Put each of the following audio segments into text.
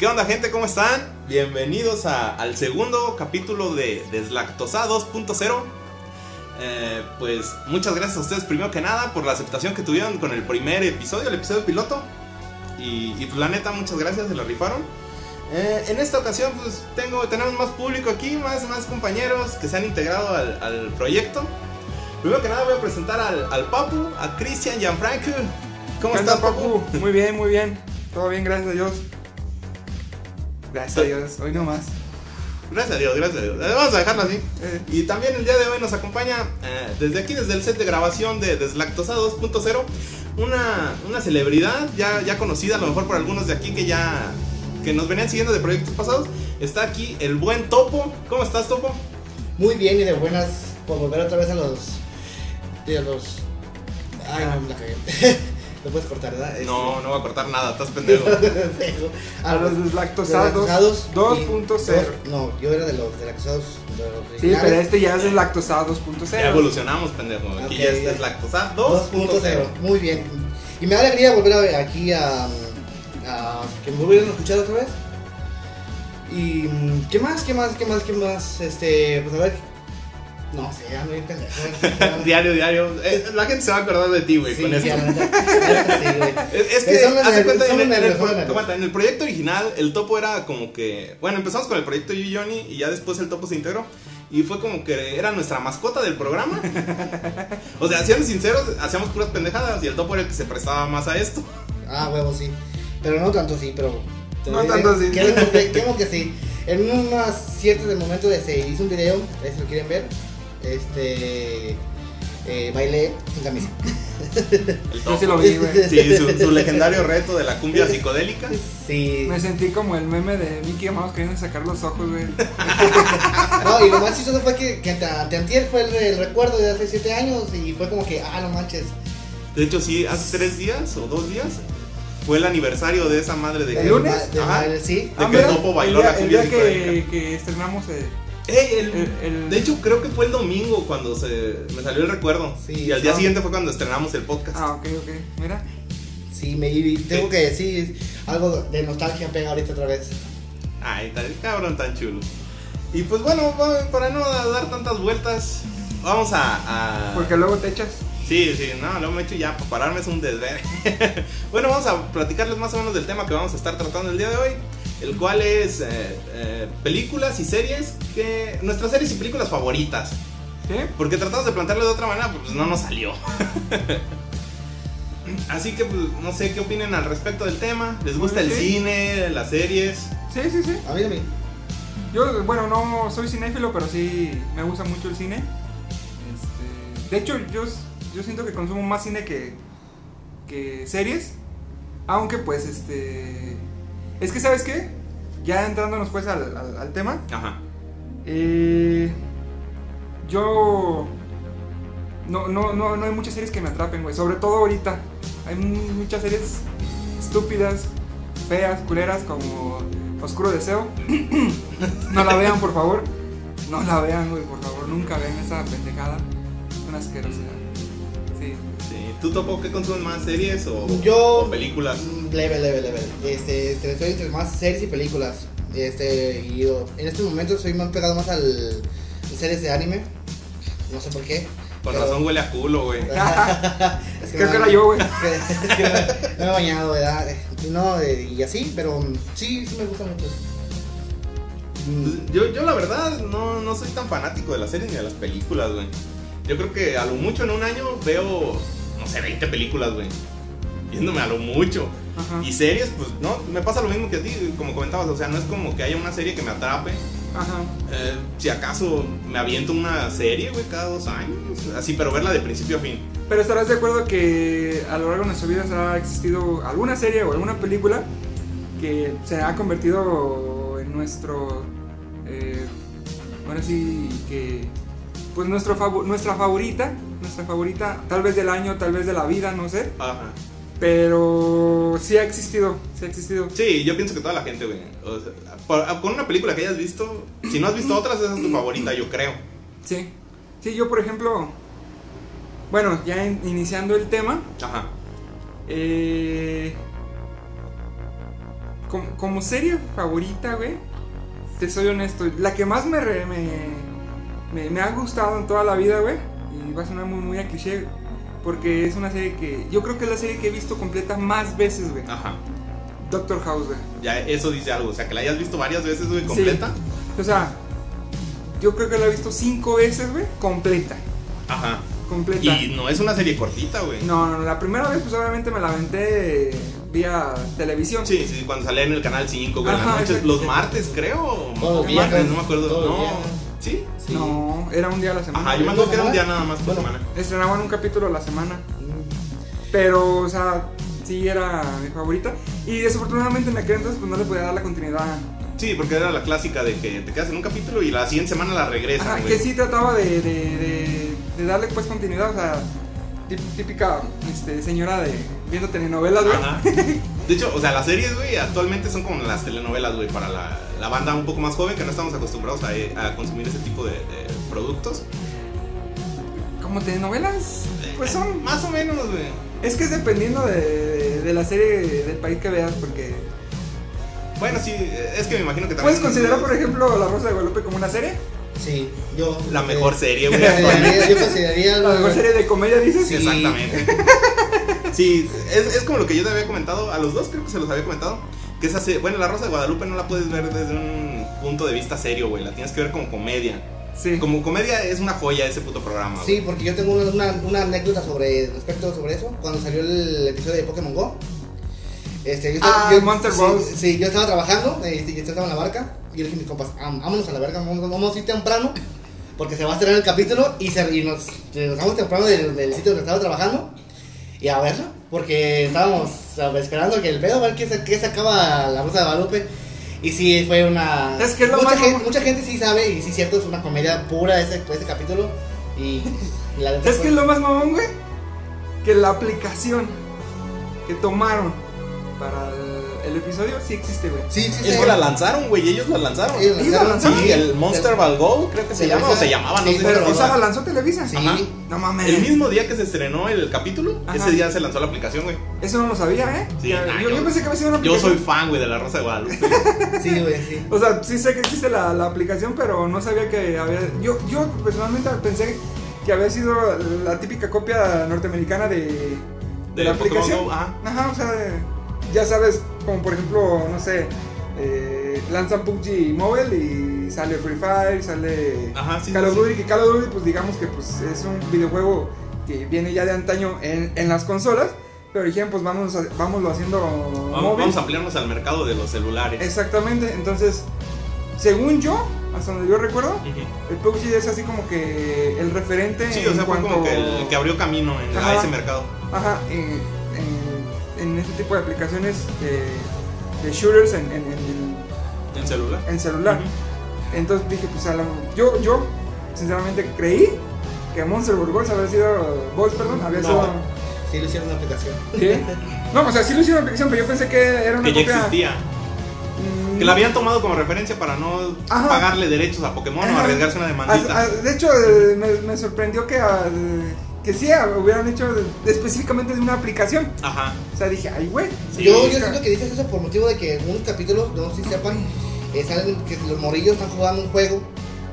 ¿Qué onda gente? ¿Cómo están? Bienvenidos a- al segundo capítulo de Deslactosa 2.0. Eh, pues muchas gracias a ustedes primero que nada por la aceptación que tuvieron con el primer episodio, el episodio piloto. Y, y, pues la neta, muchas gracias, se lo rifaron. Eh, en esta ocasión pues tengo, tenemos más público aquí, más, más compañeros que se han integrado al, al proyecto. Primero que nada voy a presentar al, al Papu, a Cristian Gianfranco. ¿Cómo ¿Qué estás, onda, Papu? Muy bien, muy bien. Todo bien, gracias a Dios. Gracias a Dios. Hoy nomás. Gracias a Dios, gracias a Dios. Eh, Vamos a dejarlo así. Eh, Y también el día de hoy nos acompaña eh, desde aquí, desde el set de grabación de Deslactosa 2.0, una, una celebridad ya, ya conocida a lo mejor por algunos de aquí que ya que nos venían siguiendo de proyectos pasados. Está aquí el buen Topo. ¿Cómo estás, Topo? Muy bien y de buenas por volver otra vez a los. De los. Ay, no, la cagué. Lo puedes cortar, ¿verdad? Este, No, no voy a cortar nada, estás pendejo. a a los deslactosados deslactosados 2.0. y- No, yo era de los deslactosados. De los Sí, pero este ya es deslactosado Ya 2.0. evolucionamos, pendejo. Aquí Ok. ya es Deslactosa 2.0. 2.0. Muy bien. Y me da alegría volver a ver aquí a. a que me volvieran a escuchar otra vez. Y. mm, ¿Qué más? ¿Qué más? ¿Qué más? ¿Qué más? Este. Pues a ver. No sé, ya no hay pendejo. Diario, diario. Eh, la gente se va a acordar de ti, güey, Sí, con neta, sí. Es, es que, nervios, cuenta, en, en el, en el proyecto original, el topo era como que. Bueno, empezamos con el proyecto yo y Johnny, y ya después el topo se integró. Y fue como que era nuestra mascota del programa. o sea, siendo sinceros, hacíamos puras pendejadas, y el topo era el que se prestaba más a esto. Ah, huevo, sí. Pero no tanto sí, pero. No tanto así. Queremos que, que sí. En unas ciertas del momento de se hizo un video, ahí si lo quieren ver. Este. Eh, bailé sin camisa. El Yo topo. sí lo vi, güey. Sí, su, su legendario reto de la cumbia psicodélica. Sí. Me sentí como el meme de Mickey Mouse queriendo sacar los ojos, güey. No, y lo más chistoso fue que, que ante, ante antier fue el, el recuerdo de hace 7 años y fue como que, ah, no manches. De hecho, sí, hace tres días o dos días fue el aniversario de esa madre de ¿El que- lunes? De- sí. De que el topo bailó el día, la el cumbia día que, que estrenamos eh, Ey, el- el, el- De hecho, creo que fue el domingo cuando se me salió el recuerdo. Sí, y al día ah. siguiente fue cuando estrenamos el podcast. Ah, ok, ok. Mira. Sí, me tengo que decir algo de nostalgia pega ahorita otra vez. Ay, tan cabrón tan chulo. Y pues bueno, para no dar tantas vueltas, vamos a. a- Porque luego te echas. Sí, sí, no, luego me echo ya para pararme es un desver. bueno, vamos a platicarles más o menos del tema que vamos a estar tratando el día de hoy. El cual es eh, eh, películas y series que. Nuestras series y películas favoritas. ¿Sí? Porque tratamos de plantearlo de otra manera, pues no nos salió. Así que, pues, no sé qué opinen al respecto del tema. ¿Les gusta el Pues sí. cine, las series? Sí, sí, sí. A mí, a mí. Yo, bueno, no soy cinéfilo, pero sí me gusta mucho el cine. Este, de hecho, yo, yo siento que consumo más cine que, que series. Aunque, pues, este. Es que, ¿sabes qué? Ya entrándonos, pues, al, al- al tema. Ajá. eh, yo. No, no, no, no hay muchas series que me atrapen, güey. Sobre todo ahorita. Hay mu- muchas series estúpidas, feas, culeras, como Oscuro Deseo. no la vean, por favor. No la vean, güey, por favor. Nunca vean esa pendejada. Es una asquerosidad. ¿Tú, Topo, qué consumes más, series o, Yo- o películas? Mm, Leve, leve, leve. Este, este, estoy entre más series y películas. Este, y yo en este momento soy más pegado más al series de anime. No sé por qué. Con pero- razón huele a culo, güey. Es Creo me- que era yo, güey. es que me, me he bañado, ¿verdad? No, eh, y así, pero mm, sí, sí me gusta mucho. Mm, Yo, yo la verdad, no, no soy tan fanático de las series ni de las películas, güey. Yo creo que a lo mucho en un año veo, no sé, 20 películas, güey. Viéndome a lo mucho. Ajá. Y series, pues no, me pasa lo mismo que a ti, como comentabas, o sea, no es como que haya una serie que me atrape. Ajá. Eh, si acaso me aviento una serie, güey, cada dos años, así, pero verla de principio a fin. Pero estarás de acuerdo que a lo largo de nuestras vidas ha existido alguna serie o alguna película que se ha convertido en nuestro. Eh, bueno, sí, que. Pues nuestro favo- nuestra favorita, nuestra favorita, tal vez del año, tal vez de la vida, no sé. Ajá. Pero sí ha existido, sí ha existido. Sí, yo pienso que toda la gente, güey. o sea, por- con una película que hayas visto, si no has visto otras, esa es tu favorita, yo creo. Sí. Sí, yo por ejemplo. Bueno, ya in- iniciando el tema. Ajá. Eh, como, como serie favorita, güey, te soy honesto, la que más me, re- me, me, me ha gustado en toda la vida, güey, y va a sonar muy, muy a cliché, porque es una serie que, yo creo que es la serie que he visto completa más veces, güey. Ajá. Doctor House, güey. Ya eso dice algo. O sea, que la hayas visto varias veces, güey, completa. Sí. O sea, yo creo que la he visto cinco veces, güey, completa. Ajá. Completa. Y no es una serie cortita, güey. No, no, la primera vez, pues obviamente me la aventé vía televisión. Sí, sí, cuando salía en el canal 5, güey, en las Ajá, noches, los martes, creo. Todos los o días, martes, no me acuerdo. todos los no. ¿Sí? Sí. No, era un día a la semana. Ajá, yo me acuerdo que era un día nada más por Bueno. semana. Estrenaban un capítulo a la semana. Mm. Pero, o sea, sí era mi favorita. Y desafortunadamente en aquel entonces pues no le podía dar la continuidad. Sí, porque era la clásica de que te quedas en un capítulo y la siguiente semana la regresan, Ajá, que sí trataba de, de, de, de darle pues continuidad, o sea, tí- típica este, señora de viendo telenovelas, güey. Ajá. De hecho, o sea, las series, güey, actualmente son como las telenovelas, güey, para la, la banda un poco más joven que no estamos acostumbrados a, a consumir ese tipo de, de productos. Como telenovelas, pues son... Más o menos, güey. Es que es dependiendo de, de- de la serie del país que veas, porque... Bueno, sí, es que me imagino que también. ¿Puedes considerar, por ejemplo, La Rosa de Guadalupe como una serie? Sí, yo. La mejor serie, güey. Yo consideraría, yo consideraría La mejor serie de comedia, dices. Sí. Exactamente. Sí, es, es como lo que yo te había comentado, a los dos creo que se los había comentado. Que esa se- bueno, La Rosa de Guadalupe no la puedes ver desde un punto de vista serio, güey. La tienes que ver como comedia. Sí. Como comedia es una joya ese puto programa, Sí, porque yo tengo una, una, una anécdota sobre respecto sobre eso. Cuando salió el episodio de Pokémon Go. Este, yo Ah, yo- Monster sí. Sí, yo estaba trabajando, este, yo estaba en la barca. Y yo le dije a mis compas, "Am- vámonos a la verga, vamos, vamos a ir temprano. Porque se va a estrenar el capítulo y, se, y nos, nos vamos temprano del, del sitio donde estaba trabajando. Y a verlo, porque estábamos esperando que el pedo, a ver qué, qué sacaba la Rosa de Guadalupe. Y sí, fue una. Es que es mucha, más gente, mucha gente sí sabe, y sí, cierto, es una comedia pura ese, ese capítulo. Y la Es fue- que es lo más mamón, güey, que la aplicación que tomaron para el, el episodio sí existe, güey. Sí, sí, Es que la lanzaron, güey, ellos la lanzaron. Ellos la lanzaron. Sí, el Monster Ball Go, creo que se llama, o se llamaba, no sé. Pero, sea, la lanzó Televisa. Sí. Ajá. No mames. El mismo día que se estrenó el capítulo, Ajá. ese día se lanzó la aplicación, güey. Eso no lo sabía, ¿eh? Sí, Ya- nah, yo, yo yo- pensé que había sido una Yo aplicación. soy fan, güey, de la Rosa de Guadalupe. Sí, güey, sí. O sea, sí sé que existe la, la aplicación, pero no sabía que había. Yo, yo personalmente pensé que había sido la típica copia norteamericana de, de, De la Pokémon aplicación. Go, ajá. Ajá, o sea, de- ya sabes, como por ejemplo, no sé, eh, lanzan PUBG Mobile y sale Free Fire, sale Ajá, sí, Call of sí. Duty, que Call of Duty, pues digamos que pues, es un videojuego que viene ya de antaño en, en las consolas, pero dijeron, pues vamos a, haciendo Vamos, móvil. vamos a ampliarnos al mercado de los celulares. Exactamente, entonces, según yo, hasta donde yo recuerdo, el PUBG es así como que el referente Sí, o sea, fue cuanto como que el que abrió camino en, a ese mercado. Ajá, en, en, este tipo de aplicaciones de, de shooters en, en, en- En celular. en celular. Entonces dije, pues a la- yo, yo sinceramente creí que Monster Burgos había sido, Balls, perdón, había No. sido... Sí, lo hicieron una aplicación. ¿Qué? No, o sea, sí lo hicieron aplicación, pero yo pensé que era una Que ya copia... existía. Mm, Que la habían tomado como referencia para no Ajá. pagarle derechos a Pokémon o arriesgarse una demandita. De hecho, eh, me, me sorprendió que, ah, que sí ah, hubieran hecho de- específicamente de una aplicación. Ajá. O sea, dije, ay, güey. Sí, yo, yo siento que dices eso por motivo de que unos capítulos, no sé si sepan, eh, salen que los morrillos están jugando un juego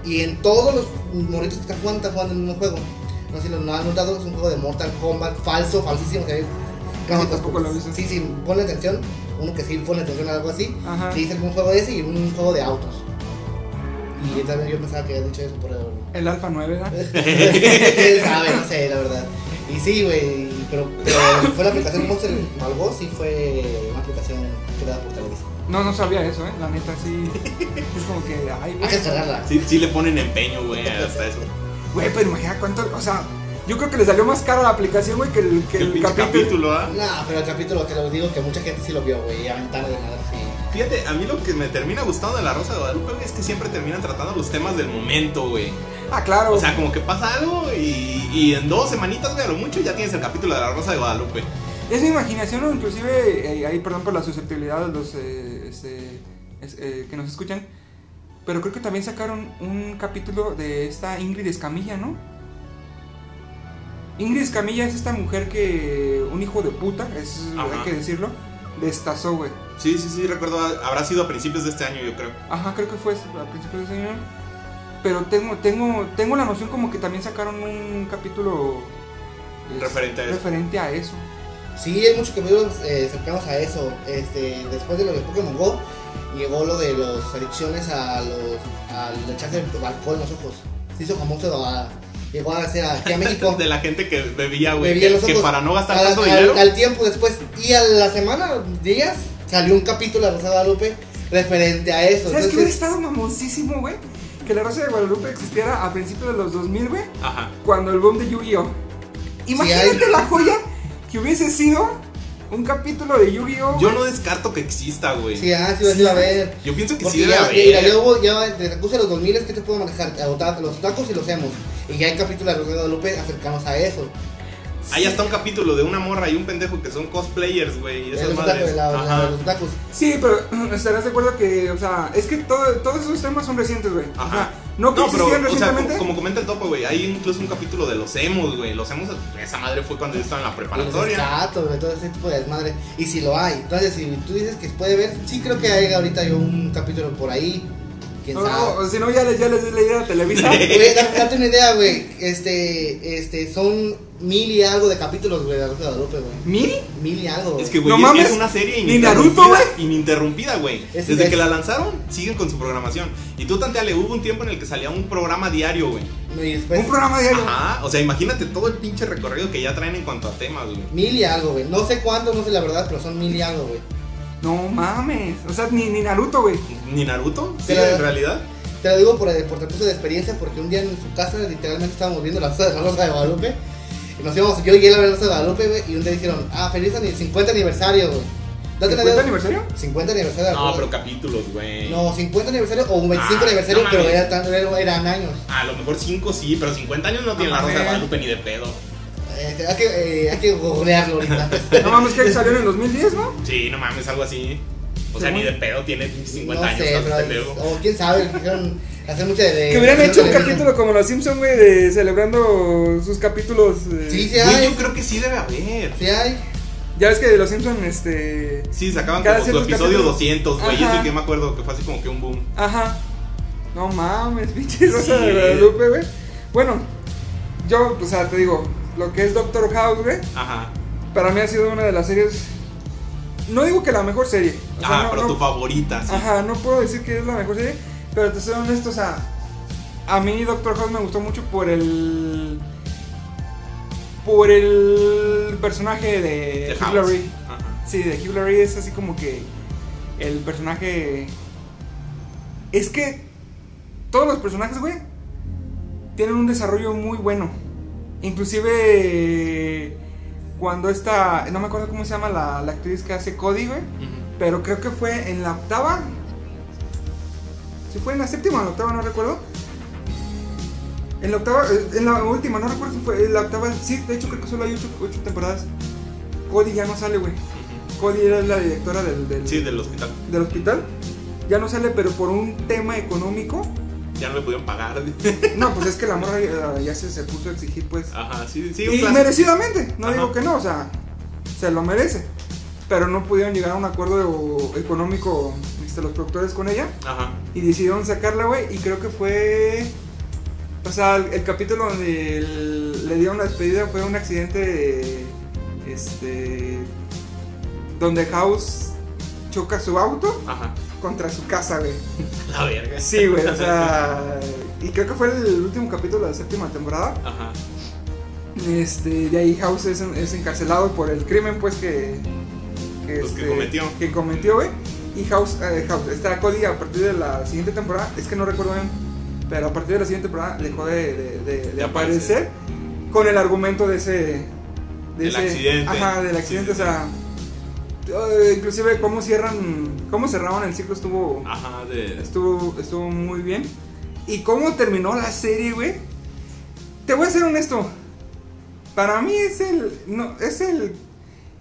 y en todos los morritos que están jugando, están jugando el mismo juego. No sé si lo no han notado, es un juego de Mortal Kombat falso, falsísimo. o sea, No, tampoco lo visto. Sí, sí, ponle atención. Uno que sí pone atención a algo así. Ajá. Sí, es un juego de ese y un juego de autos. Y también yo pensaba que había dicho eso por el... El Alpha 9, ¿verdad? ¿Quién sabe? No sé, la verdad. Y sí, güey, pero, pero fue la aplicación Monster Malgo, sí fue una aplicación creada por Televisa. No, no sabía eso, ¿eh? La neta, sí. Es como que, ay, Hay que descargarla. Sí, sí le ponen empeño, güey, hasta eso. Güey, pero imagina cuánto. O sea, yo creo que le salió más cara la aplicación, güey, que el, que Que el el pinche capítulo. capítulo, ¿ah? No, pero el capítulo, te lo digo, que mucha gente sí lo vio, güey, y aventaron de nada, sí. Fíjate, a mí lo que me termina gustando de La Rosa de Guadalupe güey, es que siempre terminan tratando los temas del momento, güey. Ah, claro. O sea, como que pasa algo y, y en dos semanitas, güey, a lo mucho ya tienes el capítulo de La Rosa de Guadalupe. Es mi imaginación, o inclusive, eh, ahí perdón por la susceptibilidad de los eh, este, es- eh, que nos escuchan, pero creo que también sacaron un capítulo de esta Ingrid Escamilla, ¿no? Ingrid Escamilla es esta mujer que, un hijo de puta, es, Ajá. hay que decirlo, destazó, güey. Sí, sí, sí, recuerdo. Habrá sido a principios de este año, yo creo. Ajá, creo que fue a principios de ese año. Pero tengo, tengo, tengo la noción como que también sacaron un capítulo es, Referente a eso. referente a eso. Sí, hay muchos capítulos eh, cercanos a eso. Este, después de lo de Pokémon Go, llegó lo de las adicciones a los, al echarse alcohol en los ojos. Se hizo famoso, a- llegó a hacer aquí a México. De la gente que bebía, güey. Bebía Que, que para no gastar Al- tanto al, dinero. al tiempo después. Y a la semana, días, salió un capítulo de Rosa de Guadalupe referente a eso. ¿Sabes qué hubiera Entonces, estado mamoncísimo, güey? Que la Rosa de Guadalupe existiera a principios de los 2000, güey. Ajá. Cuando el boom de Yu-Gi-Oh! Imagínate hay- la joya que hubiese sido un capítulo de Yu-Gi-Oh! Yo no descarto que exista, güey. sí, ah, sí, va- sí a ver. Yo pienso que Porque sí debe ya, ya, haber. ya hubo, ya de recursos de los 2000 que te puedo manejar, los tacos y los hemos. Y ya hay capítulos de Rosa de Guadalupe acercanos a eso. Ahí está un capítulo de una morra y un pendejo que son cosplayers, güey. y Esas los, madres. tacos, la- la- Ajá. de los tacos. Sí, pero estarás de acuerdo que, o sea, es que todo, todos esos temas son recientes, güey. O Ajá. sea, no que No, pero, existían o sea, recientemente. como, como comenta el topo, güey, hay incluso un capítulo de los emos, güey. Los emos, esa madre fue cuando yo estaba en la preparatoria. gatos, de todo ese tipo de desmadre. Y si lo hay. Entonces, si tú dices que se puede ver, sí creo que hay ahorita yo un capítulo por ahí. Quién No, sabe. no, si no, ya les, ya les di la idea a Televisa. Güey, date, date una idea, güey. Este, este, son mil y algo de capítulos, güey, de de Guadalupe, güey. ¿Mil? Mil y algo. Es que, güey, No es- mames, es una serie ni ininterrumpida, Naruto, güey. ininterrumpida, güey. Es- Desde es- que la lanzaron, siguen con su programación. Y tú, tanteale, hubo un tiempo en el que salía un programa diario, güey. Después, Un programa diario. Ajá, o sea, imagínate todo el pinche recorrido que ya traen en cuanto a temas, güey. Mil y algo, güey. No sé cuánto, no sé la verdad, pero son mil y algo, güey. No mames. O sea, ni, ni Naruto, güey. ¿Ni Naruto? Sí, Pero- en realidad. Te lo digo por, por recurso de experiencia, porque un día en su casa literalmente estábamos viendo la Rosa, la Rosa de Guadalupe. Y nos íbamos, yo llegué a ver la Rosa de Guadalupe, güey, y un día dijeron, ah, feliz ani- 50 aniversario, güey. Date una ¿50 idea- aniversario? 50 aniversario de la No, Rosa- pero capítulos, güey. No, 50 aniversario o 25 Ah, aniversario, no pero mames. era tan- era- eran años. A lo mejor 5 sí, pero 50 años no tiene la. Rosa de Guadalupe ni de pedo. Eh, hay, que, eh, hay que googlearlo ahorita. No mames, que salió en el 2010, ¿no? Sí, no mames, algo así. O sea, ni de pedo tiene 50 no años, sé, pero, o quién sabe, quisieron hacer mucha de... Que hubieran hecho un capítulo como los Simpsons, güey, de celebrando sus capítulos. eh. Sí, sí Güey, hay, yo creo que sí debe haber. sí hay. Ya ves que de los Simpsons, este. Sí, sacaban Cada como su episodio capítulos. 200, güey. Ese que me acuerdo que fue así como que un boom. Ajá. No mames, pinche Rosa Sí. de Guadalupe, güey. Bueno, yo, o sea, te digo, lo que es Doctor House, güey, Ajá. para mí ha sido una de las series. No digo que la mejor serie. o sea, Ajá, no- pero no- tu favorita, sí. Ajá, no puedo decir que es la mejor serie, pero te soy honesto, o sea, a mí Doctor House me gustó mucho por el por el personaje de. Laurie. Ajá. Sí, de Hugh Laurie es así como que el personaje es que todos los personajes, güey, tienen un desarrollo muy bueno. Inclusive cuando esta, no me acuerdo cómo se llama la, la actriz que hace Cody, güey. Pero creo que fue en la octava. Si fue en la séptima o en la octava, no recuerdo. En la octava, en la última, no recuerdo si fue en la octava. Sí, de hecho creo que solo hay ocho, ocho temporadas. Cody ya no sale, güey. Cody era la directora del, del, Sí, del hospital. del hospital. Ya no sale, pero por un tema económico. Ya no le pudieron pagar. No, pues es que la morra ya, ya se, se puso a exigir, pues. Ajá, sí, sí, y merecidamente, no Ajá. digo que no, o sea, se lo merece. Pero no pudieron llegar a un acuerdo económico este, los productores con ella Ajá. y decidieron sacarla, güey. Y creo que fue. O sea, el, el capítulo donde el- le dieron la despedida fue un accidente. Este. Donde House choca su auto Ajá. Contra su casa, güey. La verga. Sí, güey, o sea. Y creo que fue el último capítulo de la séptima temporada. Ajá. Este, de ahí House es, es encarcelado por el crimen, pues, que. Que, Pues, que este, cometió. Que cometió, güey. Y House, eh, House, está Cody a partir de la siguiente temporada, es que no recuerdo bien, pero a partir de la siguiente temporada dejó de, de- de- de De aparecer con el argumento de ese. De Del ese- accidente. Ajá, del Sí, accidente, sí, o sea. Eh, inclusive cómo cierran. Cómo cerraban el ciclo estuvo. Ajá, de. Estuvo, estuvo muy bien. ¿Y cómo terminó la serie, güey? Te voy a ser honesto. Para mí es el. No, es el.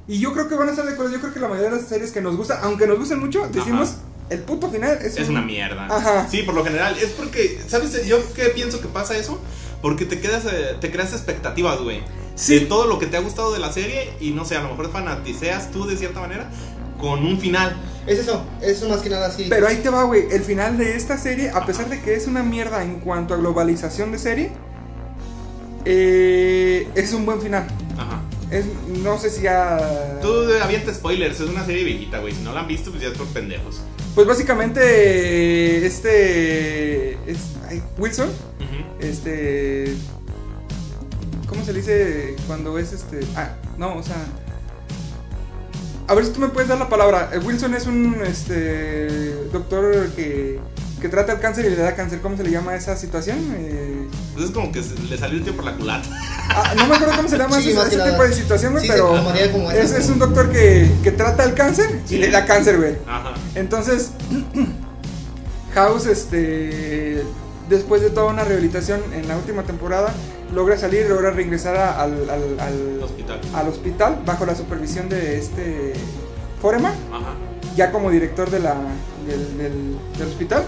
Y yo creo que van a estar de acuerdo. Yo creo que la mayoría de las series que nos gustan, aunque nos gusten mucho, decimos el puto final es, Es un- una mierda. Ajá. Sí, por lo general. Es porque, ¿sabes? Yo qué pienso que pasa eso. Porque te quedas, eh, te creas expectativas, güey. Sí. De todo lo que te ha gustado de la serie. Y no sé, a lo mejor fanaticeas tú de cierta manera. con un final. Es eso, eso más que nada así. Pero ahí te va, güey. El final de esta serie, a pesar de que es una mierda en cuanto a globalización de serie, eh, es un buen final. Ajá. Es, no sé si ya. Tú avienta spoilers, es una serie viejita, güey. Si no la han visto, pues ya es por pendejos. Pues básicamente, este. Es, ay, Wilson, este. ¿Cómo se le dice cuando es este.? Ah, no, o sea. A ver si tú me puedes dar la palabra. Eh, Wilson es un este doctor que, que trata el cáncer y le da cáncer. ¿Cómo se le llama a esa situación? Eh, Pues es como que le salió el tío por la culata. ah, no me acuerdo cómo se llama Sí, ese, tipo de situación, güey, Sí, pero como es, un doctor que, que trata el cáncer y le da cáncer, güey. Ajá. Entonces, House, este, después de toda una rehabilitación en la última temporada, logra salir, logra regresar a- al, al- al- El hospital. al hospital bajo la supervisión de este Foreman, Ajá. ya como director de la, del, del- del hospital.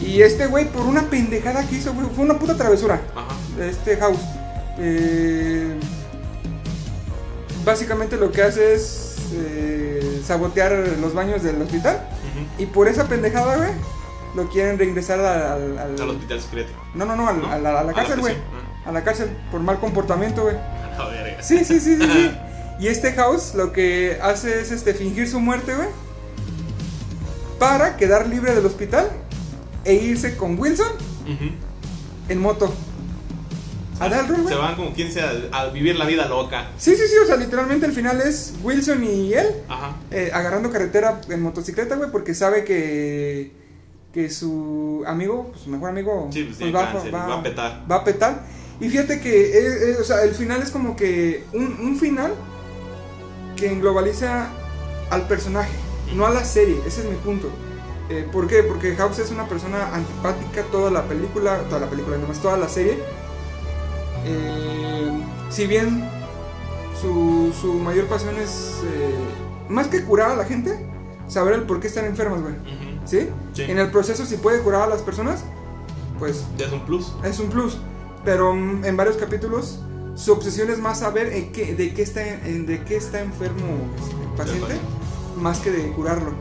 Y este güey, por una pendejada que hizo, güey, fue una puta travesura Ajá. de este House. Eh, básicamente lo que hace es eh, sabotear los baños del hospital. Y por esa pendejada, güey, lo quieren reingresar al. al- Al hospital secreto. No, no, no, al- ¿No? A, la, a cárcel, güey. prisión, A la cárcel por mal comportamiento, güey. A la verga. Sí, sí, sí, sí, sí. Y este House lo que hace es este fingir su muerte, güey. Para quedar libre del hospital e irse con Wilson Ujú. en moto. A dar güey. Se van como quien sea a vivir la vida loca. Sí, sí, sí, o sea, literalmente el final es Wilson y él Ajá. eh, agarrando carretera en motocicleta, güey, porque sabe que, que su amigo, pues, su mejor amigo, Sí, pues, pues, cáncer, va a petar. Va a petar. Y fíjate que, eh, eh, o sea, el final es como que un, un final que globaliza al personaje, no a la serie, ese es mi punto. Eh, ¿Por qué? Porque House es una persona antipática toda la película, toda la película, nomás toda la serie. Eh, si bien su, su mayor pasión es, eh, más que curar a la gente, saber el por qué están enfermas, güey. Ujú. ¿Sí? Sí. En el proceso, si puede curar a las personas, pues Ya es un plus. es un plus. Pero mm, en varios capítulos, su obsesión es más saber en qué- de, qué está, en- de qué está enfermo el paciente, paciente. más que de curarlo.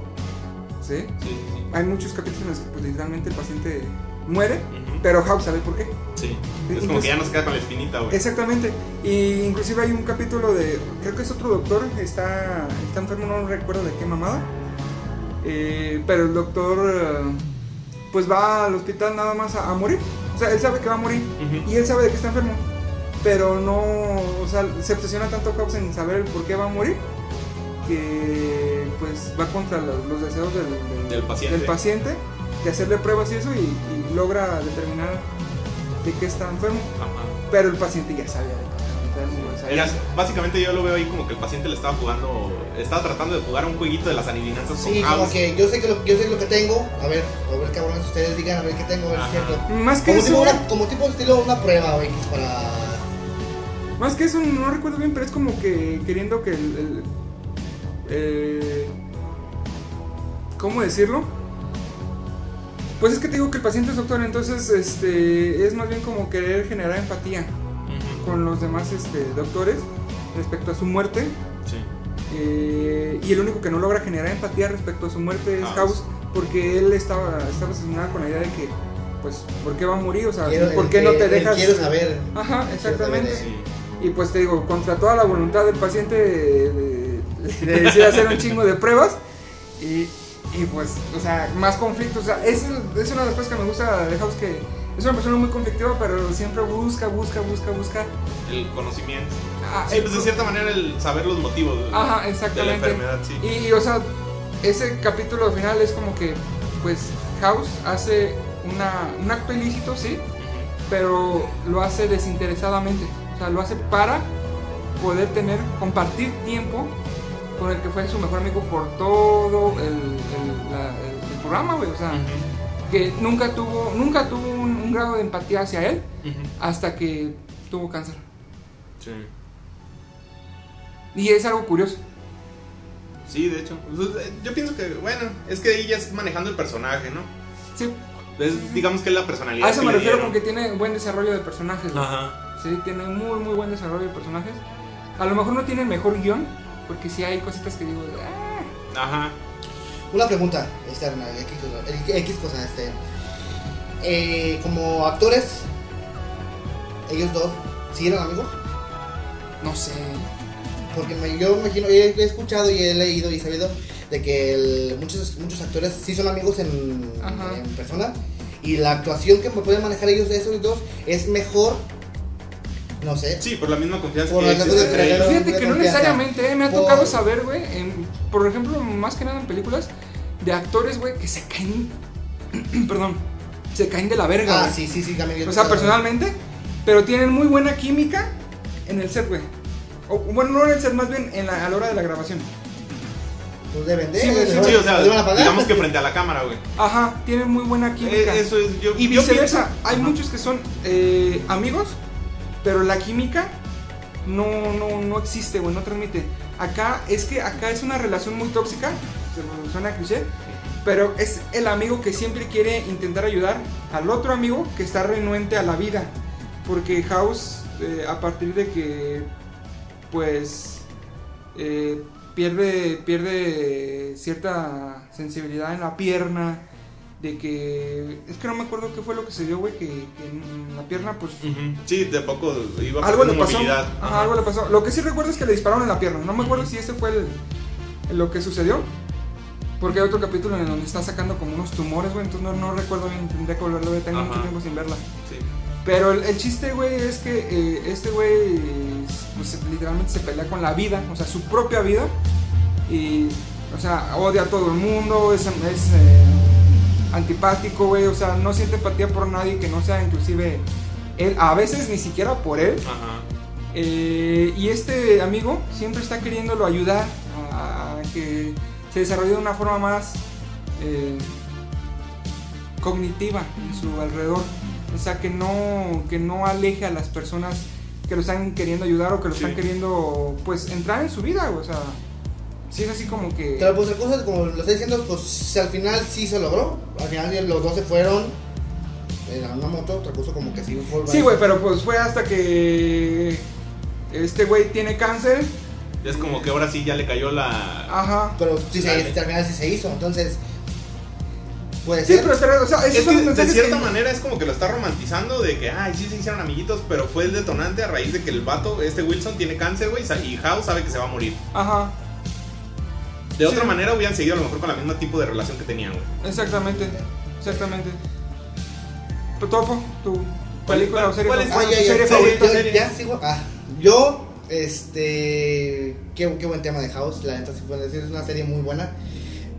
¿Sí? Sí, sí, sí. Hay muchos capítulos en los que pues, literalmente el paciente muere, Ujú. pero House sabe por qué. Sí. Sí, Es como que ya no se queda con la espinita, güey. Exactamente. Y inclusive hay un capítulo de, creo que es otro doctor, está, está enfermo, no recuerdo de qué mamada. Eh, pero el doctor eh, pues va al hospital nada más a, a morir. O sea, él sabe que va a morir y él sabe de que está enfermo. Pero no, o sea, se obsesiona tanto Hobbes en saber el por qué va a morir que pues va contra los, los deseos del, del- Del paciente. del paciente, de hacerle pruebas y eso y, y logra determinar de qué está enfermo. Pero el paciente ya sabía qué Era- básicamente yo lo veo ahí como que el paciente le estaba jugando, estaba tratando de jugar un jueguito de las adivinanzas Sí, con como que yo sé que lo, yo sé lo que tengo. A ver, a ver cabrones, ustedes digan a ver qué tengo, a ver si cierto. Más que Como eso, tipo, güey, una, como tipo estilo una prueba o X para. más que eso, no recuerdo bien, pero es como que queriendo que el, el- eh, ¿cómo decirlo? Pues es que te digo que el paciente es doctor, entonces este es más bien como querer generar empatía. Con los demás este, doctores respecto a su muerte. Sí. eh, y el único que no logra generar empatía respecto a su muerte es House. House, porque él estaba, estaba obsesionado con la idea de que, pues, ¿por qué va a morir? O sea, Quiero- ¿por el qué no te el dejas? Quiero saber. Ajá, exactamente. Sí. Y pues te digo, contra toda la voluntad del paciente de, de- de decir hacer un chingo de pruebas. Y, y pues, o sea, más conflictos. O sea, es, es una de las cosas que me gusta de House, que es una persona muy conflictiva, pero siempre busca, busca, busca, busca. El conocimiento. Ah, Sí, el- pues de cierta manera el saber los motivos de, Ajá, de la exactamente. enfermedad, sí. Y, o sea, ese capítulo final es como que, pues, House hace una, un acto ilícito, sí, pero lo hace desinteresadamente. O sea, lo hace para poder tener, compartir tiempo con el que fue su mejor amigo por todo el, el- la- el- el programa, güey. O sea. Que nunca tuvo, nunca tuvo un, un grado de empatía hacia él hasta que tuvo cáncer. Sí. Y es algo curioso. Sí, de hecho. Pues, eh, Yo pienso que, bueno, es que ahí ya es manejando el personaje, ¿no? Sí, Es, digamos que es la personalidad. a eso que me le refiero dieron. con que tiene buen desarrollo de personajes. güey. Ajá. Sí, tiene muy, muy buen desarrollo de personajes. A lo mejor no tiene el mejor guion, porque sí hay cositas que digo, ah, Ajá. Una pregunta externa, X, X cosa, este. Eh, como actores, ellos dos, ¿sí eran amigos? No sé. Porque me- yo imagino, he, he escuchado y he leído y sabido de que el- muchos, muchos actores sí son amigos en, en persona. Y la actuación que pueden manejar ellos, esos dos, es mejor. No sé. Sí, por la misma confianza Por que existe entre ellos. Fíjate que no necesariamente, eh, me ha Por- tocado saber, güey, por ejemplo, más que nada en películas, de actores, güey, que se caen, perdón, se caen de la verga, Ah, güey. sí, sí, sí, también. O sea, personalmente, pero tienen muy buena química en el set, güey. O, bueno, no en el set, más bien en la, a la hora de la grabación. Pues deben de. Sí, sí, Sí, o sea, digamos que frente a la cámara, güey. Ajá, tienen muy buena química. Eh, eso es, yo, y yo viceversa, pienso- hay Ajá. muchos que son eh, amigos, pero la química no, no, no existe, güey, no transmite. Acá es que acá es una relación muy tóxica, se suena cliché, pero es el amigo que siempre quiere intentar ayudar al otro amigo que está renuente a la vida. Porque House, eh, a partir de que, pues, eh, pierde, pierde cierta sensibilidad en la pierna, de que, es que no me acuerdo qué fue lo que se dio, güey, que, que en la pierna, pues. Sí, de poco iba algo le pasó. Ajá, Ajá. algo le pasó. Lo que sí recuerdo es que le dispararon en la pierna. No me acuerdo si ese fue el, lo que sucedió. Porque hay otro capítulo en donde está sacando como unos tumores, güey. Entonces no, no recuerdo bien. Tendría que volverlo a ver. Tengo Ajá. mucho tiempo sin verla. Sí. Pero el, el chiste, güey, es que eh, este güey, pues literalmente se pelea con la vida. O sea, su propia vida. Y, o sea, odia a todo el mundo. Es, es eh, antipático, güey. O sea, no siente empatía por nadie que no sea inclusive él. A veces ni siquiera por él. Ajá. Eh, y este amigo siempre está queriéndolo ayudar a, a que se desarrolle de una forma más eh, cognitiva en su alrededor. O sea, que no, que no aleje a las personas que lo están queriendo ayudar o que lo Sí. están queriendo, pues, entrar en su vida. O sea, sí es así como que... Pero pues la cosa, como lo estoy diciendo, pues al final sí se logró. Al final los dos se fueron en una moto, otra cosa como que sí fue. Sí, güey, pero pues fue hasta que este güey tiene cáncer. Es como que ahora sí ya le cayó la. Ajá. Pero sí se, al final sí se hizo, entonces. Puede Sí, ser. pero espera, o sea, Es que de cierta que- manera es como que lo está romantizando de que, ay, sí se hicieron amiguitos, pero fue el detonante a raíz de que el vato, este Wilson, tiene cáncer, güey, y House sabe que se va a morir. Ajá. De otra Sí. manera hubieran seguido a lo mejor con la misma tipo de relación que tenían, güey. Exactamente, exactamente. Tu topo, tu película o serie, cuál es? fa- Ah, tu ya, ya, serie ya, favorita. ya, serie. ya sigo. Ah, yo, este. Qué, qué buen tema de House, la neta, sí puedo decir, es una serie muy buena.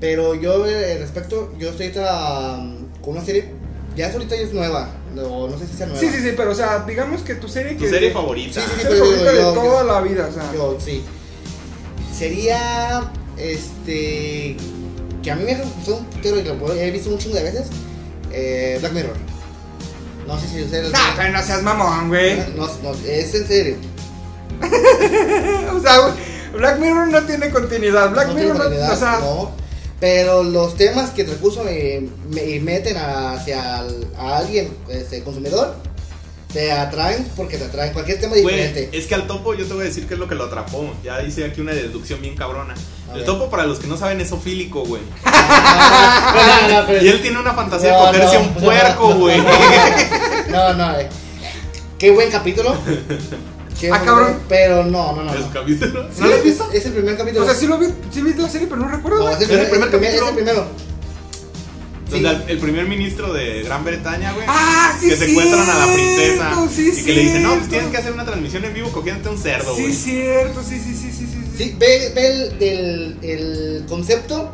Pero yo, eh, respecto, yo estoy ahorita, um, con una serie. Ya es ahorita ya es nueva, no, no sé si sea nueva. Sí, sí, sí, pero o sea, digamos que tu serie Tu que serie favorita. Sí, sí, sí. serie pero favorita yo- de yo- toda la vida, o sea. Yo, sí. Sería. Este. Que a mí me gustó un putero y lo he visto un chingo de veces. eh, Black Mirror. No sé si ustedes. Nah, pero no seas mamón, güey. No, no, es en serio. O sea, Black Mirror no tiene continuidad. Black no Mirror tiene no, o sea, no. Pero los temas que el recurso me, me meten hacia a alguien, este, consumidor, te atraen porque te atraen cualquier tema diferente. Es que al topo yo te voy a decir que es lo que lo atrapó. Ya hice aquí una deducción bien cabrona. A El ver. topo, para los que no saben, es ofílico, güey. Ah, no, no, pero- Y él tiene una fantasía No, de cogerse no, un no, puerco, no, güey. No, no, eh. Qué buen capítulo. Qué Ah, buen cabrón. capítulo, Pero no, no, no. ¿Es capítulo? ¿No lo has visto? Es el primer capítulo. o sea, sí lo vi, sí vi la serie, pero no recuerdo. Es el es el primer, primer es el capítulo. primero. Donde Sí. el primer ministro de Gran Bretaña, güey. Ah, sí, que secuestran a la princesa. cierto, sí, y que le dicen, no, pues cierto. tienes que hacer una transmisión en vivo cogiéndote un cerdo, Sí, güey. cierto, sí, sí, sí, sí, sí. Sí, ve, ve el, el, el concepto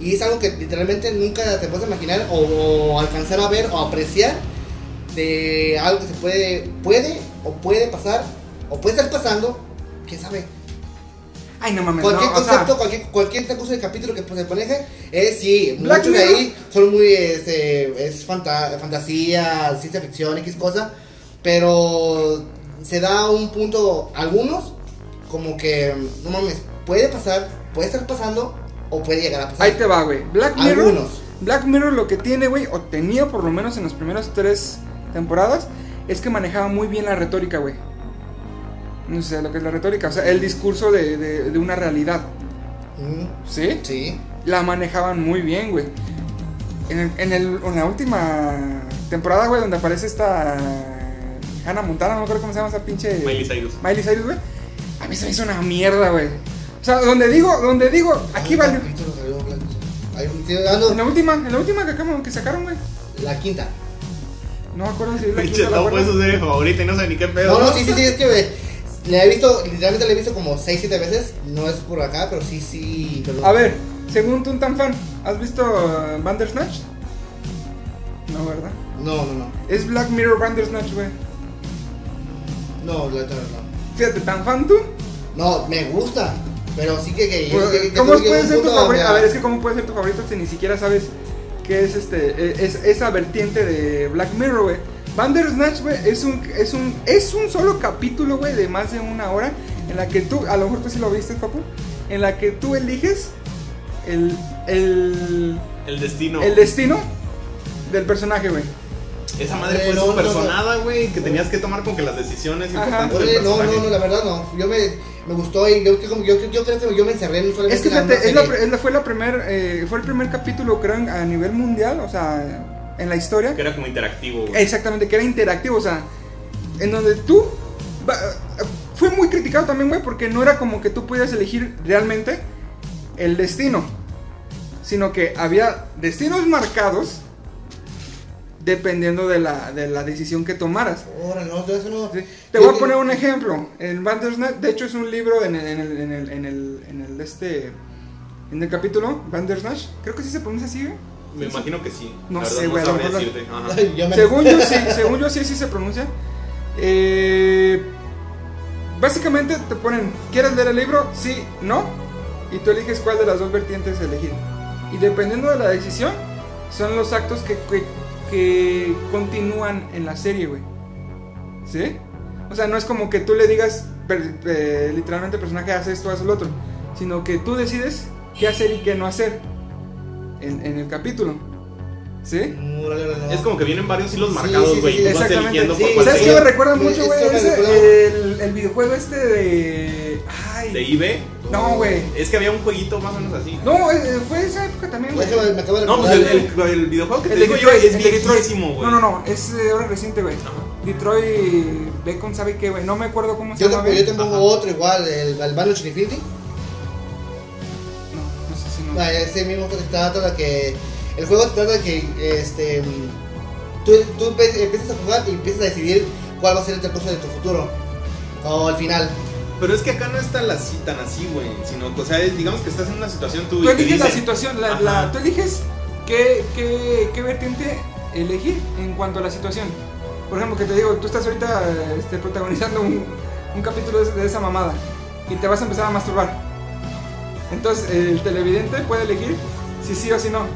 y es algo que literalmente nunca te puedes imaginar o, o alcanzar a ver o apreciar de algo que se puede, puede o puede pasar o puede estar pasando, quién sabe. Ay, no mames, Cualquier no, o sea, concepto, cualquier, cualquier recurso de capítulo que se maneje, es sí, Black muchos de Mirror. ahí son muy, este, es fanta- fantasía, ciencia ficción, X cosa, pero se da un punto, algunos, como que, no mames, puede pasar, puede estar pasando, o puede llegar a pasar. ahí te va, güey. Black Mirror. Algunos. Black Mirror lo que tiene, güey, o tenía por lo menos en las primeras tres temporadas, es que manejaba muy bien la retórica, güey. No sé lo que es la retórica, o sea, el discurso de, de- de una realidad. Mm, ¿Sí? sí. La manejaban muy bien, güey. En, el- en, el- en la última temporada, güey, donde aparece esta Hannah Montana, no me acuerdo cómo se llama esa pinche... Miley Cyrus. Miley Cyrus, güey. A mí se me hizo una mierda, güey. O sea, donde digo, donde digo, aquí vale. dando En la última, en la última que, acabamos- que sacaron, güey. la quinta. No me acuerdo si es la Pinche quinta o la Tau, pues cuarta. su serie favorita y no sé ni qué pedo. No, no, sí, sí, sí, es que güey, le he visto, literalmente le he visto como 6, 7 veces. No es por acá, pero sí, sí. perdón. A ver, según tú tan fan, ¿has visto uh, Bandersnatch? No, ¿verdad? No, no, no. Es Black Mirror Bandersnatch, güey. No, la neta no. Fíjate, ¿tan fan tú? No, me gusta. Pero sí que. que, Pues, que- que- que ¿Cómo puede un ser tu favorito? A ver, es que ¿cómo puede ser tu favorito si ni siquiera sabes qué es este eh, es esa vertiente de Black Mirror, güey? Bandersnatch, güey, es un es un es un solo capítulo, güey, de más de una hora en la que tú, a lo mejor tú sí lo viste, papu, en la que tú eliges el el El destino. el destino del personaje, güey. Esa madre Eh, fue no, no, súper no. sonada, güey, que tenías que tomar como que las decisiones importantes Oye, del no, personaje. no, no, la verdad no. Yo me, me gustó y yo, yo, yo, yo creo que yo me encerré en solamente Es que fíjate, es la, serie. es la- fue la primer eh, fue el primer capítulo creo a nivel mundial, o sea, en la historia Que era como interactivo, güey. Exactamente, que era interactivo, o sea, en donde tú... Fue muy criticado también, güey, porque no era como que tú pudieras elegir realmente el destino, sino que había destinos marcados dependiendo de la, de la decisión que tomaras. No, eso no. ¿sí? Te voy a poner un ejemplo. El Bandersnatch, de hecho, es un libro en el, en el, en el, en el, en el, este, en el capítulo Bandersnatch. Creo que sí se pronuncia así, güey. Me imagino que sí. No La verdad, sé, güey, a No Según yo sí, según yo sí, así se pronuncia. Eh, básicamente te ponen, ¿quieres leer el libro? Sí, no. Y tú eliges cuál de las dos vertientes elegir. Y dependiendo de la decisión, son los actos que, que, que continúan en la serie, güey. ¿Sí? O sea, no es como que tú le digas per- eh, literalmente al personaje hace esto, hace lo otro. Sino que tú decides qué hacer y qué no hacer en, en el capítulo. ¿Sí? Es como que vienen varios hilos Sí, marcados, sí, güey. sí, y vas exactamente. eligiendo Sí, por cuál ¿Sabes qué me recuerda mucho, güey? el, el videojuego este de. Ay. ¿De IB? No, güey. Es que había un jueguito más o menos así. No, eh, fue esa época también, güey. Acabo de No, pues el, el, el videojuego que El te digo yo Detroit, es de Detroit. viejísimo, güey. No, no, no, es eh, ahora reciente, güey. Detroit Bacon, ¿sabe qué, güey? No me acuerdo cómo se Yo llama. yo güey. te pongo otro igual, el, el Banner Infinity. Ah, ese mismo que se trata de que. El juego se trata de que este, tú, tú empiezas a jugar y empiezas a decidir cuál va a ser el transcurso de tu futuro. O al final. Pero es que acá no está la así, tan así, güey. Sino, o sea, digamos que estás en una situación tú. Tú eliges la situación, la, la- tú eliges qué, qué, qué vertiente elegir en cuanto a la situación. Por ejemplo, que te digo, tú estás ahorita este, protagonizando un, un capítulo de, de esa mamada y te vas a empezar a masturbar. Entonces el televidente puede elegir si sí o si no.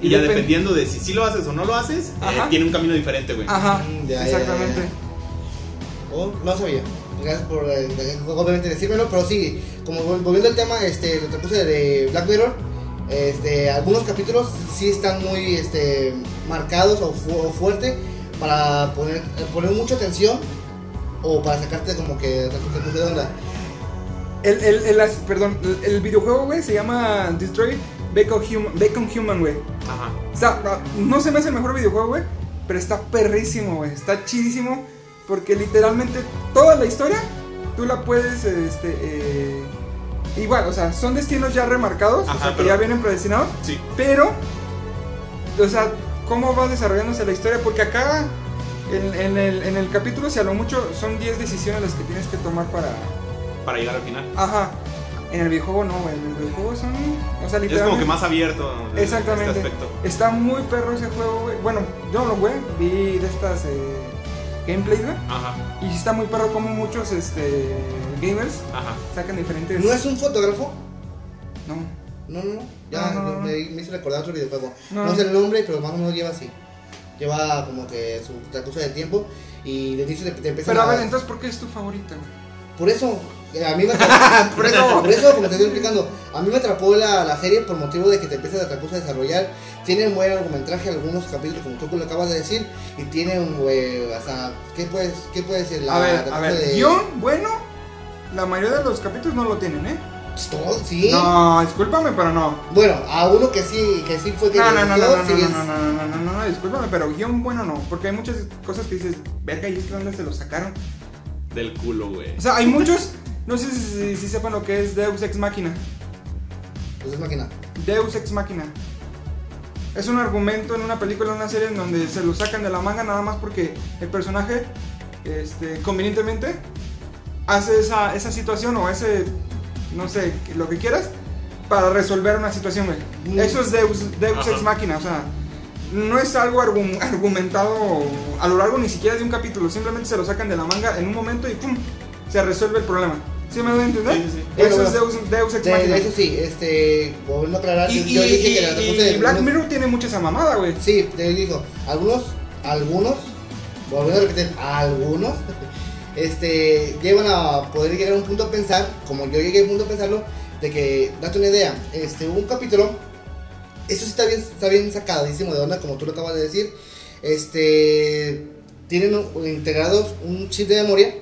Y ya depen- dependiendo de si sí lo haces o no lo haces, eh, tiene un camino diferente, güey. Ajá, Mm, ya, ya, exactamente. Oh, no sabía. Gracias por eh, obviamente decírmelo, pero sí, como vol- volviendo al tema, este, el transcurso de Black Mirror, este, algunos capítulos sí están muy este, marcados o, fu- o fuerte para poner, poner mucha atención o para sacarte como que de onda. El, el, el, perdón, el, videojuego, güey, se llama Destroy Bacon Human, Bacon Human, güey. Ajá. O sea, no se me hace el mejor videojuego, güey. Pero está perrísimo, güey. Está chidísimo. Porque literalmente toda la historia tú la puedes, este, eh, igual, o sea, son destinos ya remarcados, o Ajá, sea, que ya vienen predestinados. Sí. Pero, o sea, ¿cómo va desarrollándose la historia? Porque acá, en, en el, en el capítulo, si a lo mucho son 10 decisiones las que tienes que tomar para... Para llegar al final. Ajá. En el videojuego no, güey. En el videojuego son... O sea, literalmente... Es como que más abierto. de- Exactamente. Este aspecto. Está muy perro ese juego, güey. Bueno, yo no lo jugué, vi de estas eh, gameplays, güey. Ajá. Y sí está muy perro como muchos este, gamers Ajá. sacan diferentes. ¿No es un fotógrafo? No. No, no, no. Ya No, no, no. Me, me hice recordar otro videojuego. No. No, sé el nombre, pero más o menos lleva así. Lleva como que su transcurso del tiempo y de inicio te, te empiezan Pero a ver, entonces, ¿por qué es tu favorita, güey? Por eso, a mí me atrapó, Por eso. por eso, como te estoy explicando, a mí me atrapó la, la serie por motivo de que te empiezas a transcurso a desarrollar. Tiene un buen argumentaje, algunos capítulos, como tú lo acabas de decir, y tiene un, güey, o sea, ¿qué puedes, qué puede ser? La a ver, a transcurso ver. de- Guión, bueno, la mayoría de los capítulos no lo tienen, ¿eh? Pues todo, sí. No, discúlpame, pero no. Bueno, a uno que sí, que sí fue que No, no, no, no, no, sí no, es- no, no, no, no, no, no, discúlpame, pero guion bueno no, porque hay muchas cosas que dices, verga, ¿y es que dónde se lo sacaron? Del culo, güey. O sea, hay muchos, no sé si, si sepan lo que es Deus Ex Machina. Pues es máquina. Deus Ex Machina. Es un argumento en una película, en una serie en donde se lo sacan de la manga nada más porque el personaje, este, convenientemente, hace esa, esa situación o ese, no sé, lo que quieras, para resolver una situación, güey. Mm. Eso es Deus, Deus. Ex Machina, o sea, no es algo argu- argumentado a lo largo ni siquiera de un capítulo, simplemente se lo sacan de la manga en un momento y ¡pum! Se resuelve el problema. ¿Sí me doy a entender? Sí, sí, sí. Eso Bueno, es Deus, Deus Ex De, Machina. eso sí, este, volviendo a aclarar, Y, yo y- dije que y- la y respuesta de Black algunos- Mirror tiene mucha esa mamada, güey. Sí, te digo, algunos, algunos, volviendo a repetir, algunos, este, llevan a poder llegar a un punto a pensar, como yo llegué a un punto a pensarlo, de que, date una idea, este, hubo un capítulo, eso sí está bien, está bien sacadísimo de onda, como tú lo acabas de decir, este, tienen integrados un chip de memoria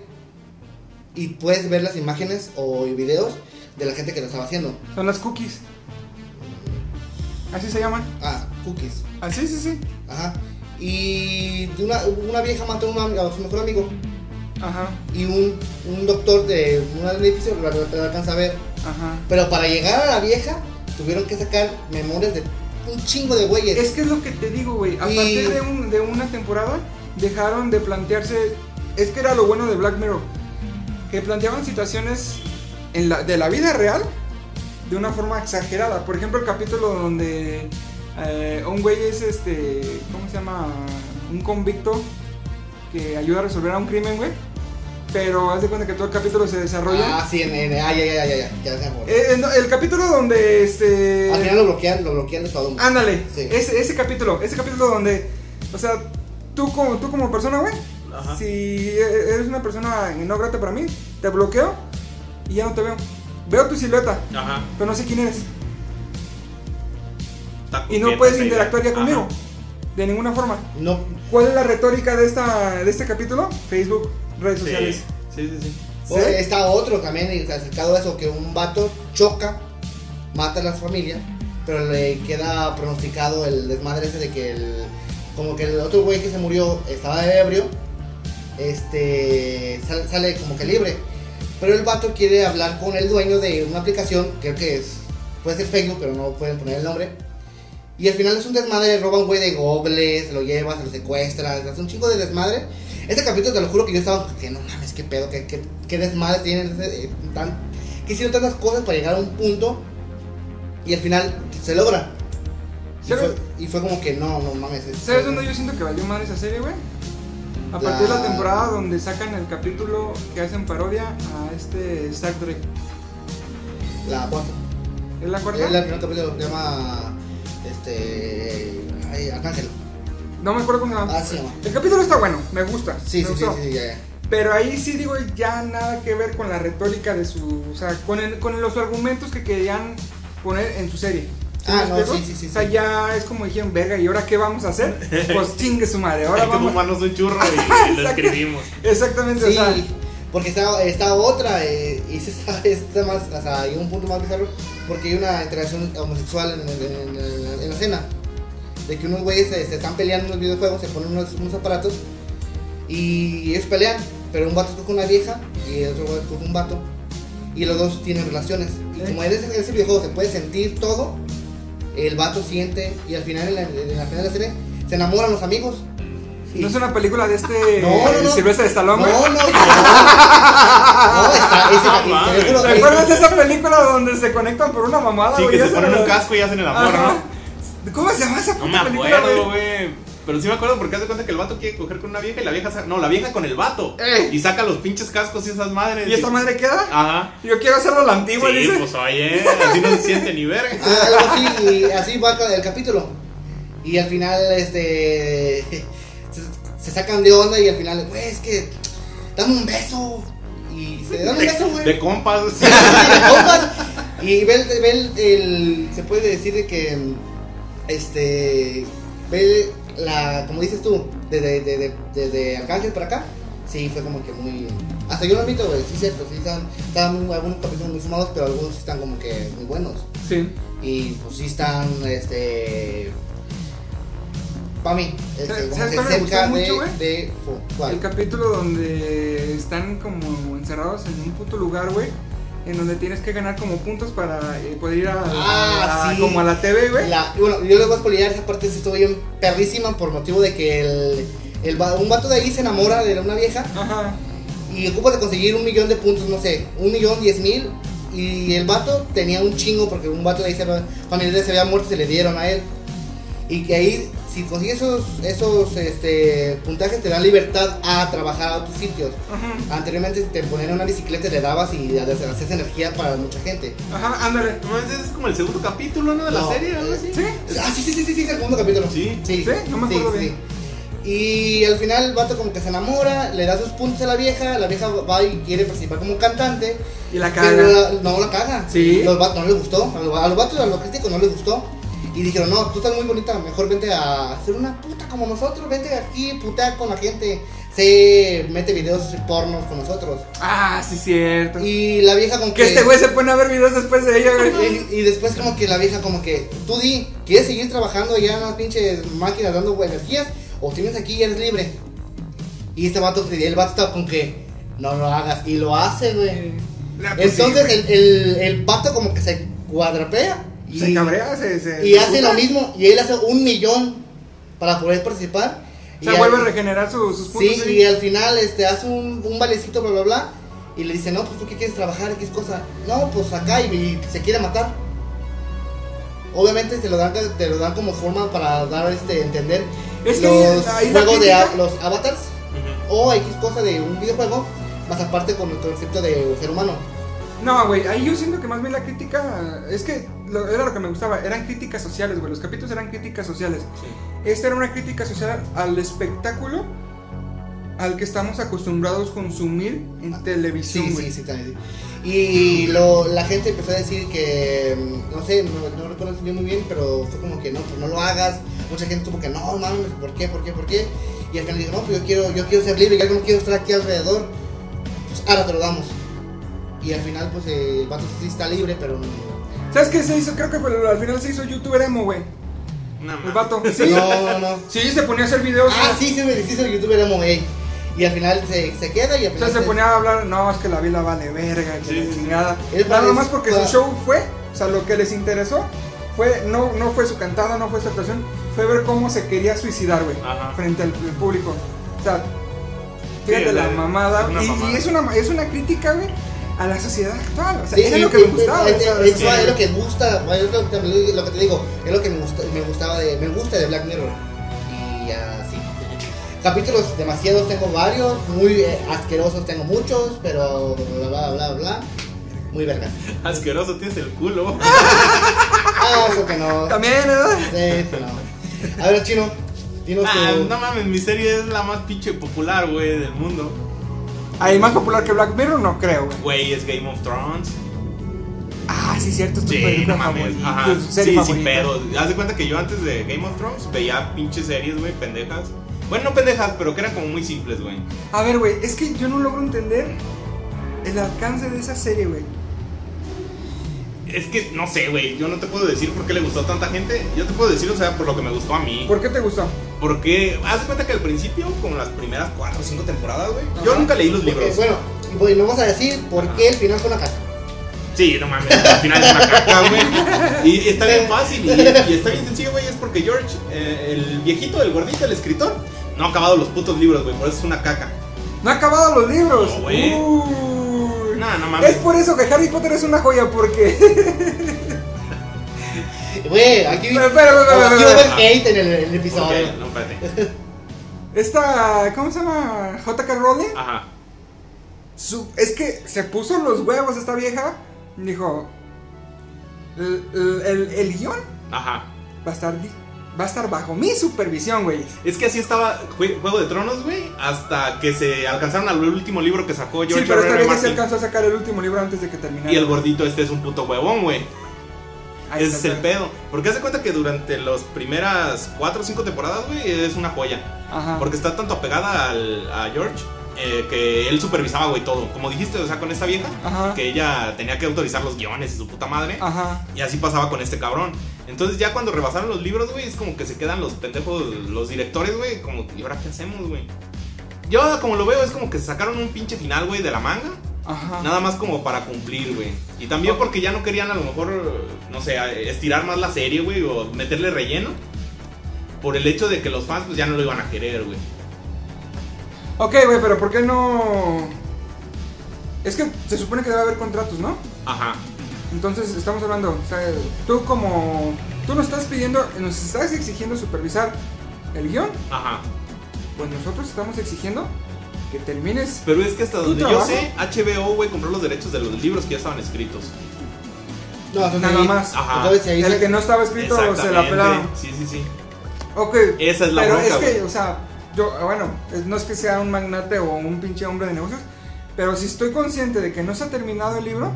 y puedes ver las imágenes o videos de la gente que lo estaba haciendo. Son las cookies. Así se llaman. Ah, cookies. Así, sí, sí. Ajá. Y una, una vieja mató a, una- a su mejor amigo. Ajá, Y un, un doctor de un edificio lo, lo- lo alcanza a ver. ajá. Pero para llegar a la vieja, tuvieron que sacar memorias de un chingo de güeyes. Es que es lo que te digo, güey. A Y- partir de, un- de una temporada dejaron de plantearse. Es que era lo bueno de Black Mirror. Que planteaban situaciones en la, de la vida real de una forma exagerada. Por ejemplo, el capítulo donde eh, un güey es este. ¿Cómo se llama? Un convicto que ayuda a resolver a un crimen, güey. Pero haz de cuenta que todo el capítulo se desarrolla. Ah, sí, en, en- ah, ya, ya, ya, ya, ya, ya se. Eh, no, el capítulo donde este. Al final lo bloquean, lo bloquean de todo. Ándale, Sí. ese, ese capítulo, ese capítulo donde, o sea, tú como, tú como persona, güey, Ajá. si e- eres una persona no grata para mí, te bloqueo y ya no te veo. Veo tu silueta, Ajá. pero no sé quién eres. Está Y no puedes interactuar ya Ajá. conmigo, de ninguna forma. No, ¿Cuál es la retórica de, esta, de este capítulo? Facebook, redes sociales. Sí, sí, sí. sí. o- ¿Sí? está otro también acercado a eso, que un vato choca, mata a las familias, pero le queda pronosticado el desmadre ese de que el, como que el otro güey que se murió estaba ebrio, este, sale, sale como que libre. Pero el vato quiere hablar con el dueño de una aplicación, creo que es, puede ser Facebook, pero no pueden poner el nombre. Y al final es un desmadre, roba un güey de Google, se lo lleva, se lo secuestra, hace un chico de desmadre. Este capítulo te lo juro que yo estaba que no mames, qué pedo, qué, qué, qué desmadre tienen, eh, tan, que hicieron tantas cosas para llegar a un punto y al final se logra. Y fue, y fue como que no, no mames. es- ¿Sabes dónde yo siento que valió madre esa serie, güey? A partir de la temporada donde sacan el capítulo que hacen parodia a este Star Trek. La cuarta. ¿Es la cuarta? Es la primera capítulo se llama este ay, Arcángel. No me acuerdo cómo se llama. Ah, llama. El capítulo está bueno, me gusta. Sí, me sí, sí, sí, ya, ya. Pero ahí sí digo ya nada que ver con la retórica de su. O sea, con, el- con los argumentos que querían poner en su serie. ¿Sí Ah, no, sí, sí, sí, O sea, ya es como dijeron, verga, ¿y ahora qué vamos a hacer? Pues chingue su madre, ahora Hay que vamos. fumarnos un churro y lo escribimos. Exactamente, o Sí, sea. porque está, está otra, eh, y se está, está más, o sea, hay un punto más bizarro, porque hay una interacción homosexual en, en- en- en la escena. De que unos güeyes se, se están peleando en los videojuegos, se ponen unos, unos aparatos, y ellos pelean, pero un vato escoge una vieja, y el otro güey escoge un vato, y los dos tienen relaciones. Y ¿Eh? como en ese, en ese videojuego se puede sentir todo, el vato siente, y al final, en la, en la final de la serie, se enamoran los amigos. No es una película de este No, no, no. Silvestre de Stallone, No, güey. no, no. No, está, ese No te juro, ¿Recuerdas esa película donde se conectan por una mamada, Sí, güey? que se ponen un casco y hacen el amor. ¿no? ¿Cómo se llama esa No puta me película, acuerdo, güey? Pero sí me acuerdo porque hace cuenta que el vato quiere coger con una vieja y la vieja. sa- No, la vieja con el vato. Eh. Y saca los pinches cascos y esas madres. ¿Y esta madre queda? Ajá. Yo quiero hacerlo a la antigua, Sí, dice. pues oye, así no se siente ni verga. Ah, algo así, y así va el capítulo. Y al final, este. Se, se sacan de onda y al final, güey, es que. Dame un beso. Y se dan un beso, güey. De compas. Sí, de compas. Y ve, el, ve el, el- Se puede decir de que. Este. Ve la. Como dices tú, desde, desde, desde Arcángel para acá. Sí, fue como que muy. Hasta yo lo admito, güey, sí cierto, sí están, están algunos capítulos muy sumados, pero algunos están como que muy buenos. Sí. Y pues sí están, este... Para mí, este, ¿Sabes- como que cerca de... mucho, güey? de ¿cuál? El capítulo donde están como encerrados en un puto lugar, güey. En donde tienes que ganar como puntos para eh, poder ir a, Ah, a- sí. como a la TV, güey. Bueno, yo les voy a spoilear esa parte, sí estuvo bien perrísima por motivo de que el, el un vato de ahí se enamora de una vieja Ajá. y ocupa de conseguir un millón de puntos, no sé, un millón diez mil. Y el vato tenía un chingo porque un vato de ahí se familiares se había muerto y se le dieron a él. Y que ahí, si consigues esos, esos este, puntajes, te dan libertad a trabajar a otros sitios. Ajá. Anteriormente te ponían una bicicleta y le dabas y hacías energía para mucha gente. Ajá, ándale. Es como el segundo capítulo, ¿no? De la No, serie, algo así. ¿Sí? Ah, sí, sí, sí, sí, el segundo capítulo. Sí. sí, ¿Sí? No me acuerdo bien. Y al final el vato como que se enamora, le da sus puntos a la vieja, la vieja va y quiere participar como cantante, Y la pero caga. la- no la caga. Sí. Los vatos no les gustó, a los, a los vatos, a los críticos no les gustó. Y dijeron, no, tú estás muy bonita, mejor vente a hacer una puta como nosotros, vente aquí, putea con la gente, se mete videos pornos con nosotros. Ah, sí, cierto. Y la vieja como Que este güey se pone a ver videos después de ella, güey. y, y después como que la vieja como que, tú di, ¿quieres seguir trabajando ya en las pinches máquinas dando energías? ¿O tienes aquí y eres libre? Y este vato, el vato está con que, no lo hagas. Y lo hace, güey. Entonces el, el, el vato como que se cuadrapea. Y, se cabrea, se. se y hace lo mismo. Y él hace un millón para poder participar. O sea, Y vuelve al- a regenerar su- sus puntos. Sí, ahí. y al final este, hace un, un valecito, bla, bla, bla. Y le dice, no, pues tú qué quieres trabajar, qué cosa. No, pues acá y, y se quiere matar. Obviamente te lo dan, te lo dan como forma para dar este entender Es que los ahí juegos de a- los avatars Ujú. o X cosa de un videojuego, más aparte con el concepto de ser humano. No, güey, ahí yo siento que más bien la crítica. Es que lo- era lo que me gustaba. Eran críticas sociales, güey. Los capítulos eran críticas sociales. Sí. Esta era una crítica social al espectáculo al que estamos acostumbrados a consumir en televisión, Sí, güey. sí, sí, también. sí. Y lo, la gente empezó a decir que, mm, no sé, no, no recuerdo bien muy bien, pero fue como que no, pues no lo hagas. Mucha gente tuvo que no, mames, ¿por qué, por qué, por qué? Y al final dijo, no, pues yo quiero, yo quiero ser libre, yo no quiero estar aquí alrededor. Pues ahora te lo damos. Y al final, pues eh, el vato sí está libre, pero ¿Sabes qué se hizo? Creo que fue- al final se hizo youtuber emo, güey. No, El vato. Sí. no, no, no. Sí, se ponía a hacer videos. Ah, güey. sí, sí, sí, sí, el youtuber era gay. Y al final se, se queda y al O final sea, se ponía a hablar, no, es que la vila vale verga, que Sí, la sí. chingada. Él Nada parece- más porque su show fue, o sea, lo que les interesó fue, no, no fue su cantada, no fue su actuación, fue ver cómo se quería suicidar, güey, Ajá. frente al, al público. O sea, fíjate Sí, la mamada. una y, y mamada. es, una, es una crítica, güey, a la sociedad actual. O sea, Sí, era lo que me gustaba. Es, es- lo que gusta, es lo que, te- lo que te digo, es lo que me, gusta, me gustaba de, me gusta de Black Mirror. Y así. Capítulos demasiados, tengo varios, muy eh, asquerosos tengo muchos, pero bla bla bla bla. Muy vergas. Asqueroso tienes el culo. Ah, eso que no. También, ¿verdad? Sí, sí, no. A ver, chino, dinos Ah, tu- no mames, mi serie es la más pinche popular, güey, del mundo. ¿Hay más popular que Black Mirror? No creo, güey. Güey, es Game of Thrones. Ah, sí, cierto, es tu Sí, película no mames. favorita, Ajá. tu serie Sí, pedo. Haz de cuenta que yo antes de Game of Thrones veía pinches series, güey, pendejas. Bueno, no pendejas, pero que eran como muy simples, güey. A ver, güey, es que yo no logro entender el alcance de esa serie, güey. Es que no sé, güey. Yo no te puedo decir por qué le gustó a tanta gente. Yo te puedo decir, o sea, por lo que me gustó a mí. ¿Por qué te gustó? Porque, haz de cuenta que al principio, como las primeras 4 o 5 temporadas, güey. Yo nunca leí los Porque, libros. bueno, y bueno, vamos a decir por qué el final fue una casa. Sí, no mames, al final es una caca, güey. Y está bien fácil y, y está bien sencillo, güey. Es porque George, eh, el viejito, el gordito, el escritor, no ha acabado los putos libros, güey. Por eso es una caca. No ha acabado los libros. No, güey. Uy. No, no mames. Es por eso que Harry Potter es una joya, porque. Güey, aquí, Espera, espera, espera, aquí va a haber hate en el, el episodio. No, espérate. Esta. ¿Cómo se llama? J.K. Rowling. Ajá. Su- es que se puso los huevos esta vieja. Dijo. El, el, el- el guion Ajá. va a estar. Va a estar bajo mi supervisión, güey. Es que así estaba Jue- Juego de Tronos, güey, hasta que se alcanzaron al último libro que sacó Sí, George pero R. esta vieja se alcanzó a sacar el último libro antes de que terminara. Y el gordito este es un puto huevón, güey. Ese es el pedo. Porque hace cuenta que durante las primeras 4 o 5 temporadas, güey, es una joya. Ajá. Porque está tanto apegada al, a George eh, que él supervisaba, güey, todo. Como dijiste, o sea, con esta vieja, Ajá. que ella tenía que autorizar los guiones y su puta madre. Ajá. Y así pasaba con este cabrón. Entonces ya cuando rebasaron los libros, güey, es como que se quedan los pendejos, los directores, güey, como, ¿y ahora qué hacemos, güey? Yo como lo veo es como que se sacaron un pinche final, güey, de la manga. Ajá. Nada más como para cumplir, güey. Y también porque ya no querían a lo mejor, no sé, estirar más la serie, güey, o meterle relleno. Por el hecho de que los fans pues ya no lo iban a querer, güey. Ok, güey, pero ¿por qué no...? Es que se supone que debe haber contratos, ¿no? Ajá. Entonces estamos hablando, o sea, tú como... Tú nos estás pidiendo, nos estás exigiendo supervisar el guion, Ajá. pues nosotros estamos exigiendo que termines... Pero es que hasta ¿Tu donde yo trabajo? sé, HBO, güey, compró los derechos de los libros que ya estaban escritos. No, Nada ahí- más. Ajá. entonces ahí El se- que no estaba escrito se la Exactamente. pelaron. Sí, sí, sí. Ok. Esa es la Pero bronca, es que, güey. o sea, yo, bueno, no es que sea un magnate o un pinche hombre de negocios, pero si estoy consciente de que no se ha terminado el libro,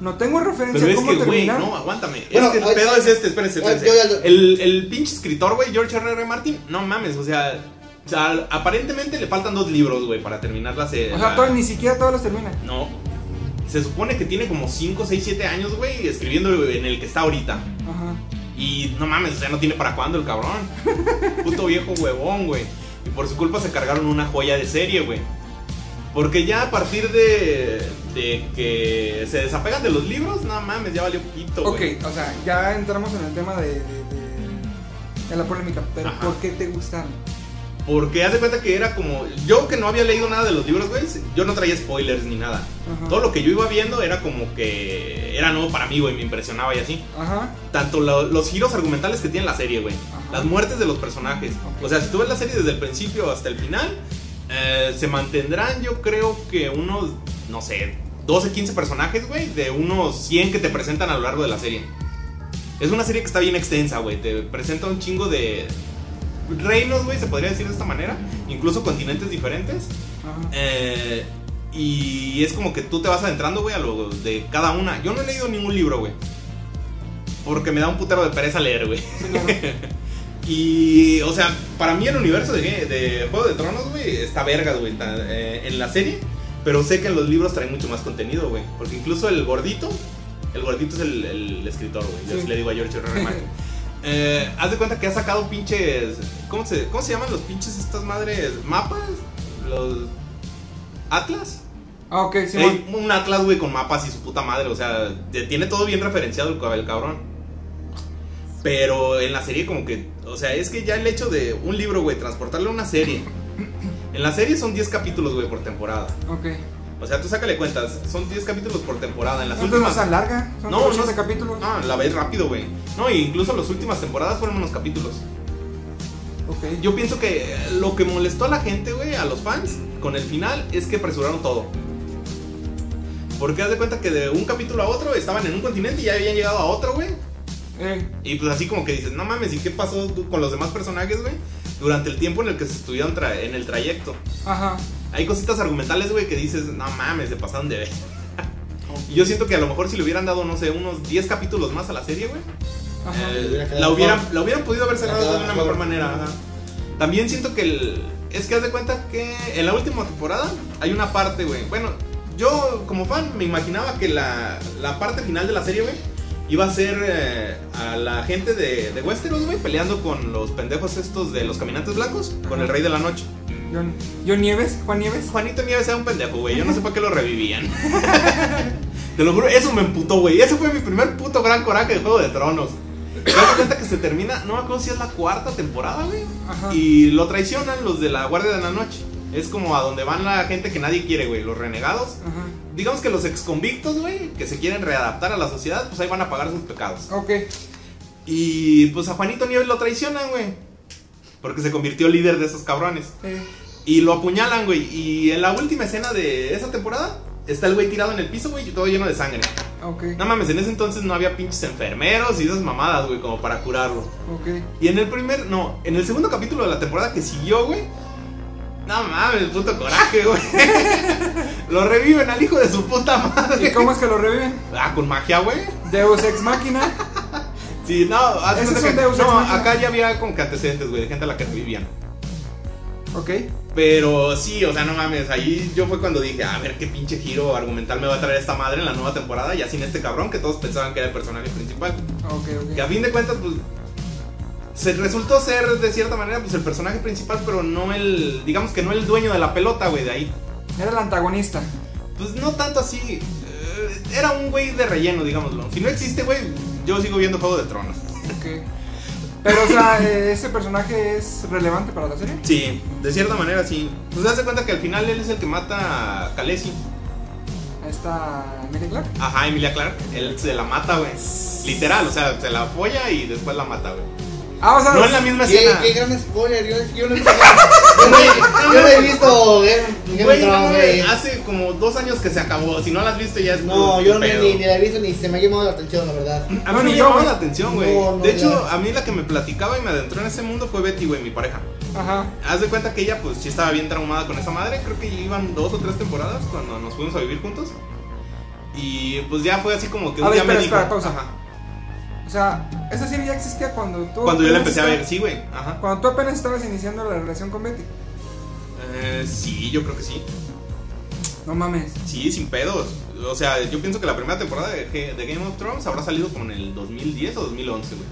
no tengo referencia Pero es cómo que, güey, no, aguántame. Bueno, es que el ay, pedo ay, es este, espérense, ay, espérense. El, el pinche escritor, güey, George R. R. Martin, no mames, o sea, o sea, aparentemente le faltan dos libros, güey, para terminar la serie. o sea, todo- ni siquiera todos los termina. No. Se supone que tiene como 5, 6, 7 años, güey, escribiendo en el que está ahorita. Ajá. Y no mames, o sea, no tiene para cuándo el cabrón. Puto viejo huevón, güey. Y por su culpa se cargaron una joya de serie, güey. Porque ya a partir de, de que se desapegan de los libros, no mames, ya valió poquito, Ok, güey. o sea, ya entramos en el tema de, de, de- de la polémica, pero Ajá. ¿por qué te gustan? Porque haz de cuenta que era como. Yo que no había leído nada de los libros, güey. Yo no traía spoilers ni nada. Ajá. Todo lo que yo iba viendo era como que. Era nuevo para mí, güey. Me impresionaba y así. Ajá. Tanto lo- los giros argumentales que tiene la serie, güey. Las muertes de los personajes. O sea, si tú ves la serie desde el principio hasta el final, eh, se mantendrán, yo creo que unos, no sé, 12, 15 personajes, güey, de unos 100 que te presentan a lo largo de la serie. Es una serie que está bien extensa, güey. Te presenta un chingo de reinos, güey, se podría decir de esta manera. Incluso continentes diferentes. Ajá. Eh, y es como que tú te vas adentrando, güey, a lo de cada una. Yo no he leído ningún libro, güey. Porque me da un putero de pereza leer, güey. Sí, claro. Y, o sea, para mí el universo de, de Juego de Tronos, güey, está vergas, güey, eh, en la serie. Pero sé que en los libros traen mucho más contenido, güey. Porque incluso el gordito, el gordito es el, el escritor, güey. Yo Sí. así le digo a George R. R. Martin. Eh, haz de cuenta que ha sacado pinches. ¿Cómo se, ¿Cómo se llaman los pinches estas madres? ¿Mapas? Los. ¿Atlas? Ah, ok, sí, Ey, un atlas, güey, con mapas y su puta madre. O sea, tiene todo bien referenciado el, el cabrón. Pero en la serie, como que. O sea, es que ya el hecho de un libro, güey, transportarlo a una serie. En la serie son 10 capítulos, güey, por temporada. Ok. O sea, tú sácale cuentas. Son 10 capítulos por temporada. En las no últimas. es tan larga, son No, no, no 80 es- capítulos. No, la ves rápido, güey. No, y incluso las últimas temporadas fueron unos capítulos. Ok. Yo pienso que lo que molestó a la gente, güey, a los fans, con el final, es que apresuraron todo. Porque haz de cuenta que de un capítulo a otro estaban en un continente y ya habían llegado a otro, güey. Eh, Y pues así como que dices, no mames, ¿y qué pasó con los demás personajes, güey? Durante el tiempo en el que se estuvieron en el trayecto. ajá. Hay cositas argumentales, güey, que dices, no mames, se pasaron de ver. Y yo siento que a lo mejor si le hubieran dado, no sé, unos 10 capítulos más a la serie, güey. Ajá. Eh, hubiera quedado la, hubieran, mejor. la hubieran podido haber cerrado de una mejor mejor. manera. ajá. También siento que el, es que haz de cuenta que en la última temporada hay una parte, güey. Bueno, yo como fan me imaginaba que la, la parte final de la serie, güey, iba a ser eh, a la gente de, de Westeros, güey, peleando con los pendejos estos de los caminantes blancos, con el rey de la noche. John, John Nieves, Juan Nieves. Juanito Nieves era un pendejo, güey. Yo no sé para qué lo revivían. Te lo juro, eso me emputó, güey. Ese fue mi primer puto gran coraje de Juego de Tronos. Te das cuenta que se termina, no me acuerdo si es la cuarta temporada, güey. Y lo traicionan los de la Guardia de la Noche. Es como a donde van la gente que nadie quiere, güey. Los renegados. Ajá. Digamos que los exconvictos, güey, que se quieren readaptar a la sociedad, pues ahí van a pagar sus pecados. Ok. Y pues a Juanito Nieves lo traicionan, güey. Porque se convirtió líder de esos cabrones. Eh, Y lo apuñalan, güey. Y en la última escena de esa temporada, está el güey tirado en el piso, güey, y todo lleno de sangre. ok. No mames, en ese entonces no había pinches enfermeros y esas mamadas, güey, como para curarlo. Ok. Y en el primer, no, en el segundo capítulo de la temporada que siguió, güey. No mames, puto coraje, güey. lo reviven al hijo de su puta madre. ¿Y cómo es que lo reviven? Ah, con magia, güey. Deus Ex Máquina. Sí, no, Ese es un que- Deus no, acá ya había como que antecedentes, güey, de gente a la que revivían. Ok. Pero sí, o sea, no mames, ahí yo fue cuando dije, a ver qué pinche giro argumental me va a traer esta madre en la nueva temporada, ya sin este cabrón que todos pensaban que era el personaje principal. Ok, ok. Que a fin de cuentas, pues, se resultó ser de cierta manera, pues, el personaje principal, pero no el, digamos que no el dueño de la pelota, güey, de ahí. Era el antagonista. Pues no tanto así, eh, era un güey de relleno, digámoslo. Si no existe, güey, yo sigo viendo Juego de Tronos. Ok. Pero, o sea, eh, ¿ese personaje es relevante para la serie? Sí, de cierta manera sí. Pues se hace cuenta que al final él es el que mata a Khaleesi. Esta Emilia Clark. Ajá, Emilia Clark. Él se la mata, güey. Literal, o sea, se la folla y después la mata, güey. Ah, o sea, No en la misma ¿Qué, escena. qué gran spoiler, yo, yo no he visto yo no he- yo no he visto Game of Güey, no, Thrones, hace como dos años que se acabó. Si no la has visto ya es No, yo no, ni, ni la he visto ni se me ha llamado la atención, la verdad. A No, mí ni me güey. la atención, güey. No, no, de hecho, ya. a mí la que me platicaba y me adentró en ese mundo fue Betty, güey, mi pareja. Ajá. Haz de cuenta que ella, pues, sí estaba bien traumada con esa madre. Creo que iban dos o tres temporadas cuando nos fuimos a vivir juntos. Y pues ya fue así como que A un ver, día me espera, dijo. espera, pausa. Ajá. O sea, esa serie ya existía cuando tú. Cuando yo la empecé a ver, sí, güey. Ajá. Cuando tú apenas estabas iniciando la relación con Betty. Eh, sí, yo creo que sí. No mames. Sí, sin pedos. O sea, yo pienso que la primera temporada de, G- de Game of Thrones habrá salido como en el 2010 o 2011, güey.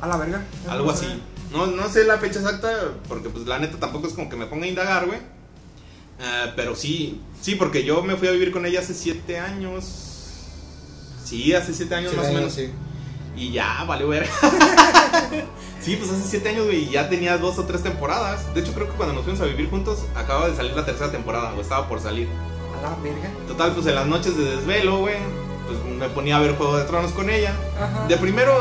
A la verga. Algo así. No, no sé la fecha exacta, porque pues la neta tampoco es como que me ponga a indagar, güey. Eh, pero sí, sí, porque yo me fui a vivir con ella hace siete años. Sí, hace siete años Sí, más o menos. sí. Y ya, valió ver. sí, pues hace siete años, güey, y ya tenía dos o tres temporadas. De hecho, creo que cuando nos fuimos a vivir juntos, acaba de salir la tercera temporada, o estaba por salir. A la verga. Total, pues en las noches de desvelo, güey, pues me ponía a ver Juego de Tronos con ella. Ajá. De primero,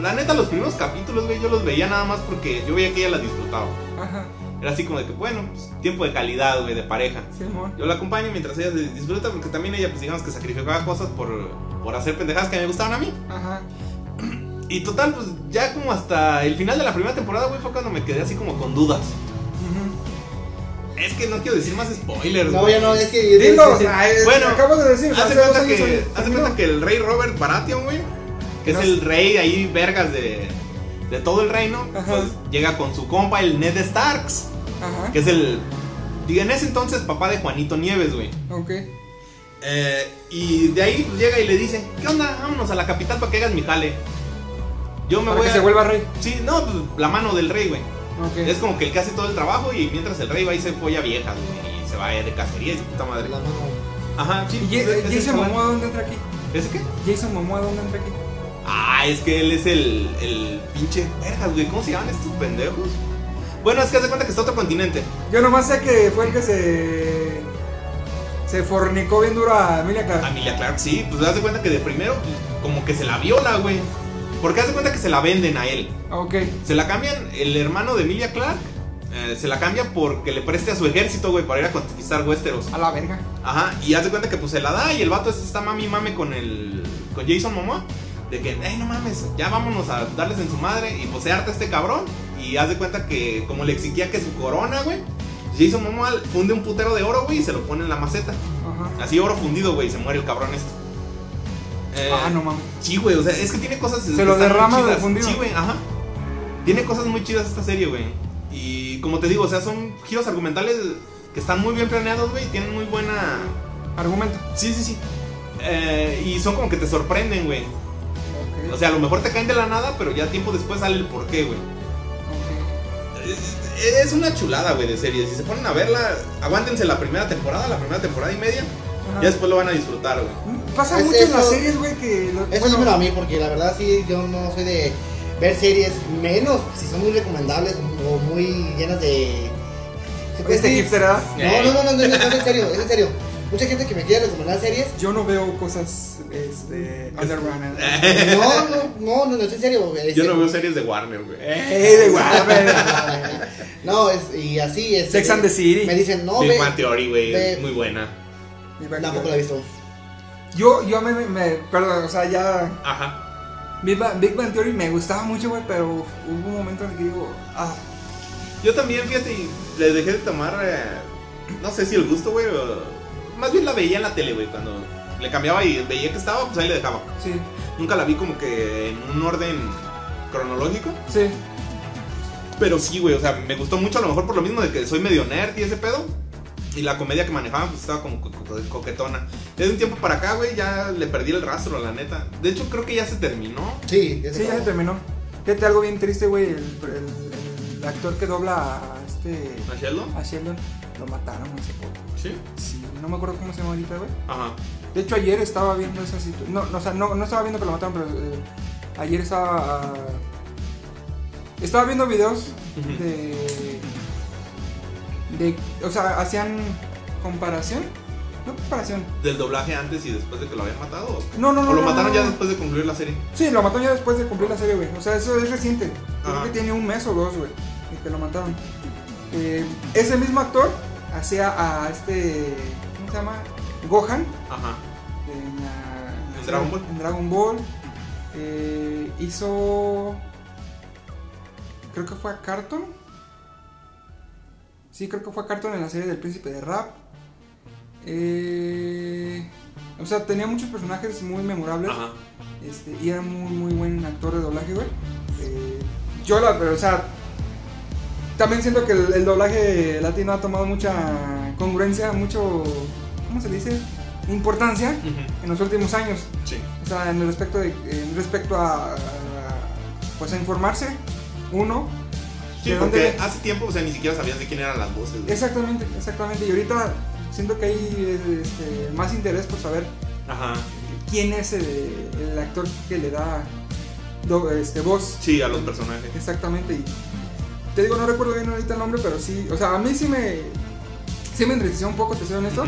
la neta, los primeros capítulos, güey, yo los veía nada más porque yo veía que ella la disfrutaba. Ajá. Era así como de que, bueno, pues, tiempo de calidad, güey, de pareja. Simón. Yo la acompaño mientras ella disfruta porque también ella, pues digamos que sacrificaba cosas por, por hacer pendejadas que me gustaban a mí. Ajá. Y total, pues ya como hasta el final de la primera temporada, güey, fue cuando me quedé así como con dudas. Es que no quiero decir más spoilers, No, ya no, es que. Dilo, o sea, Bueno, acabo de decir. Hace cuenta que, de cuenta que el rey Robert Baratheon, güey, que es el rey ahí, vergas de, de todo el reino, pues llega con su compa, el Ned Starks, Ajá. que es el, diga, en ese entonces papá de Juanito Nieves, güey. Ok. Eh, y de ahí pues llega y le dice, ¿qué onda? Vámonos a la capital para que hagas mi jale. Yo me Para voy que a... se vuelva rey. Sí, no, pues la mano del rey, güey. Es como que el que hace todo el trabajo y mientras el rey va y se folla viejas, güey, y se va de cacería y su puta madre. La mano. Ajá, sí. ¿Y Ja- es el Jason. Momoa dónde entra aquí? ¿Ese qué? Jason Momoa dónde entra aquí? Ah, es que él es el, el pinche vergas, güey. ¿Cómo se llaman estos pendejos? Bueno, es que haz de cuenta que está otro continente. Yo nomás sé que fue el que se. Se fornicó bien duro a Emilia Clarke. Emilia Clark, sí, pues haz de cuenta que de primero, pues, como que se la viola, güey. Porque haz de cuenta que se la venden a él. Ok. Se la cambian, el hermano de Emilia Clark, eh, se la cambia porque le preste a su ejército, güey, para ir a conquistar Westeros. A la verga. Ajá, y haz de cuenta que pues se la da y el vato este está mami mame con el. con Jason Momoa. De que, hey, no mames, ya vámonos a darles en su madre. Y pues se harta este cabrón. Y haz de cuenta que, como le exigía que su corona, güey. Jason Momoa funde un putero de oro, güey, y se lo pone en la maceta. Ajá. Así oro fundido, güey, y se muere el cabrón este. Eh, Ah, no mames. Sí, güey, o sea, es que tiene cosas. Se lo derrama de fundido. Sí, güey, ajá. Tiene cosas muy chidas esta serie, güey. Y como te digo, o sea, son giros argumentales que están muy bien planeados, güey, tienen muy buena. Argumento. Sí, sí, sí. Eh, y son como que te sorprenden, güey. O sea, a lo mejor te caen de la nada, pero ya tiempo después sale el porqué, güey. ok. Es- Es una chulada, güey, de serie. Si se ponen a verla, aguántense la primera temporada, la primera temporada y media. Ajá. Ya después lo van a disfrutar, güey. Pasa Es mucho en las series, güey, que. lo- Eso bueno, dímelo a mí, porque la verdad sí, yo no soy de ver series, menos si son muy recomendables o muy llenas de... ¿se puede Este hipster, ¿verdad? No, no, no, no, no, no, es en serio, es en serio. Mucha gente que me quiere recomendar series. Yo no veo cosas. Este. Underground. No, no, no, no, no, es en serio. este- Yo no veo series de Warner, güey. ¡Ey, de Warner! No, es, y así es. Sex and the City. Me dicen, no, Big. Bang Theory, güey, muy buena. Tampoco la he visto. Yo, yo me, me. Perdón, o sea, ya. Ajá. Big Bang, Big Bang Theory me gustaba mucho, güey, pero hubo un momento en el que digo. Ah, Yo también, fíjate, y le dejé de tomar, eh, no sé si el gusto, güey, más bien la veía en la tele, güey, cuando le cambiaba y veía que estaba, pues ahí le dejaba. sí, Nunca la vi como que en un orden cronológico. sí. Pero sí, güey, o sea, me gustó mucho a lo mejor por lo mismo de que soy medio nerd y ese pedo. Y la comedia que manejaban pues estaba como co- co- coquetona. Desde un tiempo para acá, güey, ya le perdí el rastro, la neta. De hecho, creo que ya se terminó. Sí, ya Sí, ya se terminó. Fíjate algo bien triste, güey. El, el- el actor que dobla a este. ¿A Sheldon? A Sheldon lo mataron hace poco. Sí. Sí, no me acuerdo cómo se llama ahorita, güey. Ajá. De hecho, ayer estaba viendo esa situación. No, no, o sea, no, no estaba viendo que lo mataron, pero eh, ayer estaba. estaba viendo videos de. De. O sea, hacían comparación. No comparación. ¿Del doblaje antes y después de que lo habían matado? ¿O, No, no, no. o lo no, mataron no, ya después de concluir la serie? Sí, lo mataron ya después de cumplir la serie, güey. O sea, eso es reciente. Creo Ajá. que tiene un mes o dos, güey. de que lo mataron. Eh, ese mismo actor hacía a este. ¿Cómo se llama? Gohan. Ajá. En, la- ¿En Dragon Ball? En Dragon Ball. Eh, hizo. Creo que fue a Carton. Sí, creo que fue Carton en la serie del Príncipe de Rap. Eh, o sea, tenía muchos personajes muy memorables. Ajá. Este, y era muy, muy buen actor de doblaje, güey. Eh, yo la, pero, o sea, también siento que el, el doblaje latino ha tomado mucha congruencia, mucho, ¿cómo se dice? Importancia en los últimos años. Sí. O sea, en el respecto de, en respecto a, a- pues a informarse, uno. Sí, porque hace tiempo, o sea, ni siquiera sabías de quién eran las voces. güey. Exactamente, exactamente. Y ahorita siento que hay este, más interés por saber Ajá. quién es el, el actor que le da do- este, voz. Sí, a los personajes. Exactamente. Y te digo, no recuerdo bien ahorita el nombre, pero sí. O sea, a mí sí me. Sí me entristeció un poco, te soy honesto.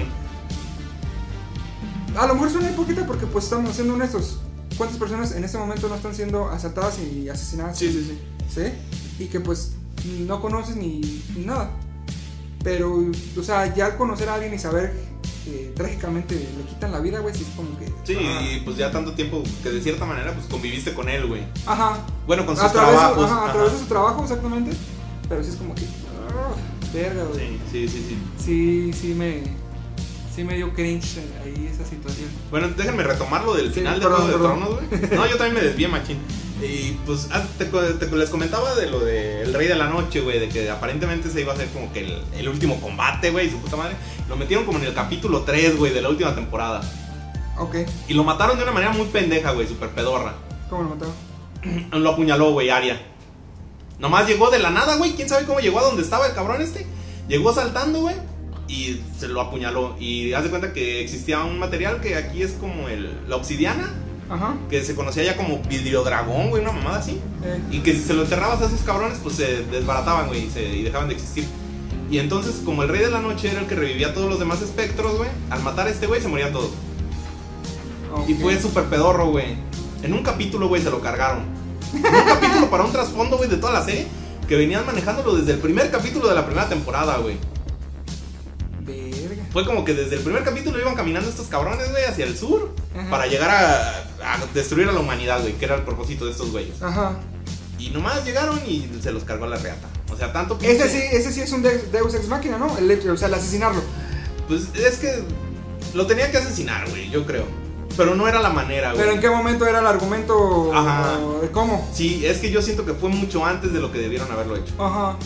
A lo mejor suena hipócrita porque, pues, estamos siendo honestos. ¿Cuántas personas en este momento no están siendo asaltadas y asesinadas? Sí, sí, sí. ¿Sí? Y que, pues, no conoces ni, ni nada. Pero, o sea, ya al conocer a alguien y saber que trágicamente le quitan la vida, güey, sí es como que. Sí, ah, y pues ya tanto tiempo que de cierta manera pues conviviste con él, güey. Ajá. Bueno, con sus A través, trabajos. ajá, a través de su trabajo, exactamente. Pero sí es como que. ah, verga, güey. Sí, sí, sí, sí. Sí, sí me. Sí me dio cringe ahí esa situación. Bueno, déjenme retomar lo del Sí, final de Juego de. Tronos, güey. No, yo también me desvié, machín. Y pues ah, te, te- les comentaba de lo del Rey de la Noche, güey, de que aparentemente se iba a hacer como que el, el último combate, güey, su puta madre. Lo metieron como en el capítulo 3, güey, de la última temporada. Ok, Y lo mataron de una manera muy pendeja, güey, súper pedorra. ¿cómo lo mataron? Lo apuñaló, güey, Aria. Nomás llegó de la nada, güey. ¿Quién sabe cómo llegó a donde estaba el cabrón este? Llegó saltando, güey. Y se lo apuñaló. Y haz de cuenta que existía un material que aquí es como el, la obsidiana. Ajá. Que se conocía ya como vidriodragón, güey, una mamada así. Eh, Y que si se lo enterrabas a esos cabrones, pues se desbarataban, güey, y, se- y dejaban de existir. Y entonces, como el rey de la noche era el que revivía a todos los demás espectros, güey, al matar a este güey se morían todos. Y ok. fue súper pedorro, güey. En un capítulo, güey, se lo cargaron. En un capítulo para un trasfondo, güey, de toda la serie. Que venían manejándolo desde el primer capítulo de la primera temporada, güey. Fue como que desde el primer capítulo iban caminando estos cabrones, güey, hacia el sur. Ajá. Para llegar a, a destruir a la humanidad, güey, que era el propósito de estos güeyes. Ajá. Y nomás llegaron y se los cargó la reata. O sea, tanto Ese pinche- sí, ese sí es un Deus Ex Máquina, ¿no? El o sea, el asesinarlo. Pues es que lo tenía que asesinar, güey, yo creo. Pero no era la manera, güey. Pero en qué momento era el argumento Ajá. cómo. Sí, es que yo siento que fue mucho antes de lo que debieron haberlo hecho. Ajá.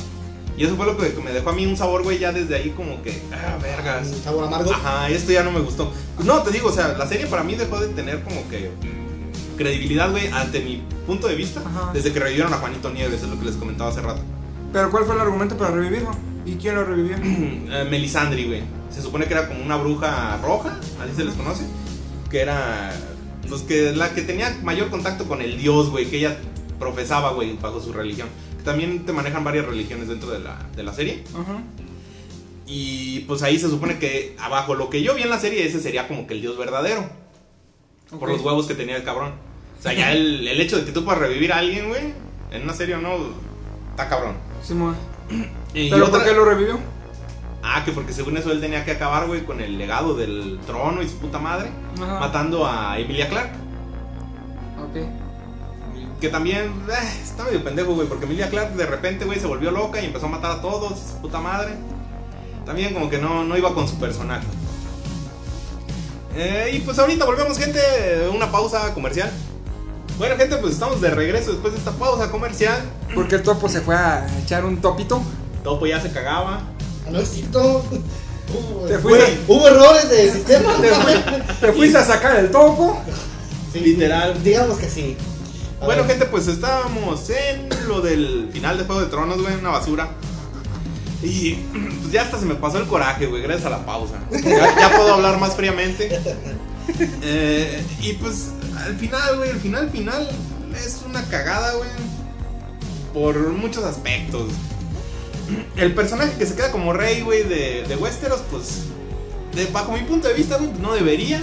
Y eso fue lo que me dejó a mí un sabor, güey, ya desde ahí como que, ah, vergas. Un sabor amargo. Ajá, esto ya no me gustó. No, te digo, o sea, la serie para mí dejó de tener como que credibilidad, güey, ante mi punto de vista, Ajá. desde que revivieron a Juanito Nieves, es lo que les comentaba hace rato. Pero ¿cuál fue el argumento para revivirlo? ¿Y quién lo revivió? Eh, Melisandre, güey. Se supone que era como una bruja roja, así se les conoce. Que era. Pues que la que tenía mayor contacto con el dios, güey, que ella profesaba, güey, bajo su religión. También te manejan varias religiones dentro de la, de la serie. Ajá. Y pues ahí se supone que abajo lo que yo vi en la serie, ese sería como que el dios verdadero. Por Ok. los huevos que tenía el cabrón. O sea, ya el, el hecho de que tú puedas revivir a alguien, güey, en una serie o no, está cabrón. Simón. Y ¿Pero otra- por qué lo revivió? Ah, que porque según eso él tenía que acabar, güey, con el legado del trono y su puta madre, Ajá. matando a Emilia Clark. Ok. Que también eh, está medio pendejo, güey, porque Emilia Clark de repente, güey, se volvió loca y empezó a matar a todos y su puta madre. También como que no, no iba con su personaje. Eh, y pues ahorita volvemos, gente, una pausa comercial. Bueno, gente, pues estamos de regreso después de esta pausa comercial. Porque el topo se fue a echar un topito. Topo ya se cagaba. No es cierto. Hubo, Te fuiste- hubo errores de sistema. Te fuiste a sacar el topo. Sí, Literal. Digamos que sí. Bueno, gente, pues estábamos en lo del final de Juego de Tronos, güey, una basura. Y pues ya hasta se me pasó el coraje, güey, gracias a la pausa. Ya, ya puedo hablar más fríamente. Eh, y pues al final, güey, el final final es una cagada, güey. Por muchos aspectos. El personaje que se queda como rey, güey, de, de Westeros, pues, de- bajo mi punto de vista, pues, no debería.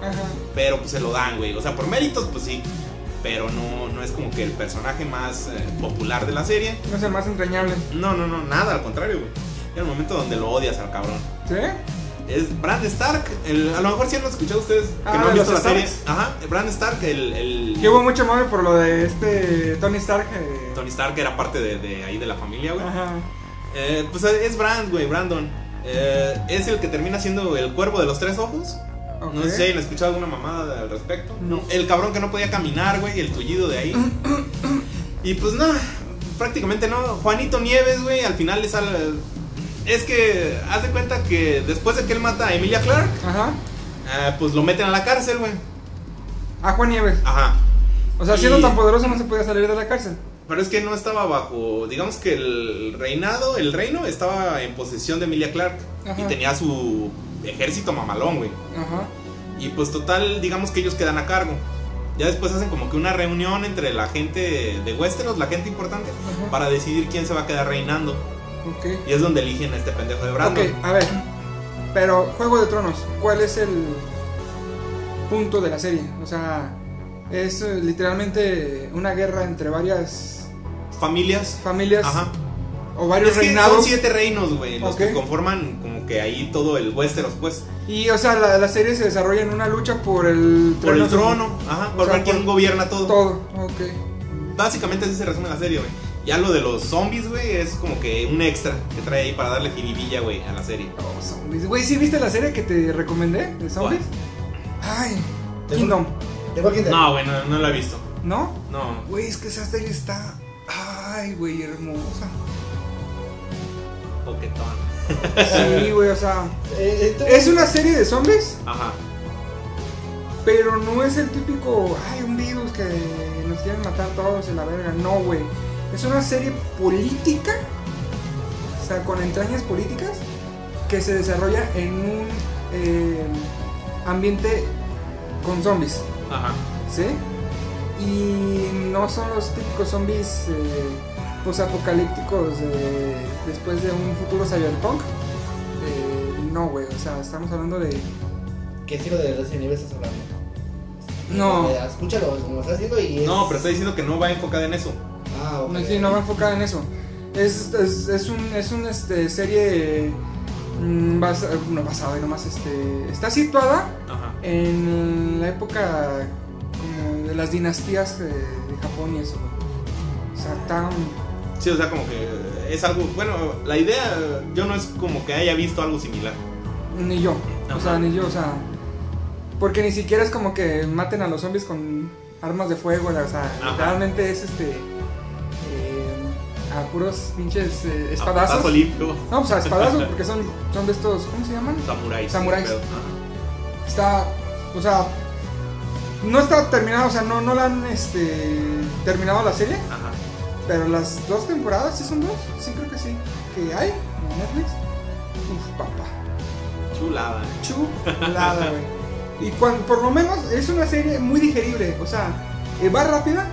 Ajá. Pero pues se lo dan, güey. O sea, por méritos, pues sí. Pero no, no es como que el personaje más eh, popular de la serie. No es el más entrañable. No, no, no, nada, al contrario, güey. Era el momento donde lo odias al cabrón. ¿Sí? Es Brand Stark. el- a lo mejor sí han escuchado ustedes que Ah, no han ¿de visto la serie. Ajá, Brand Stark, el. el Que hubo mucho mame por lo de este Tony Stark. eh, Tony Stark era parte de, de ahí de la familia, güey. Ajá. Eh, pues es Brand, güey, Brandon. Eh, es el que termina siendo el cuervo de los tres ojos. No sé si hayan escuchado alguna mamada al respecto. No. El cabrón que no podía caminar, güey, el tullido de ahí. y pues no, prácticamente no. Juanito Nieves, güey, al final le sale. Es que, haz de cuenta que después de que él mata a Emilia Clark, Ajá. eh, pues lo meten a la cárcel, güey. A Juan Nieves. Ajá. O sea, Y- siendo tan poderoso no se podía salir de la cárcel. Pero es que no estaba bajo, digamos que el reinado, el reino estaba en posesión de Emilia Clark. Ajá. Y tenía su ejército mamalón, güey. Ajá. Y pues total, digamos que ellos quedan a cargo. Ya después hacen como que una reunión entre la gente de Westeros, la gente importante, Ajá. para decidir quién se va a quedar reinando. Ok. Y es donde eligen a este pendejo de Brandon. Ok, a ver. Pero, Juego de Tronos, ¿cuál es el punto de la serie? O sea, es eh, literalmente una guerra entre varias Familias. familias Ajá. O varios Es que reinados. son siete reinos, güey, los que conforman como que ahí todo el Westeros, pues. Y, o sea, la, la serie se desarrolla en una lucha por el Por el trono, ajá, o por sea, ver quién por gobierna todo. Todo, ok. Básicamente así se resume la serie, güey. Ya lo de los zombies, güey, es como que un extra que trae ahí para darle jiribilla, güey, a la serie. Oh, zombies. Güey, ¿sí viste la serie que te recomendé de zombies? Ay, ¿De Kingdom. ¿De Walking Dead? No, güey, no, no la he visto. ¿No? No. Güey, es que esa serie está. Ay, güey, hermosa. Poquetón. Sí, güey, o sea. Eh, esto- Es una serie de zombies, Ajá. pero no es el típico. Ay, un virus que nos quieren matar todos en la verga. No, güey. Es una serie política, o sea, con entrañas políticas, que se desarrolla en un eh, ambiente con zombies. Ajá. ¿Sí? Y no son los típicos zombies eh, posapocalípticos eh, después de un futuro cyberpunk. Eh, no, güey, o sea, estamos hablando de. ¿Qué estilo de Resident Evil estás hablando? No. Escúchalo como estás haciendo y es... No, pero está diciendo que no va enfocada en eso. Ah, ok. No, sí, no va enfocada en eso. Es, es, es un, es un este, serie mm, basa- no basada, nomás este, está situada Ajá. en la época como de las dinastías eh, de Japón y eso. güey. O sea, tan Sí, o sea, como que es algo. Bueno, la idea, yo no es como que haya visto algo similar. Ni yo. O sea, ni yo, o sea. Porque ni siquiera es como que maten a los zombies con armas de fuego, o sea, Ajá. literalmente es este. eh, a puros pinches eh, A espadazos. putazo limpio. No, pues a espadazos, porque son, son de estos. ¿Cómo se llaman? Samuráis. Samuráis. Está. O sea. No está terminado, o sea, no, no la han este, terminado la serie, Ajá. Pero las dos temporadas, ¿sí son dos? Sí, creo que sí. Que hay en Netflix. Uf, papá. Chulada. chulada, güey. Y cuando, por lo menos es una serie muy digerible, o sea, eh, va rápida,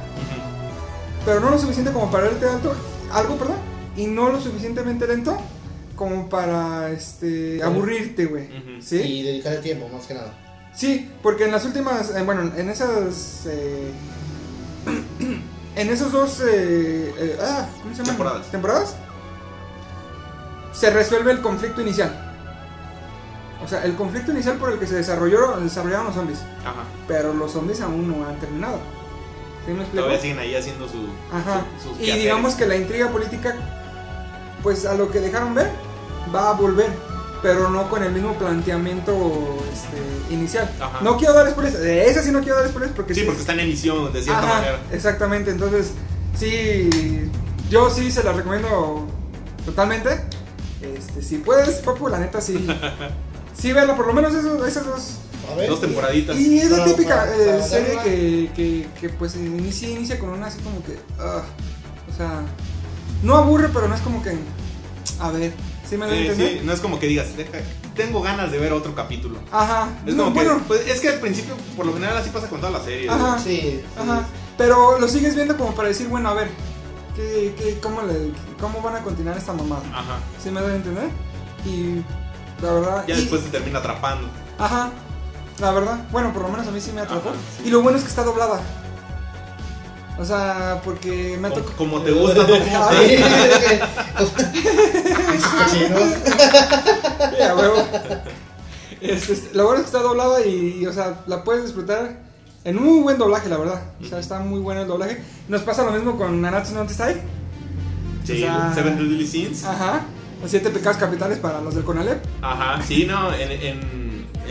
pero no lo suficiente como para verte alto, algo, perdón, y no lo suficientemente lento como para este aburrirte, güey. Ujú. ¿Sí? Y dedicarle tiempo, más que nada. Sí, porque en las últimas, eh, bueno, en esas eh, en esos dos eh, eh, ah, ¿cómo se llaman? Temporadas. Temporadas se resuelve el conflicto inicial. O sea, el conflicto inicial por el que se desarrolló, desarrollaron los zombies. Ajá. Pero los zombies aún no han terminado. ¿Sí me explico? Todavía siguen ahí haciendo su. Ajá. su- sus y quehaceres. digamos que la intriga política, pues a lo que dejaron ver, va a volver. Pero no con el mismo planteamiento este, inicial. Ajá. No quiero dar spoilers, de esa sí no quiero dar spoilers porque Sí, porque está en emisión de cierta Ajá, manera. Exactamente, entonces sí, yo sí se la recomiendo totalmente. Este, si puedes, papu, la neta sí. Sí, verla, por lo menos esos, esas dos. A ver. Dos temporaditas. Y es la típica para- eh, para serie que, que, pues inicia, inicia con una así como que. ah, o sea, no aburre, pero no es como que. A ver, ¿sí me a Sí, entender? sí, no es como que digas, "Deja, tengo ganas de ver otro capítulo. Ajá, Es no, como que, bueno, pues, es que al principio, por lo general, así pasa con todas las series. Ajá. Sí, sí. Ajá, pero lo sigues viendo como para decir, bueno, a ver, ¿qué, qué, cómo, le, ¿cómo van a continuar esta mamada? Ajá. ¿Sí me doy a entender? Y la verdad. Ya y- después te termina atrapando. Ajá, la verdad. Bueno, por lo menos a mí sí me atrapó. Ajá, sí. Y lo bueno es que está doblada. O sea, porque me ha tocado. como te gusta, ¿no? Huevo. Este, este, lo bueno es que está doblada y, y, o sea, la puedes disfrutar en un muy buen doblaje, la verdad. O sea, está muy bueno el doblaje. Nos pasa lo mismo con Nanatsu no Taizai. Sí, O sea- Seven Deadly Sins. Ajá. Los siete pecados capitales para los del Conalep. Ajá, sí, no, en, en-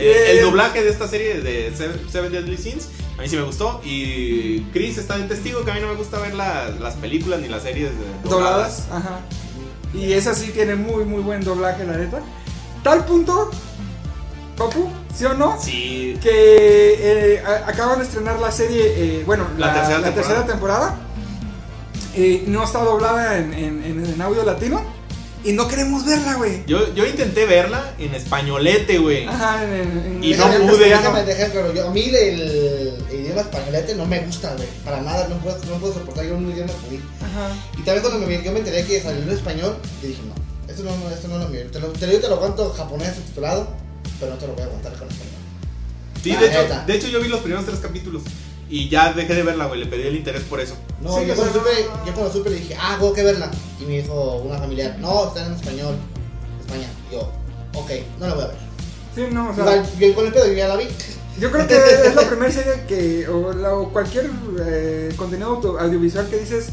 Eh. el doblaje de esta serie de Seven, Seven Deadly Sins a mí sí me gustó y Chris está de testigo que a mí no me gusta ver la- las películas ni las series de- dobladas. Ajá. Y esa sí tiene muy, muy buen doblaje, la neta. Tal punto, Papu, ¿sí o no? Sí, Que eh, acaban de estrenar la serie, eh, bueno, La la, tercera la temporada. tercera temporada. Eh, no está doblada en, en- en- en audio latino. Y no queremos verla, güey. yo, yo intenté verla en españolete, güey. Ajá, en, en- Y no pude. Déjame dejar claro, yo, a mí el, el idioma españolete no me gusta, güey. Para nada, no puedo, no puedo soportar yo un idioma así. Ajá. Y también cuando me, yo me enteré que salió en español, yo dije, no, esto no, no, esto no es lo mío. Te lo, te, lo, te lo aguanto japonés subtitulado, pero no te lo voy a aguantar con español. Sí, de hecho, de hecho yo vi los primeros tres capítulos y ya dejé de verla, güey, le pedí el interés por eso. No, Sí, yo, cuando supe, no, yo cuando supe le dije, ah, tengo que verla. Y me dijo una familiar, no, está en español, España. Y yo, ok, no la voy a ver. Sí, no, o sea, Igual, yo con el pedo yo ya la vi. yo creo que es la primera serie que, o, la- o cualquier eh, contenido auto- audiovisual que dices,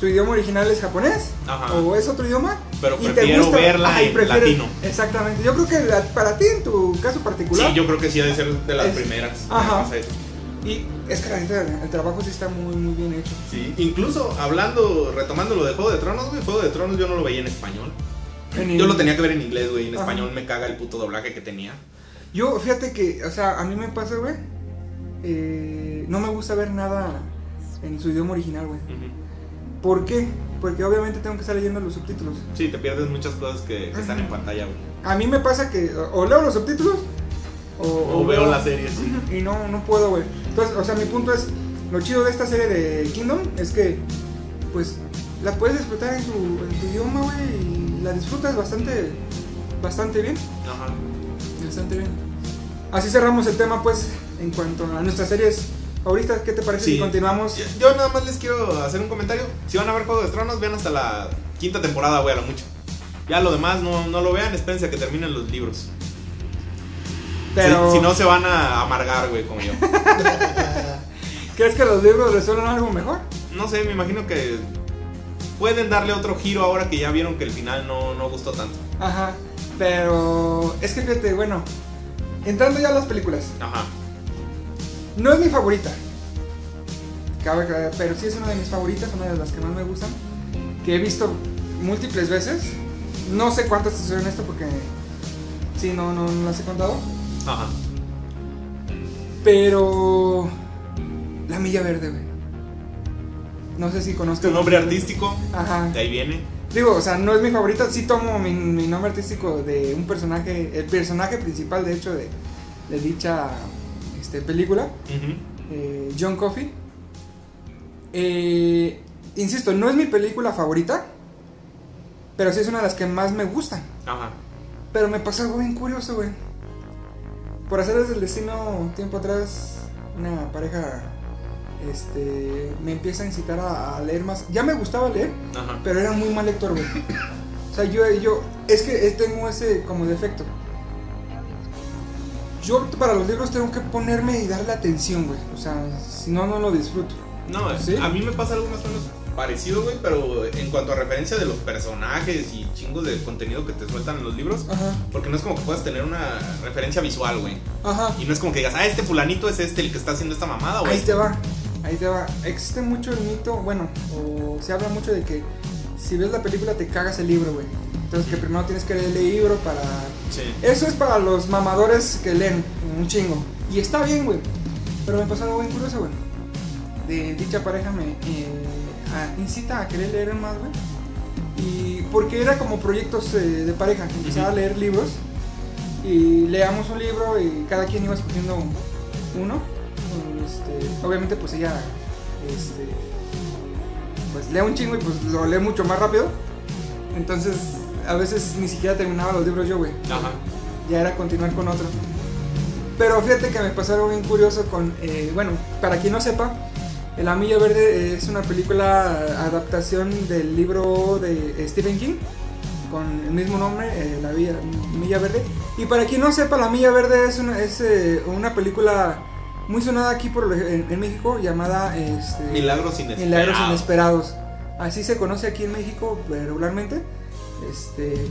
su idioma original es japonés, Ajá. o es otro idioma, Pero y te prefiero gusta, verla en prefieres- latino. Exactamente. Yo creo que la- para ti, en tu caso particular, Sí, yo creo que sí ha de ser de las Es- primeras. Ajá. Eso. Y es que la neta, el trabajo sí está muy, muy bien hecho. Sí, incluso hablando, retomando lo de Juego de Tronos, güey, Juego de Tronos yo no lo veía en español. En Yo lo tenía que ver en inglés, güey, en Ajá. español me caga el puto doblaje que tenía. Yo, fíjate que, o sea, a mí me pasa, güey, eh, no me gusta ver nada en su idioma original, güey. ¿Por qué? Porque obviamente tengo que estar leyendo los subtítulos. Sí, te pierdes muchas cosas que, que están en pantalla, güey. A mí me pasa que o leo los subtítulos o, O veo la serie, sí. Y no, no puedo, güey. Entonces, o sea, mi punto es, lo chido de esta serie de Kingdom es que, pues, la puedes disfrutar en tu, en tu idioma, güey, y la disfrutas bastante, bastante bien, Ajá. bastante bien. Así cerramos el tema, pues, en cuanto a nuestras series favoritas. ¿Qué te parece Sí. si continuamos? Yo, yo nada más les quiero hacer un comentario. Si van a ver Juego de Tronos, vean hasta la quinta temporada, güey, a lo mucho. Ya lo demás no, no lo vean, espérense a que terminen los libros. Pero, Si, si no, se van a amargar, güey, como yo. ¿crees que los libros resuelven algo mejor? No sé, me imagino que pueden darle otro giro ahora que ya vieron que el final no, no gustó tanto. Ajá, pero es que fíjate, bueno, entrando ya a las películas. Ajá. No es mi favorita. Cabe aclarar, pero sí es una de mis favoritas, una de las que más me gustan. Que he visto múltiples veces. No sé cuántas en esto porque. Sí, no, no, no las he contado. Ajá. Pero. La Milla Verde, güey. No sé si conozco. Tu nombre artístico, Ajá. de ahí viene. Digo, o sea, no es mi favorita. Sí tomo mi, mi nombre artístico de un personaje. El personaje principal, de hecho, de, de dicha este, película. Eh, John Coffey. Eh, insisto, no es mi película favorita, pero sí es una de las que más me gustan. Ajá. Pero me pasó algo bien curioso, güey. Por hacer desde el destino un tiempo atrás, una pareja este, me empieza a incitar a, a leer más. Ya me gustaba leer, Ajá. pero era muy mal lector, güey. O sea, yo, yo, es que tengo ese como defecto. Yo para los libros tengo que ponerme y darle atención, güey. O sea, si no, no lo disfruto. No, ¿Sí? a mí me pasa algo más o menos parecido, güey, pero en cuanto a referencia de los personajes y chingos de contenido que te sueltan en los libros, Ajá, porque no es como que puedas tener una referencia visual, güey. ajá. Y no es como que digas, ah, este fulanito es este el que está haciendo esta mamada, güey. Ahí te va, ahí te va. Existe mucho el mito, bueno, o se habla mucho de que si ves la película te cagas el libro, güey. Entonces que primero tienes que leer el libro para... Sí. Eso es para los mamadores que leen un chingo. Y está bien, güey. Pero me pasó algo bien curioso, güey. De dicha pareja me eh, a- incita a querer leer más, güey. Y porque era como proyectos eh, de pareja. Empezaba a leer libros. Y leamos un libro y cada quien iba escogiendo uno. Este, obviamente pues ella este, pues lee un chingo y pues lo lee mucho más rápido. Entonces a veces ni siquiera terminaba los libros yo, güey. Ajá. Ya era continuar con otro. Pero fíjate que me pasó algo bien curioso con, eh, bueno, para quien no sepa, El Amilla Verde es una película adaptación del libro de Stephen King con el mismo nombre, eh, La Villa- Milla Verde. Y para quien no sepa, La Milla Verde es una, es, eh, una película muy sonada aquí por, en, en México llamada este, Milagros inesperados. Milagros Inesperados. Así se conoce aquí en México regularmente. Este,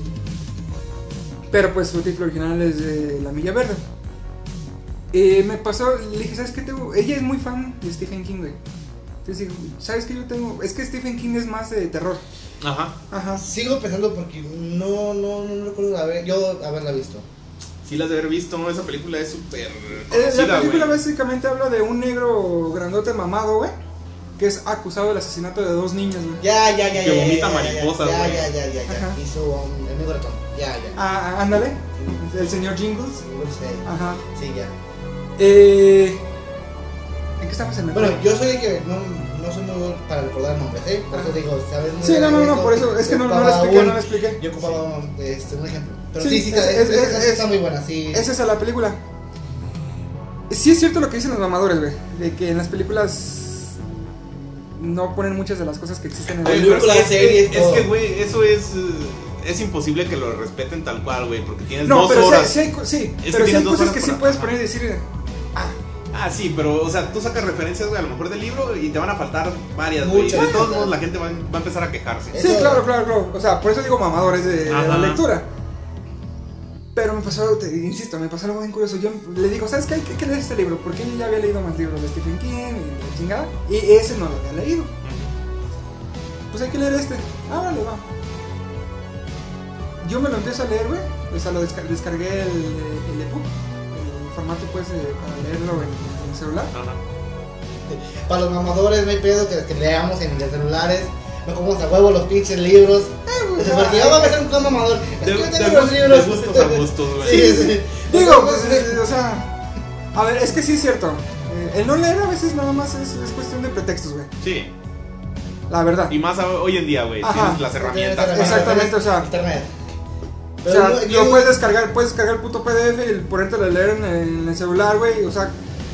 pero pues su título original es de La Milla Verde. Eh, me pasó, le dije, ¿sabes qué tengo? Ella es muy fan de Stephen King, güey. Entonces, digo, ¿sabes qué yo tengo? Es que Stephen King es más de terror. Ajá. Ajá. Sigo pensando porque no, no, no recuerdo haber, yo haberla visto. Sí las de haber visto, ¿no? Esa película es súper Eh, la película güey. básicamente habla de un negro grandote mamado, güey. Que es acusado del asesinato de dos niños, güey. Ya, ya, ya, Que ya. vomita ya, ya, mariposas, Ya, güey. ya, ya, ya, ya. Hizo um, el negro ratón. Ya, ya. Ah, ándale. El señor Jingles. No sé. Ajá. Sí, ya. Eh, ¿En qué estamos en el Bueno, yo soy de que no, no soy muy bueno para recordar nombres, ¿eh? Por eso digo, ¿sabes? muy Sí, no, no, no, por eso, es que no, no lo expliqué, un- no lo expliqué. Yo ocupaba un, este, un ejemplo. Pero Sí, sí, sí, es- está, es- es- es- esa es- está muy buena, sí. Esa es la película. Sí es cierto lo que dicen los mamadores, güey. De que en las películas no ponen muchas de las cosas que existen en la Güey, Película, pero películas, es, series, que- es que, güey, eso es. eh, Es imposible que lo respeten tal cual, güey, porque tienes No, dos pero sí, horas. sí sí, Es que pero sí tienes hay cosas que sí puedes poner y decir. Ah, Ah, sí, pero, o sea, tú sacas referencias, güey, a lo mejor del libro y te van a faltar varias, güey. Muchas. De todos modos, la gente va, va a empezar a quejarse. Eso- sí, claro, claro, claro. O sea, por eso digo mamadores de, de la lectura. Pero me pasó, te insisto, me pasó algo bien curioso. Yo le digo, ¿sabes qué? Hay que, leer este libro. Porque yo ya había leído más libros de Stephen King y la chingada. Y ese no lo había leído. Pues hay que leer este. Ah, vale, va. Yo me lo empiezo a leer, güey. O sea, lo desca- descargué el, el el formato, pues, eh, para leerlo en, en el celular. Ajá. Para los mamadores, no hay pedo que, que leamos en los celulares. No comemos a huevo los pinches libros. pues, Porque yo voy a ser un mamador. Es De, que yo de tengo los libros. de gustos a gustos, güey. Sí, sí. Digo, pues, eh, o sea. A ver, es que sí es cierto. Eh, el no leer a veces nada más es, es cuestión de pretextos, güey. Sí. La verdad. Y más hoy en día, güey. Tienes las herramientas. Exactamente, o sea. Internet. O sea, no- lo yo- puedes descargar, puedes descargar el puto PDF y ponerte a leer en, en el celular, güey. O sea,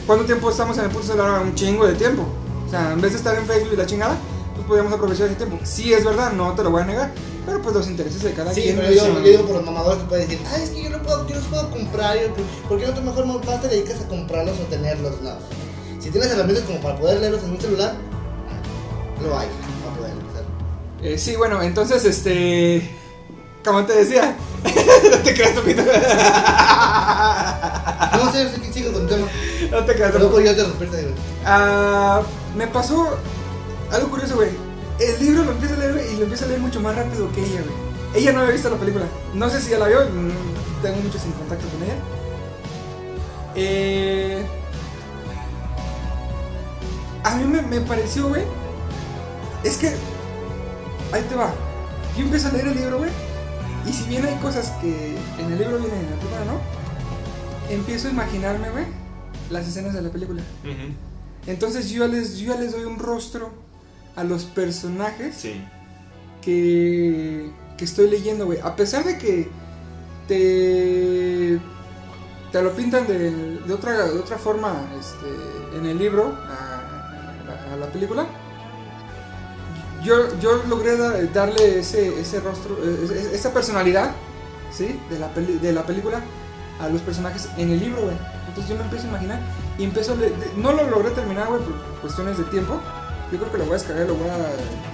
¿cuánto tiempo estamos en el puto celular? Un chingo de tiempo. O sea, en vez de estar en Facebook y la chingada, pues podríamos aprovechar ese tiempo. Sí es verdad, no te lo voy a negar. Pero pues los intereses de cada Sí, quien. pero yo, son- yo digo por los mamadores que pueden decir, ay, es que yo no puedo, yo los puedo comprar, yo, ¿por qué no tú mejor más te dedicas a comprarlos o tenerlos? No. Si tienes herramientas como para poder leerlos en un celular, ah, lo hay para poder hacerlo. Eh, sí, bueno, entonces, este. Como te decía, no te creas tu pito. No sé, sé que sigo con tema. No te creas tu Luego yo te respeto. Ah, me pasó algo curioso, güey. El libro lo empiezo a leer y lo empiezo a leer mucho más rápido que ella, güey. Ella no había visto la película. No sé si ya la vio, mm, tengo mucho sin contacto con ella. Eh, a mí me, me pareció, güey. Es que. Ahí te va. Yo empiezo a leer el libro, güey. Y si bien hay cosas que en el libro vienen en la película no, empiezo a imaginarme, güey, las escenas de la película. Entonces yo les, yo les doy un rostro a los personajes Sí. que, que estoy leyendo, güey. A pesar de que te, te lo pintan de, de otra, de otra forma este, en el libro, a, a- a la película, yo, yo logré da- darle ese, ese rostro, eh, es- esa personalidad, ¿sí? De la, de la película a los personajes en el libro, güey. Entonces yo me empiezo a imaginar y empiezo a leer. No lo logré terminar, güey, por cuestiones de tiempo. Yo creo que lo voy a descargar lo voy a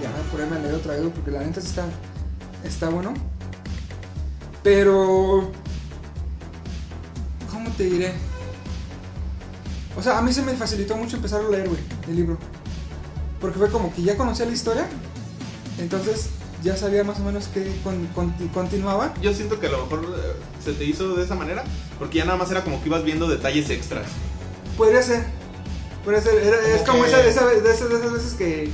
ya ponerme a leer otra vez, porque la neta está, está bueno. Pero. ¿Cómo te diré? O sea, a mí se me facilitó mucho empezar a leer, güey, el libro. Porque fue como que ya conocía la historia. Entonces ya sabía más o menos que con- conti- continuaba. Yo siento que a lo mejor eh, se te hizo de esa manera, porque ya nada más era como que ibas viendo detalles extras. Podría ser. Podría ser. Era- es Como esa, esa- de, esas, de esas veces que.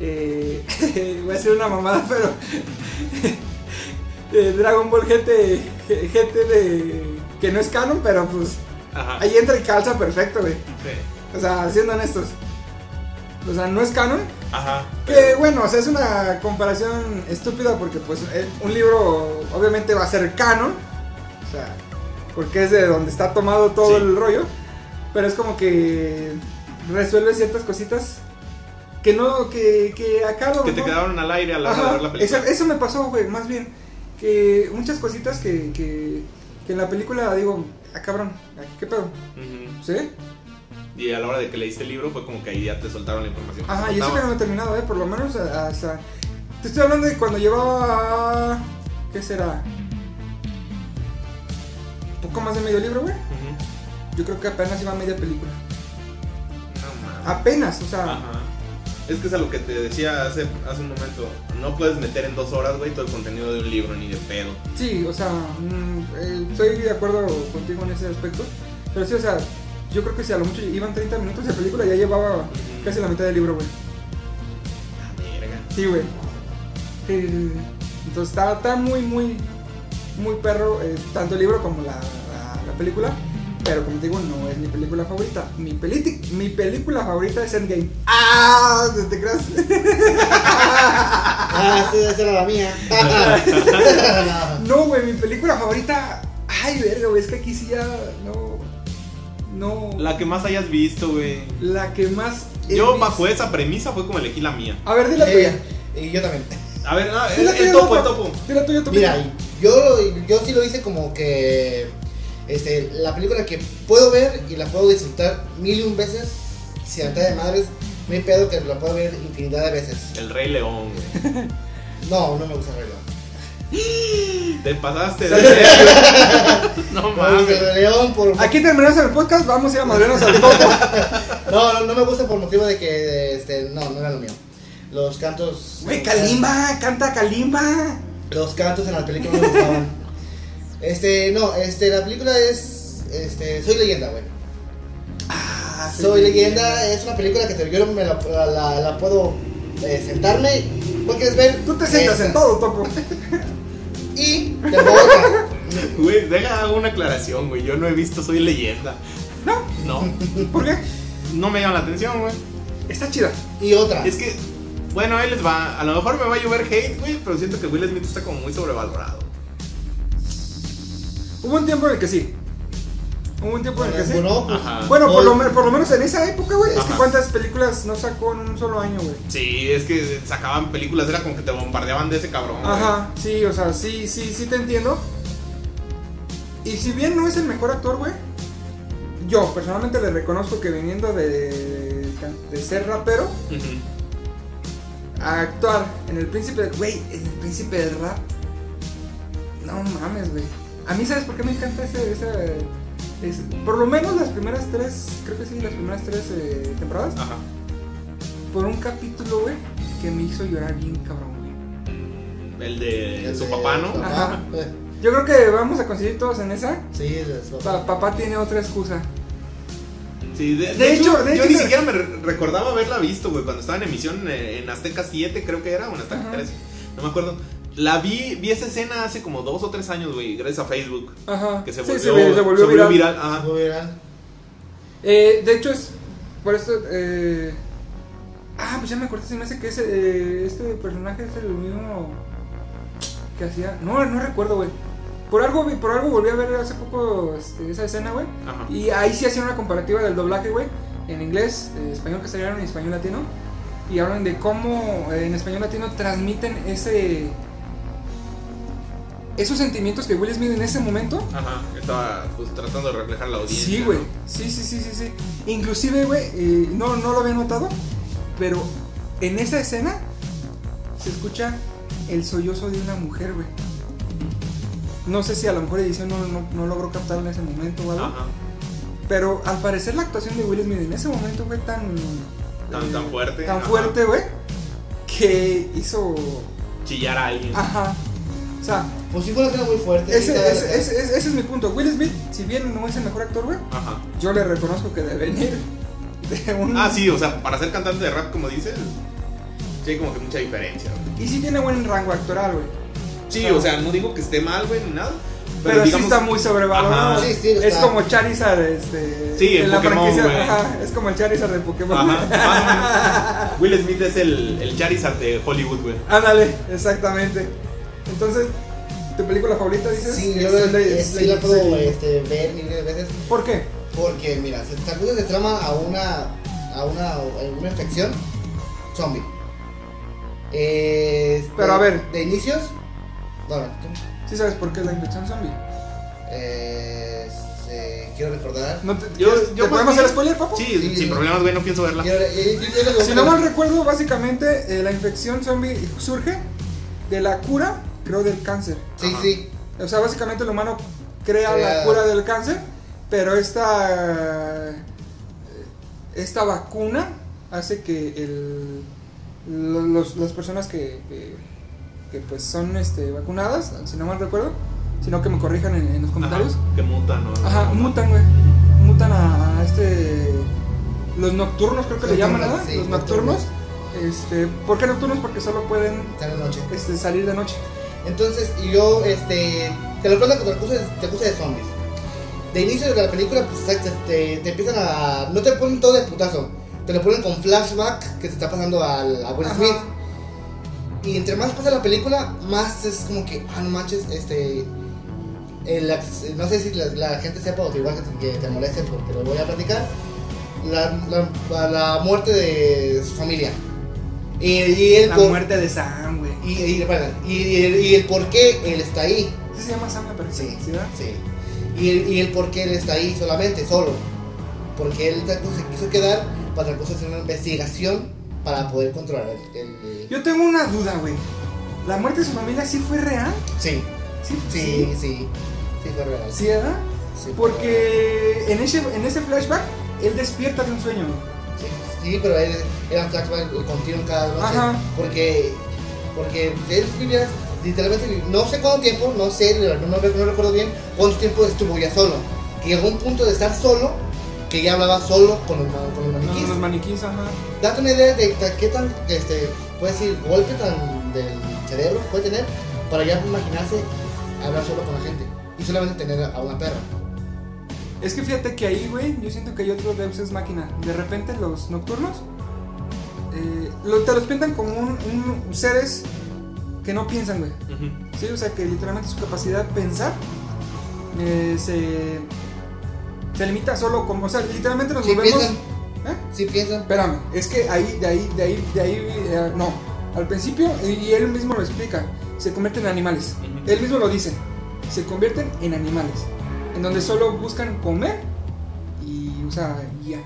eh, voy a decir una mamada, pero. eh, Dragon Ball gente. Gente de. Que no es canon, pero pues. Ajá. Ahí entra y calza perfecto, güey. Sí. O sea, siendo honestos. O sea, no es canon. Ajá. Que pero- bueno, o sea, es una comparación estúpida porque pues eh, un libro obviamente va a ser canon. O sea, porque es de donde está tomado todo Sí. el rollo. Pero es como que resuelve ciertas cositas que no, que, que acá que te quedaron al aire a la hora de ver la película. Eso, eso me pasó, güey, más bien. Que muchas cositas que, que, que en la película digo, ah, cabrón, qué pedo, Ujú. ¿sí? Y a la hora de que leíste el libro fue como que ahí ya te soltaron la información. Ajá, y eso que no he terminado, ¿eh? Por lo menos a- hasta... Te estoy hablando de cuando llevaba... ¿Qué será? Poco más de medio libro, güey. Yo creo que apenas iba a media película. No. Apenas, o sea... Ajá. Es que es a lo que te decía hace, hace un momento. No puedes meter en dos horas, güey, todo el contenido de un libro, ni de pedo. Sí, o sea, mm, eh, estoy de acuerdo contigo en ese aspecto. Pero sí, o sea, yo creo que si a lo mucho iban 30 minutos de película, ya llevaba casi la mitad del libro, güey. Ah, verga. Sí, güey. Eh, entonces está, está muy, muy, muy perro, eh, tanto el libro como la, la- la película. Pero como te digo, no es mi película favorita. Mi, peli mi película favorita es Endgame. ¡Ah! ¿Te creas? Ah, sí, esa era la mía. No, güey, mi película favorita. Ay, verga, güey, es que aquí sí ya no. No. La que más hayas visto, güey. La que más. he Yo visto- bajo esa premisa fue como elegí la mía. A ver, di la tuya. Eh, y yo también. A ver, no, el, la el tuya, topo, el topo. Di la tuya, tu Mira, yo, yo sí lo hice como que este, la película que puedo ver y la puedo disfrutar mil y un veces, si a de madres, me pedo que la puedo ver infinidad de veces. El Rey León, güey. No, no me gusta el Rey León. Te pasaste de. no mames. el Rey León por... Aquí terminamos el podcast, vamos a ir a madrearnos al topo. No, no, no me gusta por motivo de que, este, no, no era lo mío. Los cantos... Güey, Kalimba, canta Kalimba. Los cantos en la película no me gustaban. Este, no, este, la película es, este, Soy Leyenda, güey. Ah, sí. Soy Leyenda es una película que te, yo me la, la, la puedo eh, sentarme, ¿cuál quieres ver? Tú te sientas en todo, topo. Y te otra. Güey, deja hago una aclaración, güey. Yo no he visto Soy Leyenda. No, No. ¿por qué? No me llama la atención, güey. Está chida. Y otra. Es que, bueno, ahí les va. A lo mejor me va a llover hate, güey, pero siento que Will Smith está como muy sobrevalorado. Hubo un tiempo en el que sí. Hubo un tiempo en el que sí. Bueno, pues, Ajá. Bueno, por lo, por lo menos en esa época, güey. Es que cuántas películas no sacó en un solo año, güey. Sí, es que sacaban películas, era como que te bombardeaban de ese cabrón. Ajá, sí, o sea, sí, sí, sí te entiendo. Y si bien no es el mejor actor, güey, yo personalmente le reconozco que viniendo de, de ser rapero a actuar en El Príncipe, güey, en El Príncipe del Rap, no mames, güey. A mí, ¿sabes por qué me encanta ese, ese- es- por lo menos las primeras tres, creo que sí, las primeras tres eh, temporadas, Ajá. por un capítulo, güey, que me hizo llorar bien cabrón, güey. El de el su de papá, ¿no? Ajá. Eh, Yo creo que vamos a coincidir todos en esa. Sí, de su papá. Pa- papá tiene otra excusa. Sí, de, De de hecho- hecho, de yo hecho, ni siquiera me re- recordaba haberla visto, güey, cuando estaba en emisión eh, en Azteca 7, creo que era, o en Azteca Ajá. 3, no me acuerdo. La vi, vi esa escena hace como dos o tres años, güey, gracias a Facebook. Ajá. Que se Sí, volvió, se, se volvió viral. Ajá. Muy viral. Eh, de hecho, es. Por esto. Eh, ah, pues ya me acordé. Se me hace que ese, eh, este personaje es el mismo. Que hacía. No, no recuerdo, güey. Por algo, por algo volví a ver hace poco este, esa escena, güey. Ajá. Y ahí sí hacían una comparativa del doblaje, güey. En inglés, eh, español castellano y español latino. Y hablan de cómo eh, en español latino transmiten ese. Esos sentimientos que Will Smith en ese momento Ajá, estaba pues tratando de reflejar la audiencia. Sí, güey. ¿no? Sí, sí, sí, sí, sí. Inclusive, güey, eh, no, no lo había notado, pero En esa escena se escucha el sollozo de una mujer, güey. No sé si a lo mejor edición no, no, no logró captar en ese momento o algo. Ajá. Pero al parecer la actuación de Will Smith en ese momento fue tan. Tan- tan fuerte, Tan ajá. fuerte, güey. Que hizo. Chillar a alguien. Ajá. O sea, Pues sí fue una escena muy fuerte. ese, ese- ese- ese- ese es mi punto. Will Smith, si bien no es el mejor actor, güey, yo le reconozco que de venir de un. Ah, sí, o sea, para ser cantante de rap, como dices, sí hay como que mucha diferencia. güey. Y sí tiene buen rango actoral, güey. Sí, Claro. o sea, no digo que esté mal, güey, ni nada. Pero, sí digamos- está muy sobrevalorado. Ajá. Sí, sí, es como Charizard, este. Sí, en la Pokémon, franquicia. es como el Charizard de Pokémon. Ajá, o. Will Smith es el, el Charizard de Hollywood, güey. Ándale, exactamente. Entonces, ¿tu película favorita dices? Sí, Es yo eh, sí la puedo este, ver mil veces. ¿Por qué? Porque, mira, se sacude de trama a una, a una, a una infección zombie. Eh, Pero, de- a ver. De inicios. Bueno, tú, ¿Sí sabes por qué es la infección zombie? eh, quiero recordar. ¿No te, Yo- ¿quieres- yo ¿te más podemos hacer spoiler, papo? Sí, Sí, sin problemas, güey, no pienso verla. Quiero- eh, yo- yo- yo- Si no mal recuerdo, básicamente eh, la infección zombie surge de la cura, creo, del cáncer. Sí, Ajá. sí. O sea, básicamente el humano crea la cura del cáncer, pero esta esta vacuna hace que el, lo- los- las personas que, que, que, pues son este, vacunadas, si no mal recuerdo, sino que me corrijan en, en los comentarios, Ajá, que mutan, ¿no? ajá, mutan, güey, mutan a, a este los nocturnos creo que le llaman, Nocturnos, ¿verdad? sí, los nocturnos. nocturnos. Este, ¿por qué nocturnos? Porque solo pueden noche. este, salir de noche. Entonces, y yo, este, te lo cuento que te acusa, te acusa de zombies. De inicio de la película, pues te, te- te empiezan a. No te ponen todo de putazo, te lo ponen con flashback que se está pasando al, a Will Ajá. Smith. Y entre más pasa la película, más es como que, ah, no manches, este. el ac- no sé si la, la gente sepa o igual que, que te moleste porque lo voy a platicar. La, la, la muerte de su familia. Y, y el La por- muerte de Sam, güey. y, y, el- y el por qué él está ahí. ¿Sí se llama Sam, parece? Sí, ¿Sí, verdad? sí. Y el, y el por qué él está ahí solamente, solo. Porque él se quiso quedar para cosa hacer una investigación para poder controlar el. el- Yo tengo una duda, güey. ¿La muerte de su familia sí fue real? Sí, Sí, sí, sí. Sí, fue real. ¿Sí, verdad? Sí, fue real. Porque en ese, en ese flashback, él despierta de un sueño. Sí, sí, pero él era un flashback continuo cada noche. Ajá. Porque. Porque él vivía literalmente. No sé cuánto tiempo, no sé, no, no, no recuerdo bien cuánto tiempo estuvo ya solo. Que llegó un punto de estar solo, que ya hablaba solo con los, con los No, maniquíes. los maniquís, ajá. Date una idea de qué tan, este, puede decir, golpe tan del cerebro puede tener para ya imaginarse hablar solo con la gente y solamente tener a una perra. Es que fíjate que ahí, güey, yo siento que hay otro Deus Ex Máquina. De repente los nocturnos eh, lo- te los pintan como un, un- seres que no piensan, güey. Sí, o sea que literalmente su capacidad de pensar eh, se, se limita solo como, o sea, literalmente nos Si volvemos... piensan, ¿Eh? si piensan, Espérame, es que ahí, de ahí, de ahí, de ahí, eh, no. Al principio, y él mismo lo explica, se convierten en animales. Él mismo lo dice, se convierten en animales. En donde solo buscan comer y, o sea, y ya.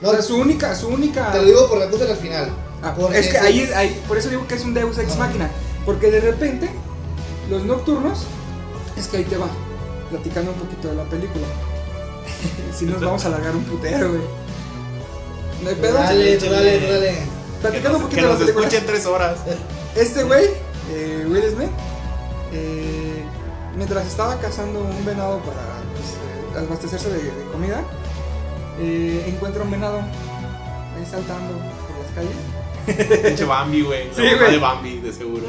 no, o sea, su única, su única... te lo digo por la cosa al final. Ah, porque es que ahí, es- ahí, por eso digo que es un Deus Ex. Máquina. Porque de repente, los nocturnos, es que ahí te va, platicando un poquito de la película. si nos vamos a alargar un putero, güey. No hay pedo. Dale, dale, dale. Que Platicando un poquito que de la nos película. escuchen tres horas. Este güey, eh, Will Smith, mientras estaba cazando un venado para pues, eh, abastecerse de, de comida, eh, encuentra un venado ahí saltando por las calles. Pinche Bambi, güey. Sí, güey. de Bambi, de seguro.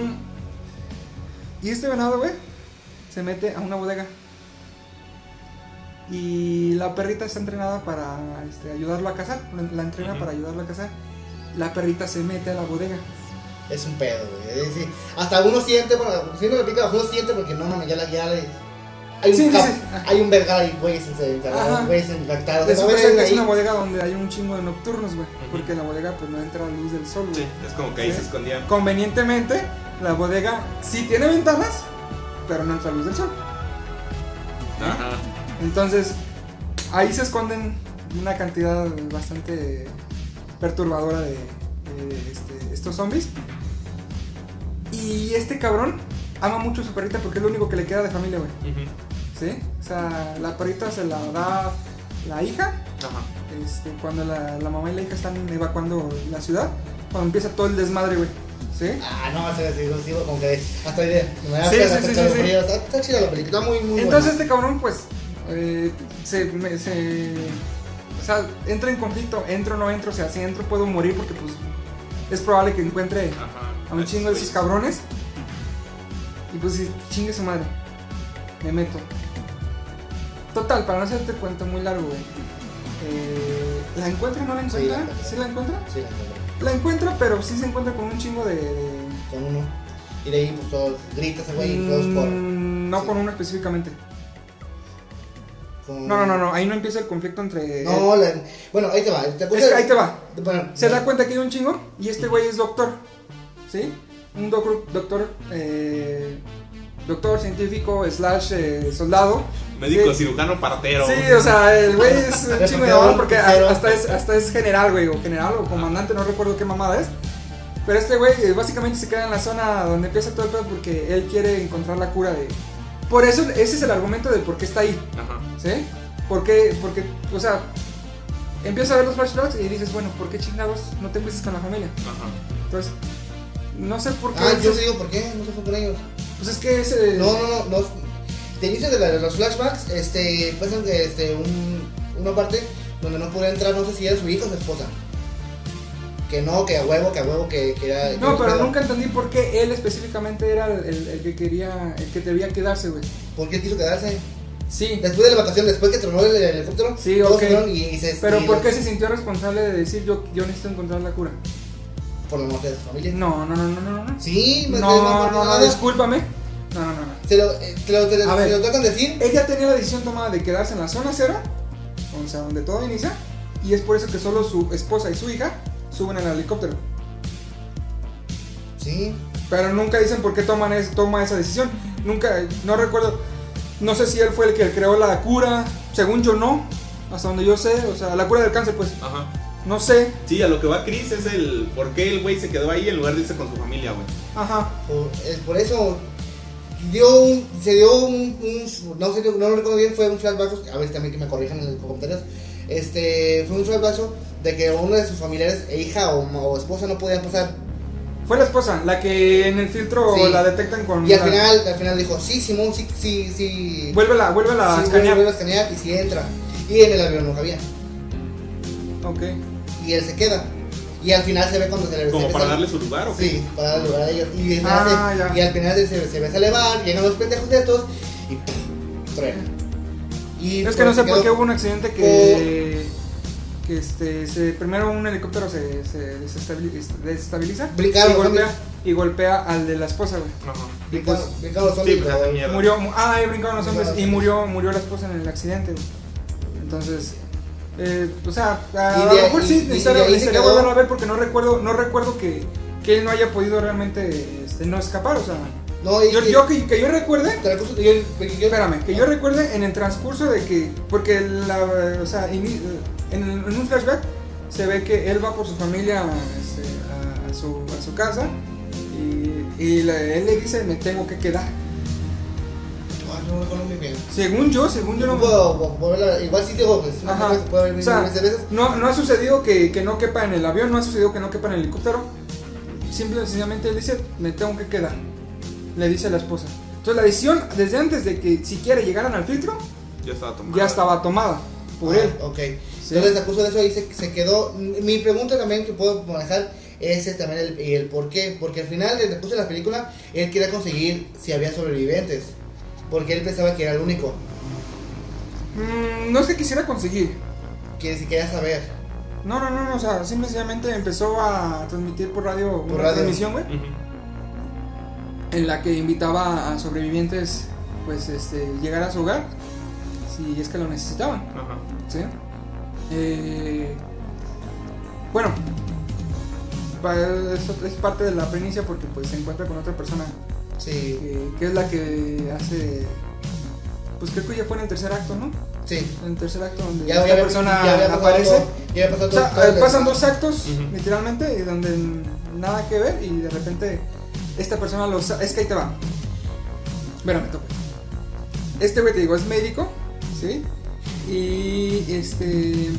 Y este venado, güey, se mete a una bodega. Y la perrita está entrenada para este, ayudarlo a cazar. La, entrena para ayudarlo a cazar. La perrita se mete a la bodega. Es un pedo, güey. es decir, hasta uno siente, bueno, si uno le pica, uno siente porque no mames, ya la ya le. Hay un, Sí, sí, cap- sí. hay un vergal ahí, güey, sin Ajá. güeyes infectados. Es una bodega donde hay un chingo de nocturnos, güey. Porque en la bodega pues no entra luz del sol, güey. Sí, es como que ahí Sí. se escondían. Convenientemente, la bodega sí tiene ventanas, pero no entra luz del sol. Ajá. Entonces, ahí se esconden una cantidad bastante perturbadora de, de, estos zombies. Y este cabrón ama mucho a su perrita porque es lo único que le queda de familia, güey. ¿Sí? O sea, la perrita se la da la hija Ajá. este, cuando la, la mamá y la hija están evacuando la ciudad, cuando empieza todo el desmadre, güey. ¿Sí? Ah, no, se sí, sí, como que hasta día. Me Sí, hasta- sí, sí, sí, sí. Está, está chida la película, está muy, muy Entonces buena. este cabrón, pues, eh, se, me- se- O sea, entra en conflicto, entro o no entro, o sea, si entro puedo morir porque, pues, es probable que encuentre Ajá. a un chingo de esos cabrones. Y pues, chingue su madre. Me meto. Total, para no hacerte cuento muy largo, güey. Eh, ¿La encuentra o no la Sí, encuentra? la encuentra. ¿Sí la encuentra? Sí, la encontré. La encuentra, pero sí se encuentra con un chingo de... de- Con uno. Y de ahí, pues todos gritas, güey, y todos corren. Mm, no Sí. con uno específicamente. Con- No, no, no, no, ahí no empieza el conflicto entre... No, la- bueno, ahí te va. ¿te Es que ahí te va. Bueno, Se da cuenta que hay un chingo y este güey es doctor. ¿Sí? Un doctor, doctor, eh, doctor científico slash eh, soldado. Médico, Sí. cirujano, partero. Sí, o sea, el güey es un chingo de mamón porque hasta es, hasta es general, güey, o general o comandante, no recuerdo qué mamada es. Pero este güey eh, básicamente se queda en la zona donde empieza todo el pedo porque él quiere encontrar la cura de... Por eso, ese es el argumento de por qué está ahí. Ajá. ¿Sí? Porque, porque, o sea, empiezas a ver los flashbacks y dices, bueno, ¿por qué chingados no te empiezas con la familia? Ajá. Entonces, no sé por qué. Ah, yo te digo por qué, no se fue con ellos. Pues es que ese. No, no, no, no. De inicio de, la- de los flashbacks, este, pasan de, este, un, una parte donde no podía entrar, no sé si era su hijo o su esposa. Que no, que a huevo, que a huevo, que, que era. que No, pero nunca entendí por qué él específicamente era el, el- que quería, el que debía quedarse, güey. ¿Por qué quiso quedarse? Sí, Después de la vacación, después que tronó el, el helicóptero, Sí, todos ok. fueron y, y se. pero y ¿por los- qué se sintió responsable de decir yo, yo necesito encontrar la cura? Por la muerte de su familia. No, no, no, no, no, no. Sí, me No, no, no, nada. discúlpame. No, no, no, no. Se lo, eh, te lo, te, A se ver. lo tratan de decir. Ella tenía la decisión tomada de quedarse en la zona cero, o sea, donde todo inicia, y es por eso que solo su esposa y su hija suben al helicóptero. Sí. Pero nunca dicen por qué toman es- toma esa decisión. Nunca, no recuerdo. No sé si él fue el que creó la cura. Según yo, no. Hasta donde yo sé. O sea, la cura del cáncer, pues. Ajá. No sé. Sí, a lo que va Chris es el por qué el güey se quedó ahí en lugar de irse con su familia, güey. Ajá. Por, es por eso dio un, se dio un, un- no sé, no lo recuerdo bien, fue un flashback, a ver también que me corrijan en los comentarios. Este, fue un flashback de que uno de sus familiares, e hija o, o esposa no podían pasar. Fue la esposa, la que en el filtro Sí. la detectan con. Y al final, al final dijo, sí, Simón, sí, sí, sí. Vuélvela, vuélvela a sí, escanear. vuelve a escanear y sí entra. Y en el avión no cabía. Ok. Y él se queda. Y al final se ve cuando se le Como para darle su lugar, ¿o qué? Sí, para darle lugar a ellos. Y, al Ah, se- y al final se, se, se ve a elevar, llegan los pendejos de estos y ¡pum! truena. Y Es que no pues, sé por qué hubo un accidente que. Que este, se, primero un helicóptero se, se desestabiliza, desestabiliza y golpea, y golpea al de la esposa, güey. Ajá. Y pues, los Sí, pues hace mierda. Murió, mu- ah, ahí brincaron los hombres y Brincaron los murió, murió la esposa en el accidente. güey. Entonces, eh, o sea, a, Y lo mejor sí y- y necesitaría, volverlo a ver porque no recuerdo, no recuerdo que, que él no haya podido realmente este, no escapar, o sea, No, y, yo, que, que yo recuerde, transcurso- yo- espérame, que yo recuerde en el transcurso de que, porque la, o sea, ini- en, en un flashback se ve que él va por su familia este, a, a su, a su casa y, y la- él le dice me tengo que quedar. No muy bien. Según yo, según yo No puedo Igual sí digo, pues, Ajá. puede O sea, veces. No, no ha sucedido que, que no quepa en el avión, no ha sucedido que no quepa en el helicóptero. Simple y sencillamente él dice, me tengo que quedar. Le dice a la esposa. Entonces la decisión, desde antes de que siquiera llegaran al filtro, Ya estaba tomado. ya estaba tomada por Ah, él. Ok. Sí. Entonces, a curso de eso ahí se, se quedó. Mi pregunta también que puedo manejar es también el, el por qué. Porque al final, del recurso de la película, él quería conseguir si había sobrevivientes. Porque él pensaba que era el único. Mm, no es que quisiera conseguir. Que si quería saber. No, no, no, no, o sea, simple y sencillamente empezó a transmitir por radio Por una radio. transmisión, güey, Ujú. En la que invitaba a sobrevivientes, pues, este, llegar a su hogar, si es que lo necesitaban. Ajá. ¿Sí? Eh, bueno, eso es parte de la primicia porque pues se encuentra con otra persona Sí. que, que es la que hace, pues creo que ya fue en el tercer acto, ¿no? Sí. En el tercer acto, donde Ya, esta ya, persona ya había pasado aparece. todo- ya había pasado O sea, todo- todo el- pasan dos actos, Ujú. literalmente, y donde nada que ver, y de repente esta persona lo sa- Es que ahí te va. Espérame, toca. Este güey te digo, es médico, ¿sí? Y este.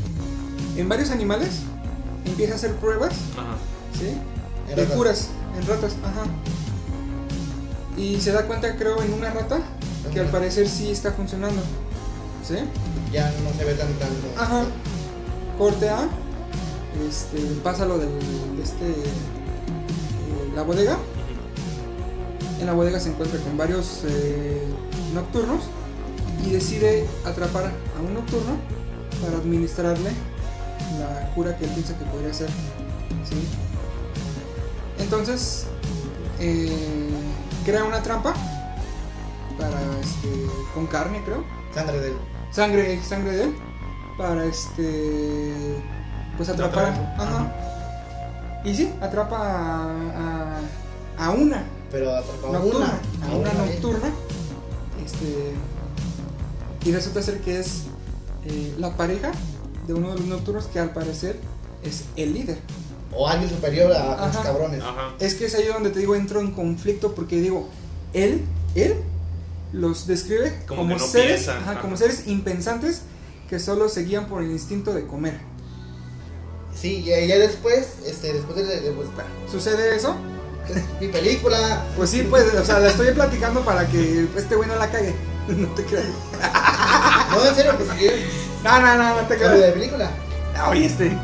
En varios animales empieza a hacer pruebas, Ajá. ¿sí? De ratas. curas, en ratas, ajá. Y se da cuenta, creo, en una rata, que al parecer sí está funcionando, ¿sí? Ya no se ve tan tan. Ajá. Corte A. Este, pasa lo del de este eh, la bodega. En la bodega se encuentra con varios eh, nocturnos y decide atrapar a un nocturno para administrarle la cura que él piensa que podría ser. ¿sí? Entonces eh, crea una trampa para este con carne creo Sangre del. sangre, sangre de él para este pues atrapar Atrapar. ajá. y sí atrapa a, a, a una Pero atrapaba nocturna una. a una nocturna este y resulta ser que es eh, la pareja de uno de los nocturnos que al parecer es el líder O alguien superior a a los cabrones. Ajá. es que es ahí donde te digo entro en conflicto porque digo él él los describe Como como, no seres ajá, ajá. como seres impensantes que solo se guían por el instinto de comer Sí, ya, ya después, este, después de, de- pues, sucede eso es mi película. pues sí pues o sea la estoy platicando para que este güey no la cague no te creas No, en serio, pues si quieres, no no no no te cambio de creas película. oye este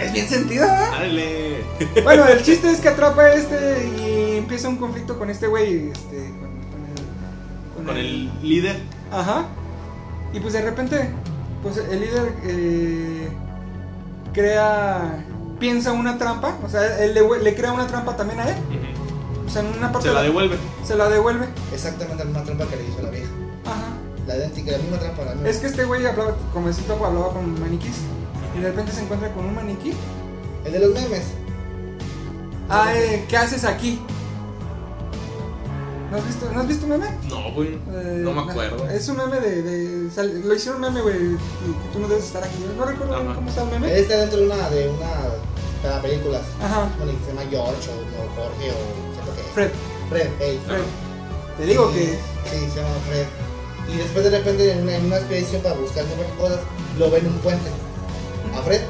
es bien sentido ¿verdad? Dale. bueno el chiste es que atrapa a este y empieza un conflicto con este güey este con, con el Con el líder. Ajá. Y pues de repente, pues el líder eh, crea, piensa una trampa, o sea, él le, le crea una trampa también a él. O sea, en una parte Se la de devuelve. se la devuelve. Exactamente la misma trampa que le hizo la vieja. Ajá. La idéntica, la misma trampa, la misma. Es que este güey hablaba, como decía Topo, hablaba con maniquís. Y de repente se encuentra con un maniquí. El de los memes. Ah, eh, ¿qué haces aquí? ¿No has visto, ¿no has visto un meme? No, güey. Eh, No me acuerdo. Es un meme de. de- sal- lo hicieron meme, güey. Tú no debes estar aquí. No recuerdo Ajá. cómo está el meme. Él está dentro de una, de una, de las películas. Ajá. Bueno, se llama George o, o Jorge o sé lo que es. Fred. Fred, hey. Fred. Te digo que. Sí, se llama Fred. Y después de repente en una, en una expedición para buscar cosas, lo ven en un puente. A Fred.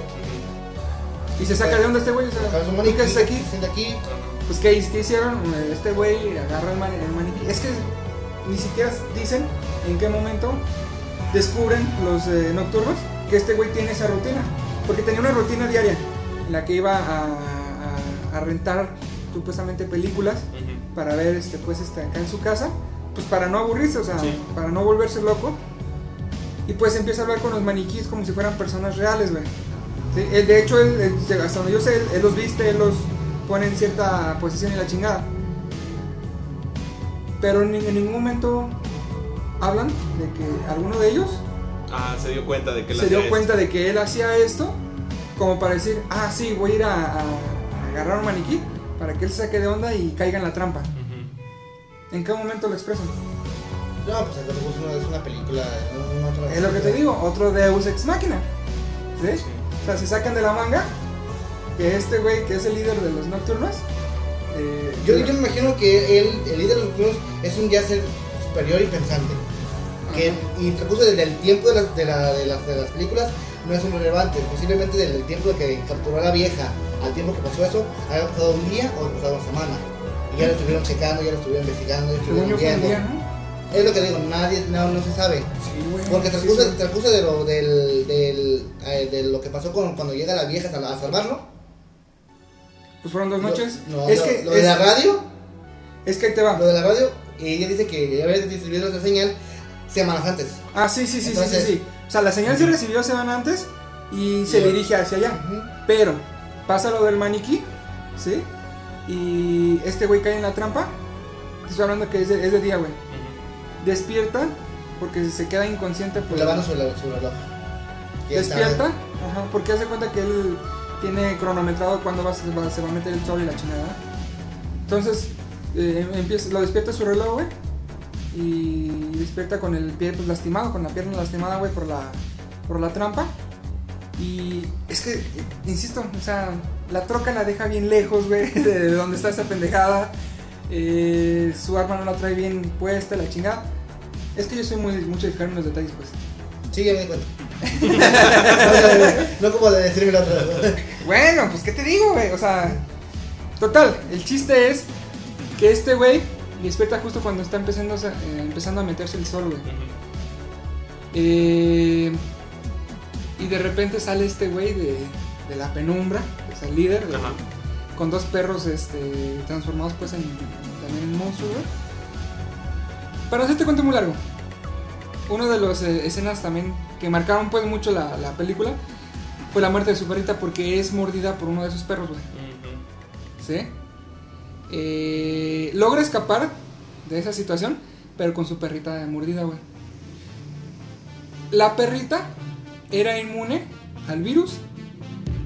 Y se saca de onda este güey. O sea, Baja su ¿tú maniquí, qué haces aquí? se sienta aquí. Pues, ¿qué, qué hicieron? Este güey agarra el, mani- el maniquí. Es que ni siquiera dicen en qué momento descubren los eh, nocturnos que este güey tiene esa rutina. Porque tenía una rutina diaria en la que iba a, a- a rentar supuestamente películas para ver este pues este acá en su casa pues para no aburrirse o sea Sí. para no volverse loco y pues empieza a hablar con los maniquíes como si fueran personas reales güey Sí, de hecho él, él, hasta donde yo sé él, él los viste él los pone en cierta posición y la chingada pero en, en ningún momento hablan de que alguno de ellos Ah, se dio cuenta de que la se dio hacía cuenta de que él hacía esto como para decir ah sí voy a ir a, a- a agarrar un maniquí para que él se saque de onda y caiga en la trampa esto. Ujú. ¿En qué momento lo expresan? No, pues el es una película. No, no otra Es lo que te digo, otro Deus Ex Máquina. ¿Sí? Sí. O sea, se sacan de la manga que este güey, que es el líder de los nocturnos, eh, Yo, yo me imagino que él, el líder de los clubes es un ya ser superior y pensante. Que, y transcurso desde el tiempo de las, de, la- de las, de las películas no es muy relevante. Posiblemente desde el tiempo de que capturó a la vieja al tiempo que pasó eso, haya pasado un día o pasado una semana. Y ya lo estuvieron checando, ya lo estuvieron investigando, ya lo estuvieron viendo. día, ¿no? Es lo que digo, nadie, no, no se sabe. Sí. Porque transcurso, sí. de, lo, del, del, eh, de lo que pasó con, cuando llega la vieja a, a salvarlo. Pues fueron dos noches. Lo, no, es lo- que lo de es, la radio, es que ahí te va. lo de la radio, ella dice que ya había recibido esa señal semanas antes. Ah, sí, sí, sí, Entonces- sí, sí, sí. O sea, la señal se recibió semana antes y se dirige hacia allá. Pero pasa lo del maniquí, ¿sí? Y este güey cae en la trampa. Te estoy hablando que es de, es de día, güey. Despierta porque se queda inconsciente por la mano sobre, está. Despierta, ajá, porque hace cuenta que él tiene cronometrado cuando va, se va- a meter el sol y la chingada. Entonces, eh, empieza, lo despierta su reloj, güey. y despierta con el pie pues, lastimado, con la pierna lastimada, güey, por la, por la trampa. Y es que, insisto, o sea, la troca la deja bien lejos, güey, de donde está esa pendejada. Eh, su arma no la trae bien puesta, la chingada. Es que yo soy muy, mucho de en los detalles, pues. Sí, ya cuenta. no como de decirme la otra vez. Bueno, pues, ¿qué te digo, güey? O sea, total, el chiste es que este güey despierta justo cuando está empezando, a- eh, empezando a meterse el sol, güey. Eh, y de repente sale este güey de, de la penumbra, o sea, el líder, de- con dos perros este, transformados pues en, también en monstruos, güey. Para hacerte cuento muy largo, una de las eh, escenas también que marcaron pues mucho la, la película fue la muerte de su perrita porque es mordida por uno de sus perros, güey. ¿Sí? Eh, logra escapar de esa situación, pero con su perrita mordida, güey. La perrita era inmune al virus,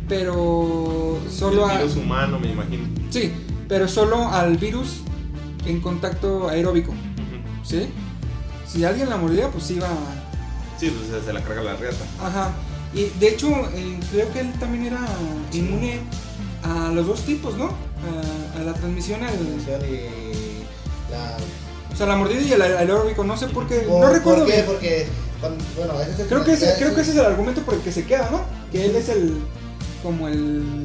pero solo el a, virus humano, me imagino. sí, pero solo al virus en contacto aeróbico. ¿sí? Si alguien la mordía, pues iba Sí, pues se la carga la riata. Ajá. Y de hecho, eh, creo que él también era inmune a los dos tipos, ¿no? A, a la transmisión al. Y la... O sea, la mordida y el aeróbico, no sé por qué. ¿Por, no recuerdo ¿Por qué? bien. Porque, cuando- bueno, ese es el Creo que, ese, creo es- que ese es el argumento por el que se queda, ¿no? Que él es el. Como el.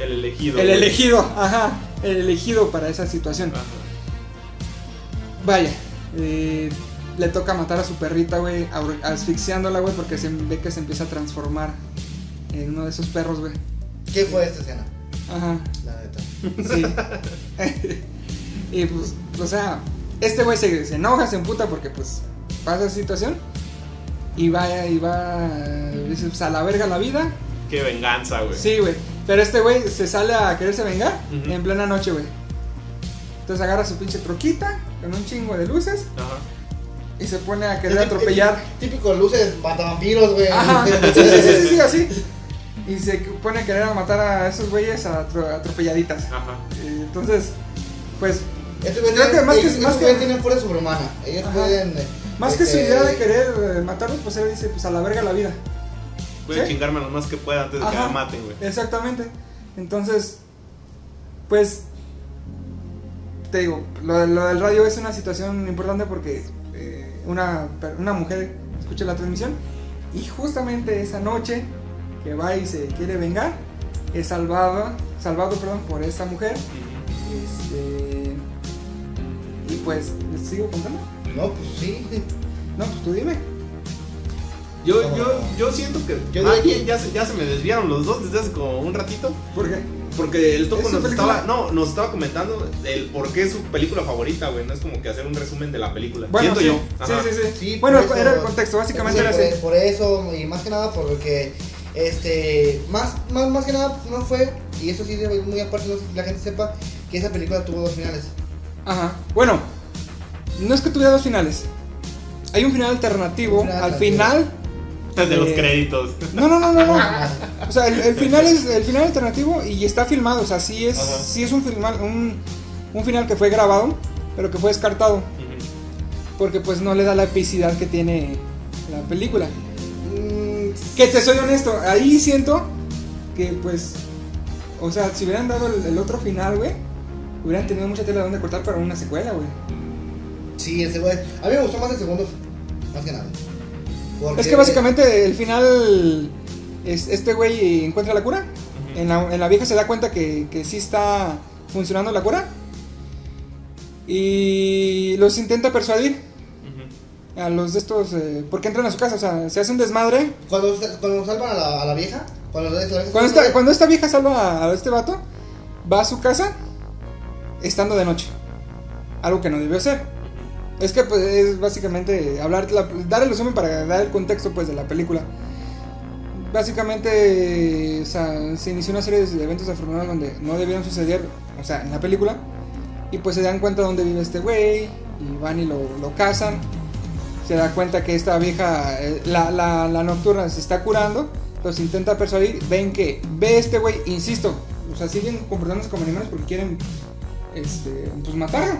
El elegido. El güey. elegido, ajá. El elegido para esa situación. Ajá. Vaya. eh, le toca matar a su perrita, güey. Asfixiándola, güey, porque se ve que se empieza a transformar en uno de esos perros, güey. ¿Qué fue esta escena? Ajá. La neta. Sí. y pues, o sea, este güey se, se enoja, se emputa porque pues pasa esa situación. Y va, y va, dice, pues a la verga la vida. Qué venganza, güey. Sí, güey. Pero este güey se sale a quererse vengar en plena noche, güey. Entonces agarra su pinche troquita con un chingo de luces Ajá. Y se pone a querer atropellar. Típico luces matavampiros, güey. Ajá. Sí, sí, sí, sí, sí, así. Y se pone a querer a matar a esos güeyes atro- atropelladitas. Ajá. Entonces, pues Creo que más que- ellos- más estos que- güeyes tienen fuerza sobrehumana. Ellos Ajá. pueden. Más que su este, idea de querer eh, matarlos, pues él dice, pues a la verga la vida. Voy a chingarme lo más que pueda antes de que me maten, güey. Exactamente. Entonces, pues, te digo, lo, lo del radio es una situación importante porque una, per- una mujer escucha la transmisión y justamente esa noche que va y se quiere vengar, es salvado, salvado perdón, por esta mujer. Este, y pues, ¿les sigo contando? No, pues sí. No, pues tú dime. Yo, yo, yo siento que Yo que- ya se, ya se me desviaron los dos desde hace como un ratito. ¿Por qué? Porque el Topo ¿Es su nos estaba, no, nos estaba comentando el por qué es su película favorita, güey. No es como que hacer un resumen de la película. Bueno, Siento sí, yo. sí, Ajá. sí, sí, Sí, Bueno, eso- era el contexto, básicamente Sí, era por, así. por eso, y más que nada porque, este, más, más, más que nada no fue, y eso sí, muy aparte, no sé si la gente sepa, que esa película tuvo dos finales. Ajá. Bueno, no es que tuviera dos finales. Hay un final alternativo. Un final al alternativo. final. De los Eh, créditos. No, no, no, no, no. O sea, el, el final es el final alternativo y está filmado. O sea, sí es, Ajá. sí es un, final, un, un final que fue grabado, pero que fue descartado. Porque pues no le da la epicidad que tiene la película. Mm, Que te soy honesto, ahí siento que pues. O sea, si hubieran dado el, el otro final, güey, hubieran tenido mucha tela donde cortar para una secuela, güey. Sí, ese güey. A mí me gustó más el segundo, más que nada. Porque- Es que básicamente el final, es, este güey encuentra la cura. En la, en la vieja se da cuenta que, que sí está funcionando la cura. Y los intenta persuadir a los de estos, eh, porque entran a su casa, o sea, se hace un desmadre. Cuando, cuando salvan a la, a la vieja, cuando la vieja Cuando esta, cuando esta vieja salva a, a este vato, va a su casa estando de noche. Algo que no debió ser. Es que pues, es básicamente hablar, la- dar el resumen para dar el contexto pues de la película. Básicamente se inició una serie de eventos desafortunados donde no debieron suceder, o sea, en la película. Y pues se dan cuenta dónde vive este güey y van y lo, lo cazan. Se da cuenta que esta vieja, eh, la, la, la nocturna se está curando, los intenta persuadir, ven que ve este güey, insisto, o sea, siguen comportándose como animales porque quieren este, pues matarlo.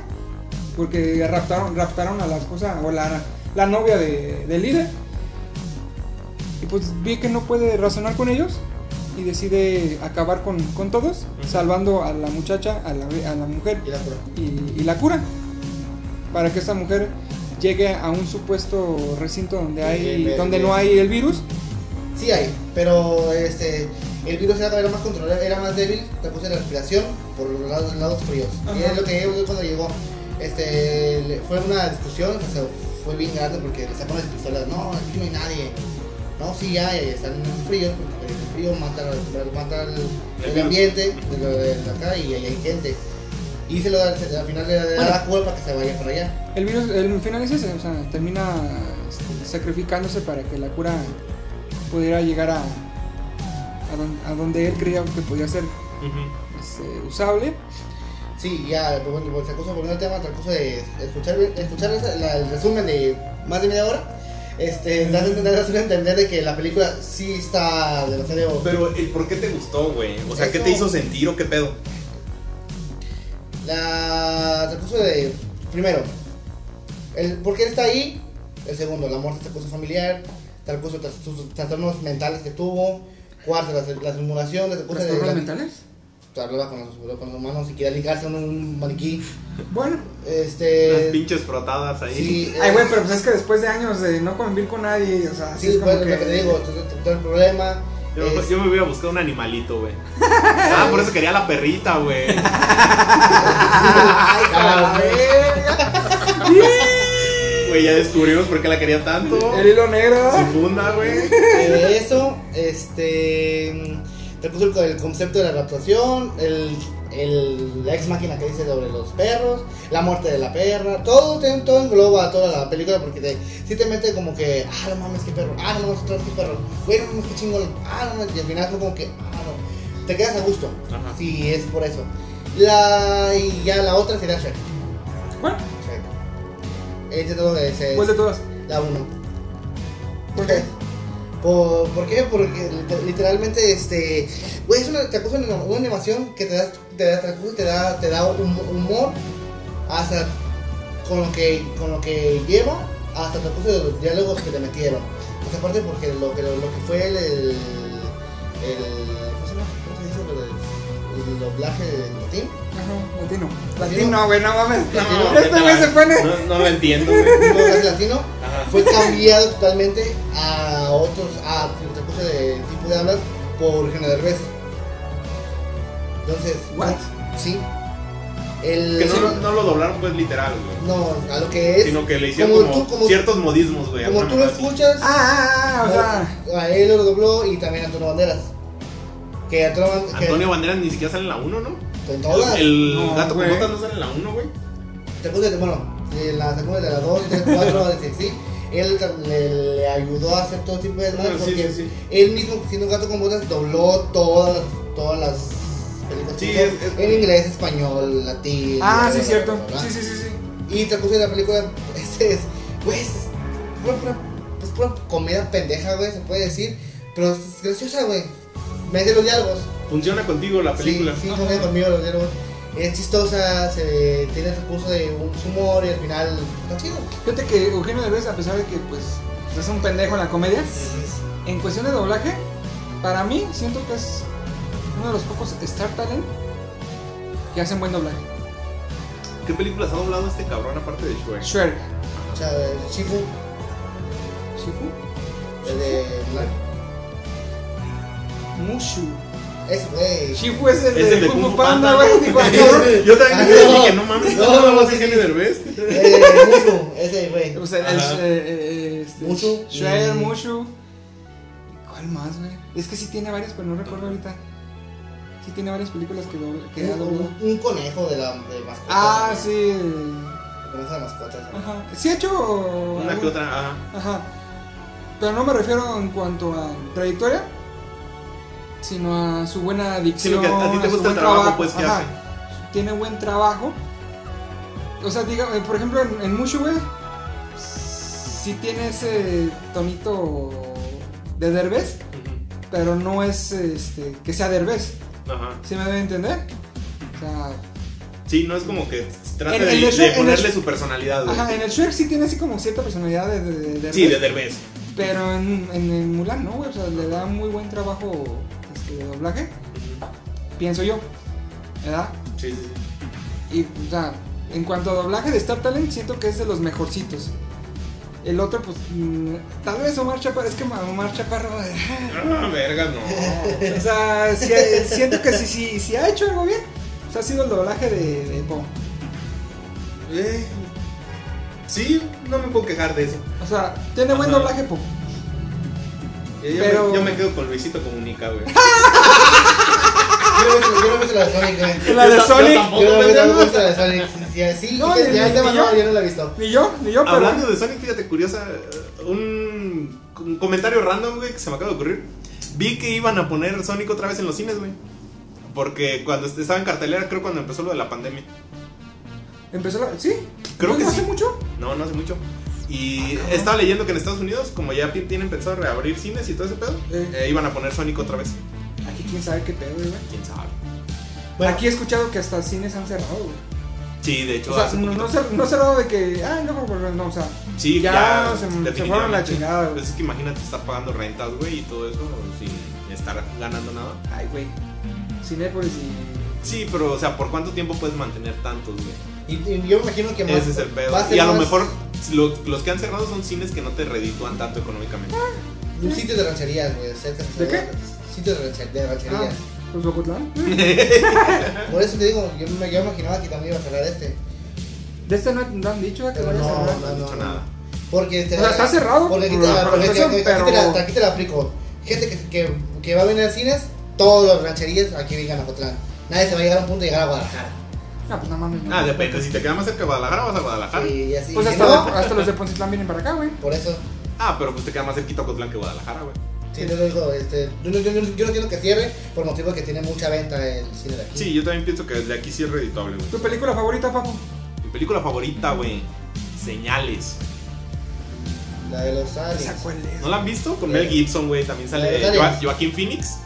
Porque raptaron, raptaron a la esposa o la, la novia de, del líder. Y pues vi que no puede razonar con ellos y decide acabar con, con todos, salvando a la muchacha, a la, a la mujer Y la cura. y, y la cura. Para que esta mujer llegue a un supuesto recinto donde, hay, Bien, bien, donde bien. no hay el virus. Sí hay, pero este, el virus era, era más controlable, era más débil, te puse la respiración por los lados, lados fríos. Y es lo que yo cuando llegó. Este, fue una discusión, o sea, fue bien grande porque le sacaron las pistolas, no, aquí no hay nadie. No, sí hay, están fríos, porque el frío mata, mata el, ambiente de, lo de acá y ahí hay gente. Y se lo da, se- al final le da Bueno. la cura para que se vaya para allá. El virus, el final es ese, o sea, termina este, sacrificándose para que la cura pudiera llegar a, a, don- a donde él creía que podía ser este, usable. Sí, ya, pues, bueno, otra cosa, volviendo al tema, otra cosa de escuchar, escuchar esa- la- el resumen de más de media hora, este, das a entender, das a entender de que la película sí está demasiado... Pero el por qué te gustó, güey. O sea, ¿qué te hizo sentir o qué pedo? La otra cosa de, primero, el por qué está ahí, el segundo, la muerte de este cosa familiar, tal cosa, sus trastornos mentales que tuvo, cuarto, la, la simulación, de cosa de... ¿Trastornos mentales? Hablaba con los, con los humanos y quería ligarse a un maniquí, Bueno. Las este... pinches frotadas ahí. Sí, Ay, güey, pero pues es que después de años de no convivir con nadie, o sea, así Sí, es como bueno, que... lo que te digo, todo, el problema. Yo, es- yo me hubiera buscado un animalito, güey. Ah, por eso quería la perrita, güey. Ay, ¡A cabrón. Güey, ya descubrimos por qué la quería tanto. El hilo negro. Su funda, güey. Eh, Eso, este. Te puso el, el concepto de la adaptación, el, el, la ex máquina que dice sobre los perros, la muerte de la perra, todo, todo engloba toda la película porque te, sí te mete como que, ah, no mames, qué perro, ah, no mames, otra vez qué perro, güey, no mames, qué chingón, ah, no mames, y al final fue como que, ah, no, te quedas a gusto, Ajá. sí, es por eso. La, y ya la otra sería Shrek. ¿Cuál? Shrek. Este es, es ¿Cuál de todas? la 1. ¿Por qué? ¿Por, ¿por qué? Porque lit- literalmente, este, güey, es una, te acusa una, animación que te da, te da, te da, te da hum- humor hasta con lo que, con lo que lleva, hasta te de los diálogos que te metieron. Pues aparte porque lo que, lo, que fue el- el doblaje latín. Ajá, latino. Latino. Latino, güey, no mames. Latino. este güey se pone. No, no lo entiendo, güey. El doblaje latino. Ajá. fue cambiado totalmente a otros, a otra cosa de tipo de hablas por Eugenio Derbez. Entonces, What? sí. El, Que no, lo- no lo doblaron, pues literal, güey. no, a lo que es. Sino que le hicieron como como, tú- como- ciertos modismos, güey. como tú lo así. escuchas, Ah, ah, ah, o sea. a él lo dobló y también a Antonio Banderas. Que Antonio Banderas. Antonio Banderas ni siquiera sale en la 1, ¿no? En todas. El No, gato con botas no sale en la 1, güey. Te puse, bueno, en la segunda de las 2, 3, 4, sí. Él le, le ayudó a hacer todo tipo de desmadre Ah, sí, porque sí, sí. él mismo, siendo un gato con botas, dobló todas, todas las películas Sí, que es- es- en inglés, español, latín. Ah, sí, cierto. Sí, sí, sí, sí. Y te puse la película, este es, güey, es pura, pura, es pura comedia pendeja, güey, se puede decir, pero es graciosa, güey. Me hace los diálogos. Funciona contigo la película. Sí, sí, funciona conmigo los diálogos. Es chistosa, se tiene el recurso de humor y al final está chido. Fíjate que Eugenio Derbez, a pesar de que pues es un pendejo en la comedia, en cuestión de doblaje, para mí siento que es uno de los pocos Star Talent que hacen buen doblaje. ¿Qué películas ha doblado este cabrón aparte de Shrek? Shrek. O sea, Shifu, Shifu. el de Mulan. Mushu. Ese, güey. Shifu es el Es de, el de Kung Fu Panda, güey. Yo, también dije, no. mames, No, no, no, Eugenio. Derbez. Eh, Mushu, ese, güey. O sea, el, eh, eh, este, Mushu. Shredder, Mm. Mushu. ¿Cuál más, güey? Es que sí tiene varias, pero no recuerdo ahorita. Sí tiene varias películas que, que. Un, un conejo de la de mascotas. Ah, ¿no? sí. Un conejo de mascotas. ¿no? Ajá. Sí ha hecho... Una que otra, ajá. Ajá. Pero no me refiero en cuanto a trayectoria, sino a su buena dicción. Sino que a ti te gusta el trabajo, pues, Ajá. hace. Tiene buen trabajo. O sea, diga, eh, por ejemplo, en, en Mushu, güey, sí tiene ese tonito de Derbez, pero no es este, que sea Derbez. Ajá. ¿Sí me debe entender? O sea, Sí, no es como que trata En- de, de el ponerle su personalidad, güey. Ajá, en el Shrek sí tiene así como cierta personalidad de, de, de Sí, de Derbez, Derbez. Pero en, en, el Mulan no, güey. O sea, le da muy buen trabajo de doblaje. Pienso yo. ¿Verdad? Sí, sí, sí. Y, o sea, en cuanto a doblaje de Star Talent, siento que es de los mejorcitos. El otro, pues, mm, tal vez Omar Chaparro, es que Omar Chaparro, Ah, verga, no. o sea, siento que si, si, si ha hecho algo bien, o sea, ha sido el doblaje de, de Po. Eh, sí, no me puedo quejar de eso. O sea, tiene buen doblaje Po. Yo, Pero- me, yo me quedo con Luisito Comunica, güey. Yo no no visto la de Sonic, güey. La de Yo Sonic. Yo no he visto- pendejo. no he visto la de Sonic. Sí, sí, No, sí, ni- ya no, yo. no la he visto. Ni yo, ni yo, pero. Hablando de Sonic, fíjate, curiosa, eh, un, un comentario random, güey, que se me acaba de ocurrir. Vi que iban a poner Sonic otra vez en los cines, güey. Porque cuando estaba en cartelera, creo cuando empezó lo de la pandemia. Empezó la. ¿Sí? Creo ¿No que hace sí. mucho? No, no hace mucho. Y estaba leyendo que en Estados Unidos, como ya tienen pensado reabrir cines y todo ese pedo, Eh. eh, iban a poner Sonic otra vez. Aquí quién sabe qué pedo, güey. ¿Quién sabe? Bueno. Aquí he escuchado que hasta cines han cerrado, güey. Sí, de hecho, O sea, no, no, cer- no cerrado de que. Ah, no, no, no, o sea. Sí, ya, ya, se, se fueron la chingada, güey. Pues es que imagínate estar pagando rentas, güey, y todo eso sin estar ganando nada. Ay, güey. Cinépolis y. Sí, pero, o sea, ¿por cuánto tiempo puedes mantener tantos, güey? Y, y yo me imagino que más. Ese es el pedo. va a ser Y a lo mejor lo- los que han cerrado son cines que no te reditúan tanto económicamente. Un sitio de rancherías, güey. ¿De qué? Sitio de, rancher- de rancherías. Ah, pues Bocotlán. Por eso te digo, yo me, yo imaginaba que también iba a cerrar este. De este no, no han dicho que Pero vaya a no, cerrar. no, han no, dicho no. nada. Porque este, O sea, está cerrado Porque por te, la- porque- situación, aquí- aquí te la- pero- aquí te la aplico. Gente que, que, que va a venir a cines, todas las rancherías aquí vengan a Cotlán. Nadie se va a llegar a un punto de llegar a Guadalajara. Ah, pues no mames. no. Ah, depende. Si te queda más cerca de Guadalajara, vas a Guadalajara. Sí, y así. Pues hasta, no, de- hasta los de Poncitlán vienen para acá, güey. Por eso. Ah, pero pues te queda más cerquita Cotlán que Guadalajara, güey. Sí, yo, digo, este, yo, no- yo, no- yo no quiero que cierre por motivo de que tiene mucha venta el cine de aquí. Sí, yo también pienso que desde aquí sí es redituable, güey. ¿Tu película favorita, papu? Mi película favorita, güey. Señales. La de los aliens. ¿Esa cuál es? ¿No la han visto? Con Mel Gibson, güey. También sale de. Joaquín Phoenix.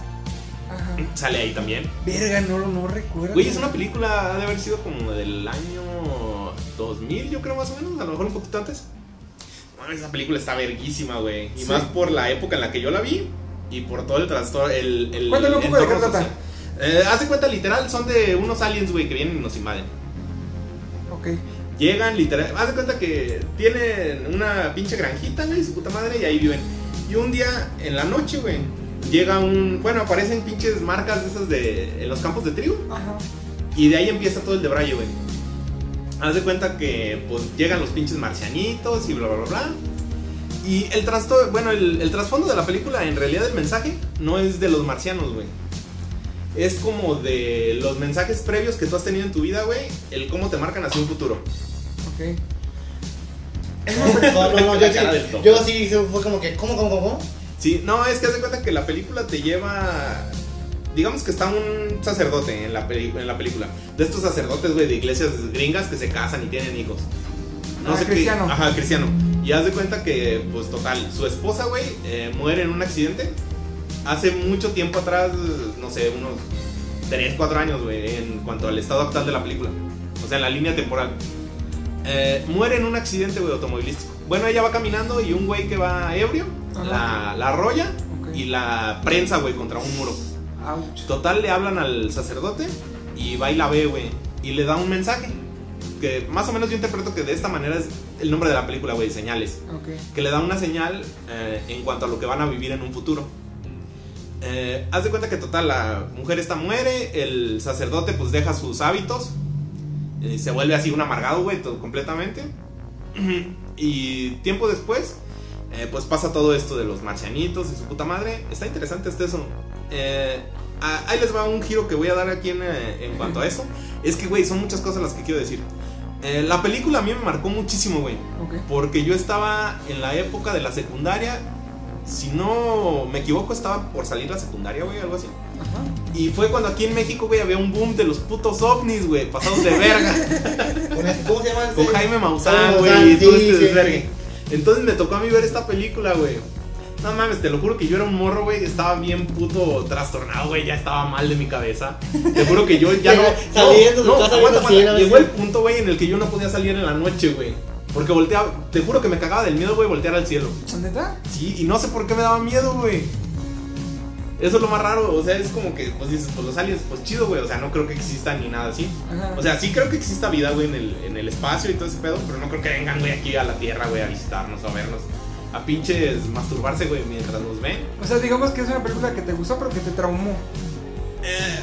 Sale ahí también. Verga, no, no recuerdo. Güey, es una película, ha de haber sido como del año 2000, yo creo más o menos, a lo mejor un poquito antes. Bueno, esa película está verguísima, güey. Y Sí. más por la época en la que yo la vi y por todo el trastorno, el, el Cuéntame un poco de qué trata. Eh, haz de cuenta, literal, son de unos aliens, güey, que vienen y nos invaden. Ok. Llegan, literal, haz de cuenta que tienen una pinche granjita, güey, su puta madre, y ahí viven. Y un día, en la noche, güey, llega un, bueno, aparecen pinches marcas de esas de, en los campos de trigo. Ajá. Y de ahí empieza todo el debraye, güey. Haz de cuenta que pues llegan los pinches marcianitos y bla bla bla bla. Y el trasto bueno, el, el trasfondo de la película, en realidad el mensaje no es de los marcianos, güey. Es como de los mensajes previos que tú has tenido en tu vida, güey. El cómo te marcan hacia un futuro. Ok. No, no, no, yo sí, yo sí fue como que, ¿cómo, cómo, cómo? Sí, no, es que haz de cuenta que la película te lleva. Digamos que está un sacerdote en la, peli- en la película. De estos sacerdotes, güey, de iglesias gringas que se casan y tienen hijos. Ah, qué- cristiano. Ajá, cristiano. Y haz de cuenta que, pues total, su esposa, güey, eh, muere en un accidente. Hace mucho tiempo atrás, no sé, unos 3, 4 años, güey, en cuanto al estado actual de la película. O sea, en la línea temporal. Eh, muere en un accidente, güey, automovilístico. Bueno, ella va caminando y un güey que va ebrio la, la arrolla y la prensa, güey, contra un muro. Ouch. Total, le hablan al sacerdote y va y la ve, güey. Y le da un mensaje. Que más o menos yo interpreto que de esta manera es el nombre de la película, güey, señales. Ok. Que le da una señal eh, en cuanto a lo que van a vivir en un futuro. Eh, haz de cuenta que total, la mujer esta muere, el sacerdote pues deja sus hábitos. Y se vuelve así un amargado, güey, todo completamente. Y tiempo después, eh, pues pasa todo esto de los marcianitos y su puta madre. Está interesante este eso. Eh, a- ahí les va un giro que voy a dar aquí en, eh, en cuanto a eso. Es que, güey, son muchas cosas las que quiero decir. Eh, la película a mí me marcó muchísimo, güey. Porque yo estaba en la época de la secundaria. Si no me equivoco, estaba por salir la secundaria, güey, algo así. Y fue cuando aquí en México, güey, había un boom de los putos ovnis, güey, pasados de verga. Con este- ¿Cómo se llama? con? Jaime Maussan, güey, Maussan, y todo sí, este desvergue. Entonces me tocó a mí ver esta película, güey. No mames, te lo juro que yo era un morro, güey. Estaba bien puto trastornado, güey. Ya estaba mal de mi cabeza. Te juro que yo ya no. Saliendo aguanta, aguanta. Llegó el punto, güey, en el que yo no podía salir en la noche, güey. Porque volteaba. Te juro que me cagaba del miedo, güey, voltear al cielo. ¿Neta? Sí, y no sé por qué me daba miedo, güey. Eso es lo más raro, o sea, es como que, pues dices, pues los aliens, pues chido, güey, o sea, no creo que existan ni nada así. Ajá. O sea, sí creo que exista vida, güey, en el, en el espacio y todo ese pedo, pero no creo que vengan, güey, aquí a la Tierra, güey, a visitarnos o a vernos. A pinches masturbarse, güey, mientras nos ven. O sea, digamos que es una película que te gustó, pero que te traumó. Eh,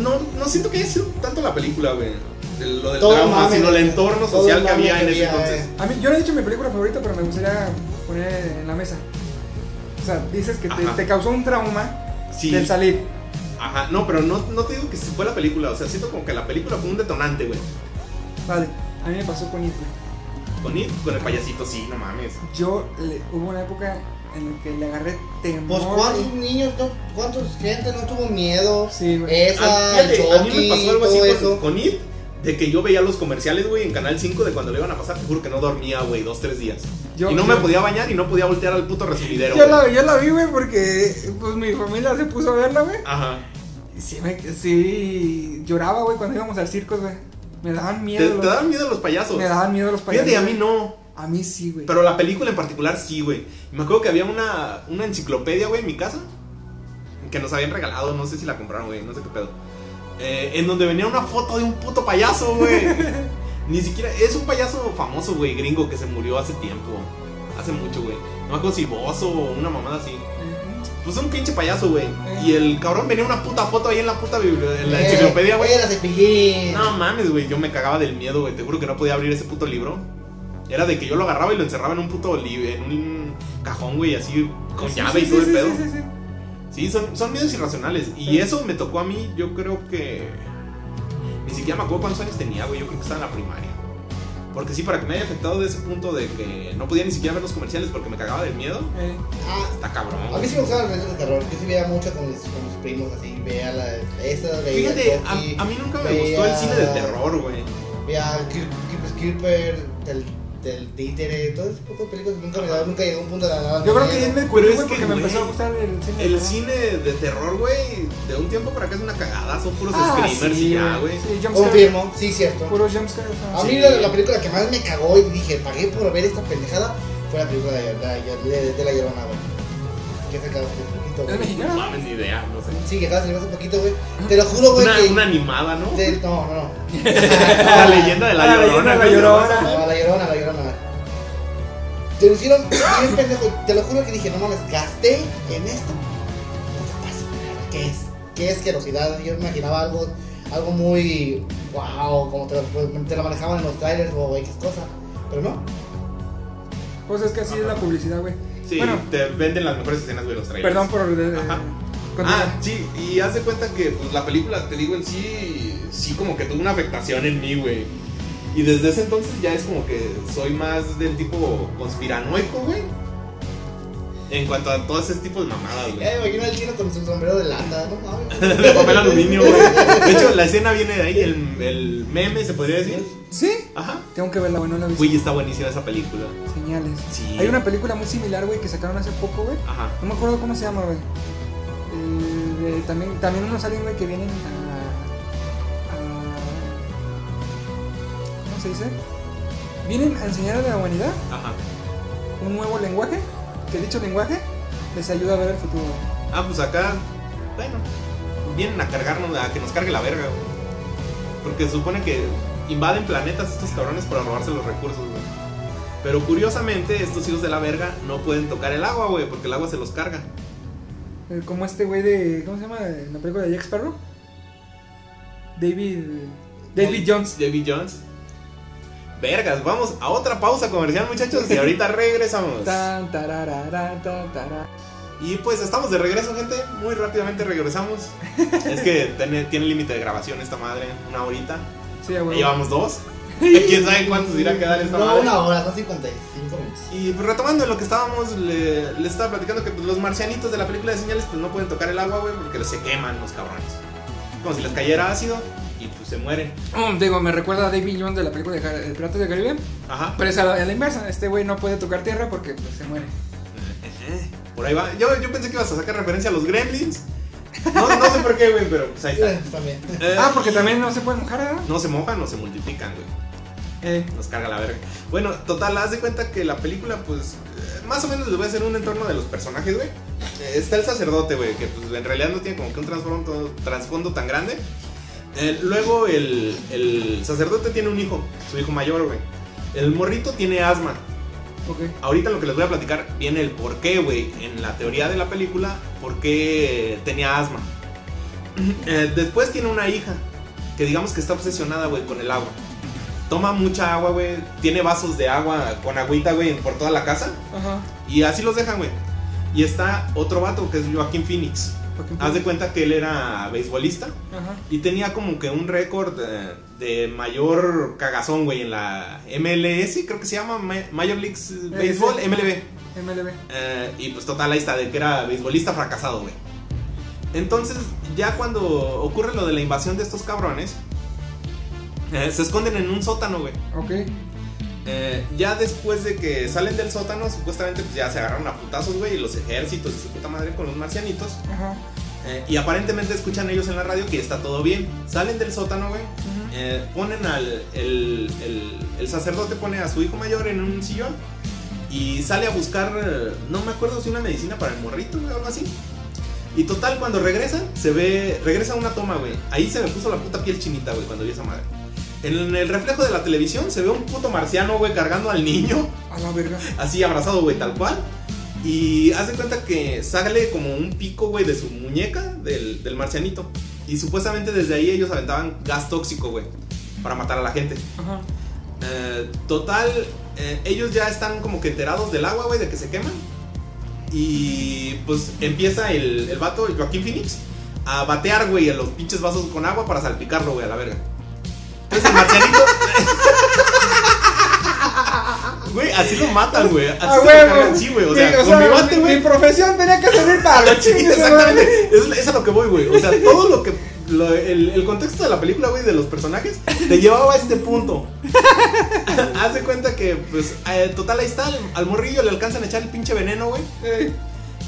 no, no siento que haya sido tanto la película, güey. Lo del Todo trauma, mame, sino el entorno social que había en ese había, entonces. eh. A mí, yo no he dicho mi película favorita, pero me gustaría poner en la mesa. O sea, dices que te, causó un trauma Sí. del salir. Ajá, no, pero no, no te digo que fue la película, o sea, siento como que la película fue un detonante, güey. Vale, a mí me pasó con It, güey. Con, It, con el payasito, sí, no mames. Yo le- hubo una época en la que le agarré temor. Pues cuántos niños, no, cuántos gente no tuvo miedo. Sí, güey. Esa, fíjate, a mí me pasó algo así con, con It, de que yo veía los comerciales, güey, en Canal 5 de cuando le iban a pasar, te juro que no dormía, güey, dos, tres días. Yo- y no yo- me podía bañar y no podía voltear al puto recibidero, Yo la, yo la vi, güey, porque pues mi familia se puso a verla, güey. Ajá. Y sí, me, sí lloraba, güey, cuando íbamos al circo, güey. Me daban ¿Te, miedo. te los- daban miedo los payasos? Me daban miedo los payasos. Fíjate, a mí no. A mí sí, güey. Pero la película en particular sí, güey. Me acuerdo que había una, una enciclopedia, güey, en mi casa. Que nos habían regalado, no sé si la compraron, güey, no sé qué pedo. Eh, en donde venía una foto de un puto payaso, güey. Ni siquiera. Es un payaso famoso, güey, gringo, que se murió hace tiempo. Hace mucho, güey. No me acuerdo si o una mamada así. Eh, Pues un pinche payaso, güey. Eh. Y el cabrón venía una puta foto ahí en la puta en la Eh, enciclopedia, güey. Cepillín. No mames, güey, yo me cagaba del miedo, güey. Te juro que no podía abrir ese puto libro. Era de que yo lo agarraba y lo encerraba en un puto libro, en un cajón, güey, así con sí, llave sí, y todo sí, el pedo. Sí, son, son miedos irracionales. Y Sí. eso me tocó a mí, yo creo que. Ni siquiera me acuerdo cuántos años tenía, güey. Yo creo que estaba en la primaria. Porque sí, para que me haya afectado de ese punto de que no podía ni siquiera ver los comerciales porque me cagaba del miedo, Eh, Ah, está cabrón. a mí sí me gustaban las películas de terror. Yo sí veía mucho con mis, con mis primos, así. Veía la, esa, veía Fíjate, Chucky, a, a mí nunca me veía- gustó el cine de terror, güey. Veía Skipper, del, títere, todo ese tipo de películas. Nunca me daba, nunca llegó a un punto de la yo creo que él me que, porque me empezó a gustar el cine. El ¿no? cine de terror, güey, de un tiempo para acá es una cagada. Son puros Ah, screamers sí, y ya, güey. Sí, jumpscare. Confirmo, sí, cierto. Puro jumpscare. o sea, A mí Sí. la, la película que más me cagó y dije, pagué por ver esta pendejada, fue la película de, de, de, de La Llorona, güey. Que se poquito, ¿Es güey. No mames, ni idea, no sé. Sí, que acaba de salir hace poquito, güey. Te lo juro, güey, Una, que... una animada, ¿no? de- no, no, no. La leyenda de la, La llorona. la güey, Llorona. No, la llorona, la llorona. Te lo hicieron bien pendejo. Te lo juro que dije, no mames, gasté en esto. No pero ¿qué es? ¿Qué asquerosidad? Yo me imaginaba algo, algo muy wow, como te lo, te lo manejaban en los trailers o X cosa. Pero no. Pues es que así es la publicidad, güey. Sí, Bueno, te venden las mejores escenas de los trailers. perdón por. eh, Ajá. Ah, sí, y haz de cuenta que pues, la película, te digo, en sí, sí como que tuvo una afectación en mí, güey. Y desde ese entonces ya es como que soy más del tipo conspiranoico, güey. En cuanto a todo ese tipo de mamadas, güey. Eh, imagino al chino con su sombrero de lata, no mames. De papel aluminio, güey. De hecho, la escena viene de ahí, el, el meme, se podría decir. ¿Sí? Ajá. Tengo que verla, güey, no la he visto. Güey, está buenísima esa película. Señales. Sí. Hay una película muy similar, güey, que sacaron hace poco, güey. Ajá. No me acuerdo cómo se llama, güey. Eh, de- también, también unos aliens, güey, que vienen a, a- ¿Cómo se dice? Vienen a enseñar a la humanidad Ajá. un nuevo lenguaje. Que dicho lenguaje les ayuda a ver el futuro. Ah, pues acá, bueno, vienen a cargarnos, a que nos cargue la verga, güey. Porque se supone que invaden planetas estos cabrones para robarse los recursos, güey. Pero curiosamente, estos hijos de la verga no pueden tocar el agua, güey, porque el agua se los carga. Eh, como este güey de. ¿Cómo se llama? En la película de Jack Sparrow. David. David Jones. David Jones. Vergas, vamos a otra pausa comercial, muchachos, y ahorita regresamos. Tan, tararara, tan, tarara. Y pues estamos de regreso, gente. Muy rápidamente regresamos. es que tiene, tiene límite de grabación esta madre, una horita. Sí, huevo. llevamos dos. ¿Quién sabe cuántos irá a quedar esta No, madre? una hora, son 55 minutos. Y pues retomando lo que estábamos, le, le estaba platicando que pues, los marcianitos de la película de señales pues no pueden tocar el agua, güey, porque se queman los cabrones. Como si les cayera ácido se mueren. Oh, digo, me recuerda a David Jones de la película de Car- de Piratas del Caribe. Ajá. Pero es a la, a la inversa. Este güey no puede tocar tierra porque pues, se muere. Eh, por ahí va. Yo, yo pensé que ibas a sacar referencia a los gremlins. No, no sé por qué, güey, pero pues ahí está. Eh, También. Eh, Ah, porque también no se puede mojar, ¿verdad? No se mojan, no se multiplican, güey. Eh, Nos carga la verga. Bueno, total, haz de cuenta que la película, pues, eh, más o menos les voy a hacer un entorno de los personajes, güey. Eh, está el sacerdote, güey, que pues en realidad no tiene como que un trasfondo, trasfondo tan grande. Eh, luego el, el sacerdote tiene un hijo, su hijo mayor, güey. El morrito tiene asma. Ahorita lo que les voy a platicar viene el por qué, güey, en la teoría de la película, por qué tenía asma. Eh, después tiene una hija, que digamos que está obsesionada, güey, con el agua. Toma mucha agua, güey. Tiene vasos de agua con agüita, güey, por toda la casa. Ajá. Y así los dejan, güey. Y está otro vato, que es Joaquín Phoenix. Haz de cuenta que él era beisbolista. Ajá. Y tenía como que un récord eh, de mayor cagazón, güey, en la MLS, creo que se llama Ma- Major League Baseball, sí. MLB. MLB. Eh, y pues total, ahí está, de que era beisbolista fracasado, güey. Entonces, ya cuando ocurre lo de la invasión de estos cabrones, eh, se esconden en un sótano, güey. Ok. Eh, ya después de que salen del sótano, supuestamente pues ya se agarraron a putazos, güey, y los ejércitos y su puta madre con los marcianitos. Ajá. Eh, y aparentemente escuchan ellos en la radio que está todo bien. Salen del sótano, güey. Eh, ponen al. El, el- el sacerdote pone a su hijo mayor en un sillón. Y sale a buscar. No me acuerdo si una medicina para el morrito, güey, o algo así. Y total, cuando regresan, se ve. Regresa una toma, güey. Ahí se me puso la puta piel chinita, güey, cuando vi esa madre. En el reflejo de la televisión se ve un puto marciano, güey, cargando al niño A la verga. así abrazado, güey, tal cual. Y haz de cuenta que sale como un pico, güey, de su muñeca, del, del marcianito. Y supuestamente desde ahí ellos aventaban gas tóxico, güey, para matar a la gente. Ajá. Eh, total, eh, ellos ya están como que enterados del agua, güey, de que se queman. Y pues empieza el, el vato, el Joaquín Phoenix, a batear, güey, a los pinches vasos con agua para salpicarlo, güey, a la verga. Entonces el marcianito. Güey, así lo matan, güey. Así A se lo cargan, sí, güey. O sea, con mi bate, mi, güey. mi profesión tenía que servir para los Sí, chingues, exactamente. Es, es a lo que voy, güey. O sea, todo lo que. lo- el, el contexto de la película, güey, de los personajes, te llevaba a este punto. Haz de cuenta que, pues, eh, total, ahí está. Al, al morrillo le alcanzan a echar el pinche veneno, güey. Eh,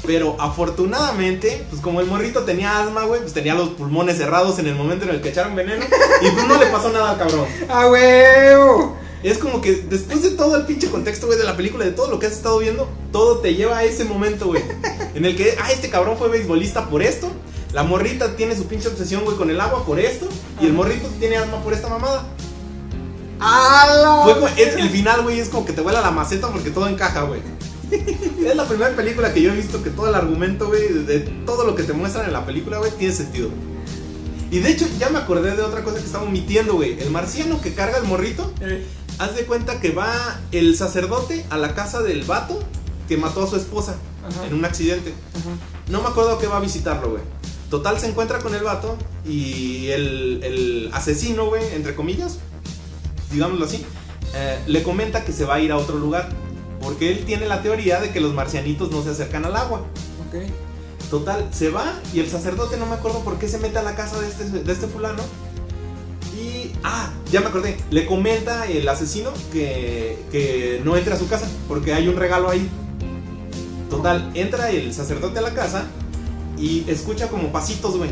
Pero afortunadamente, pues como el morrito tenía asma, güey, pues tenía los pulmones cerrados en el momento en el que echaron veneno. Y pues no le pasó nada al cabrón. ¡A huevo! Es como que después de todo el pinche contexto, güey, de la película, de todo lo que has estado viendo, todo te lleva a ese momento, güey. En el que, ah, este cabrón fue beisbolista por esto. La morrita tiene su pinche obsesión, güey, con el agua por esto. Y el morrito tiene asma por esta mamada. ¡A Fue como- es- el final, güey, es como que te vuela la maceta porque todo encaja, güey. Es la primera película que yo he visto que todo el argumento, güey, de, todo lo que te muestran en la película, güey, tiene sentido. Y de hecho, ya me acordé de otra cosa que estaba omitiendo, güey. El marciano que carga el morrito, Eh, haz de cuenta que va el sacerdote a la casa del vato que mató a su esposa Ajá. en un accidente. Ajá. No me acuerdo que va a visitarlo, güey. Total se encuentra con el vato y el, el asesino, güey, entre comillas, digámoslo así, eh, le comenta que se va a ir a otro lugar. Porque él tiene la teoría de que los marcianitos no se acercan al agua. Ok. Total, se va y el sacerdote no me acuerdo por qué se mete a la casa de este, de este fulano. Y, ah, ya me acordé, le comenta el asesino que, que no entre a su casa porque hay un regalo ahí. Total, entra el sacerdote a la casa y escucha como pasitos, güey.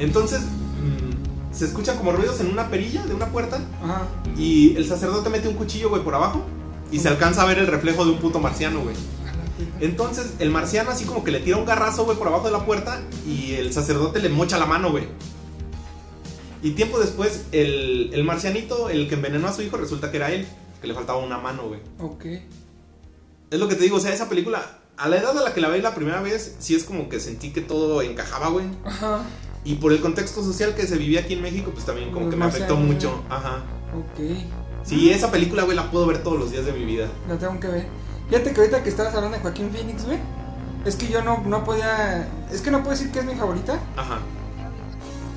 Entonces, mm, se escuchan como ruidos en una perilla de una puerta Ajá. y el sacerdote mete un cuchillo, güey, por abajo y se alcanza a ver el reflejo de un puto marciano, güey. Entonces el marciano así como que le tira un garrazo, güey, por abajo de la puerta y el sacerdote le mocha la mano, güey. Y tiempo después, el, el marcianito, el que envenenó a su hijo, resulta que era él, que le faltaba una mano, güey. Ok. Es lo que te digo, o sea, esa película, a la edad a la que la veis la primera vez, sí es como que sentí que todo encajaba, güey. Ajá. Y por el contexto social que se vivía aquí en México, pues también como Los que me afectó mucho. Ajá. Ok. Sí, esa película, güey, la puedo ver todos los días de mi vida. La tengo que ver. Fíjate que ahorita que estabas hablando de Joaquín Phoenix, güey. Es que yo no, no podía. Es que no puedo decir que es mi favorita. Ajá.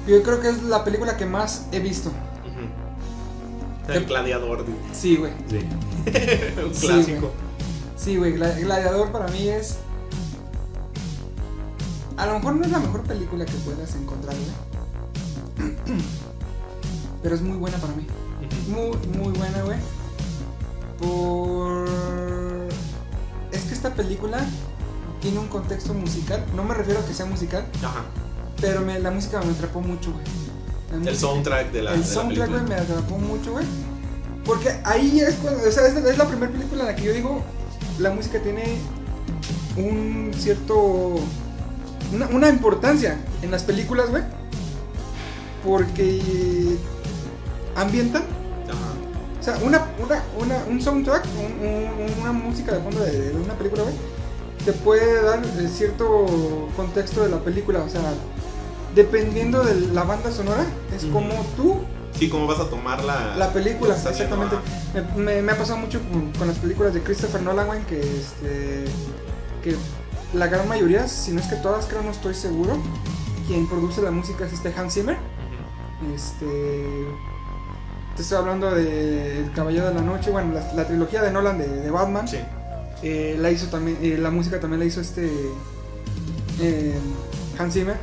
Yo creo que es la película que más he visto. Ujú. El gladiador, güey. Sí, güey. Sí. Un Sí, clásico. Sí, güey. Gla- Gladiador para mí es. A lo mejor no es la mejor película que puedas encontrar, güey. Pero es muy buena para mí. Muy, muy buena, güey. Por. Es que esta película tiene un contexto musical. No me refiero a que sea musical, Ajá. pero me- la música me atrapó mucho, güey. El soundtrack de la, el de soundtrack, güey, me atrapó mucho, güey. Porque ahí es cuando, o sea, es, es la primera película en la que yo digo, la música tiene un cierto, una, una importancia en las películas, güey. Porque ambientan, sea, una, una, una- un soundtrack, un- un- una música de fondo de, de una película, güey, te puede dar eh, cierto contexto de la película, o sea, dependiendo de la banda sonora, es como tú Sí, ¿cómo vas a tomar la, la película, exactamente. Me, me- me ha pasado mucho con, con las películas de Christopher Nolan, güey, que este. que la gran mayoría, si no es que todas, creo, no estoy seguro. Quien produce la música es este Hans Zimmer. Este. Te estoy hablando de El Caballero de la Noche, bueno, la, la trilogía de Nolan de, de Batman. Sí. Eh, la hizo también, eh, la música también la hizo este eh, Hans Zimmer.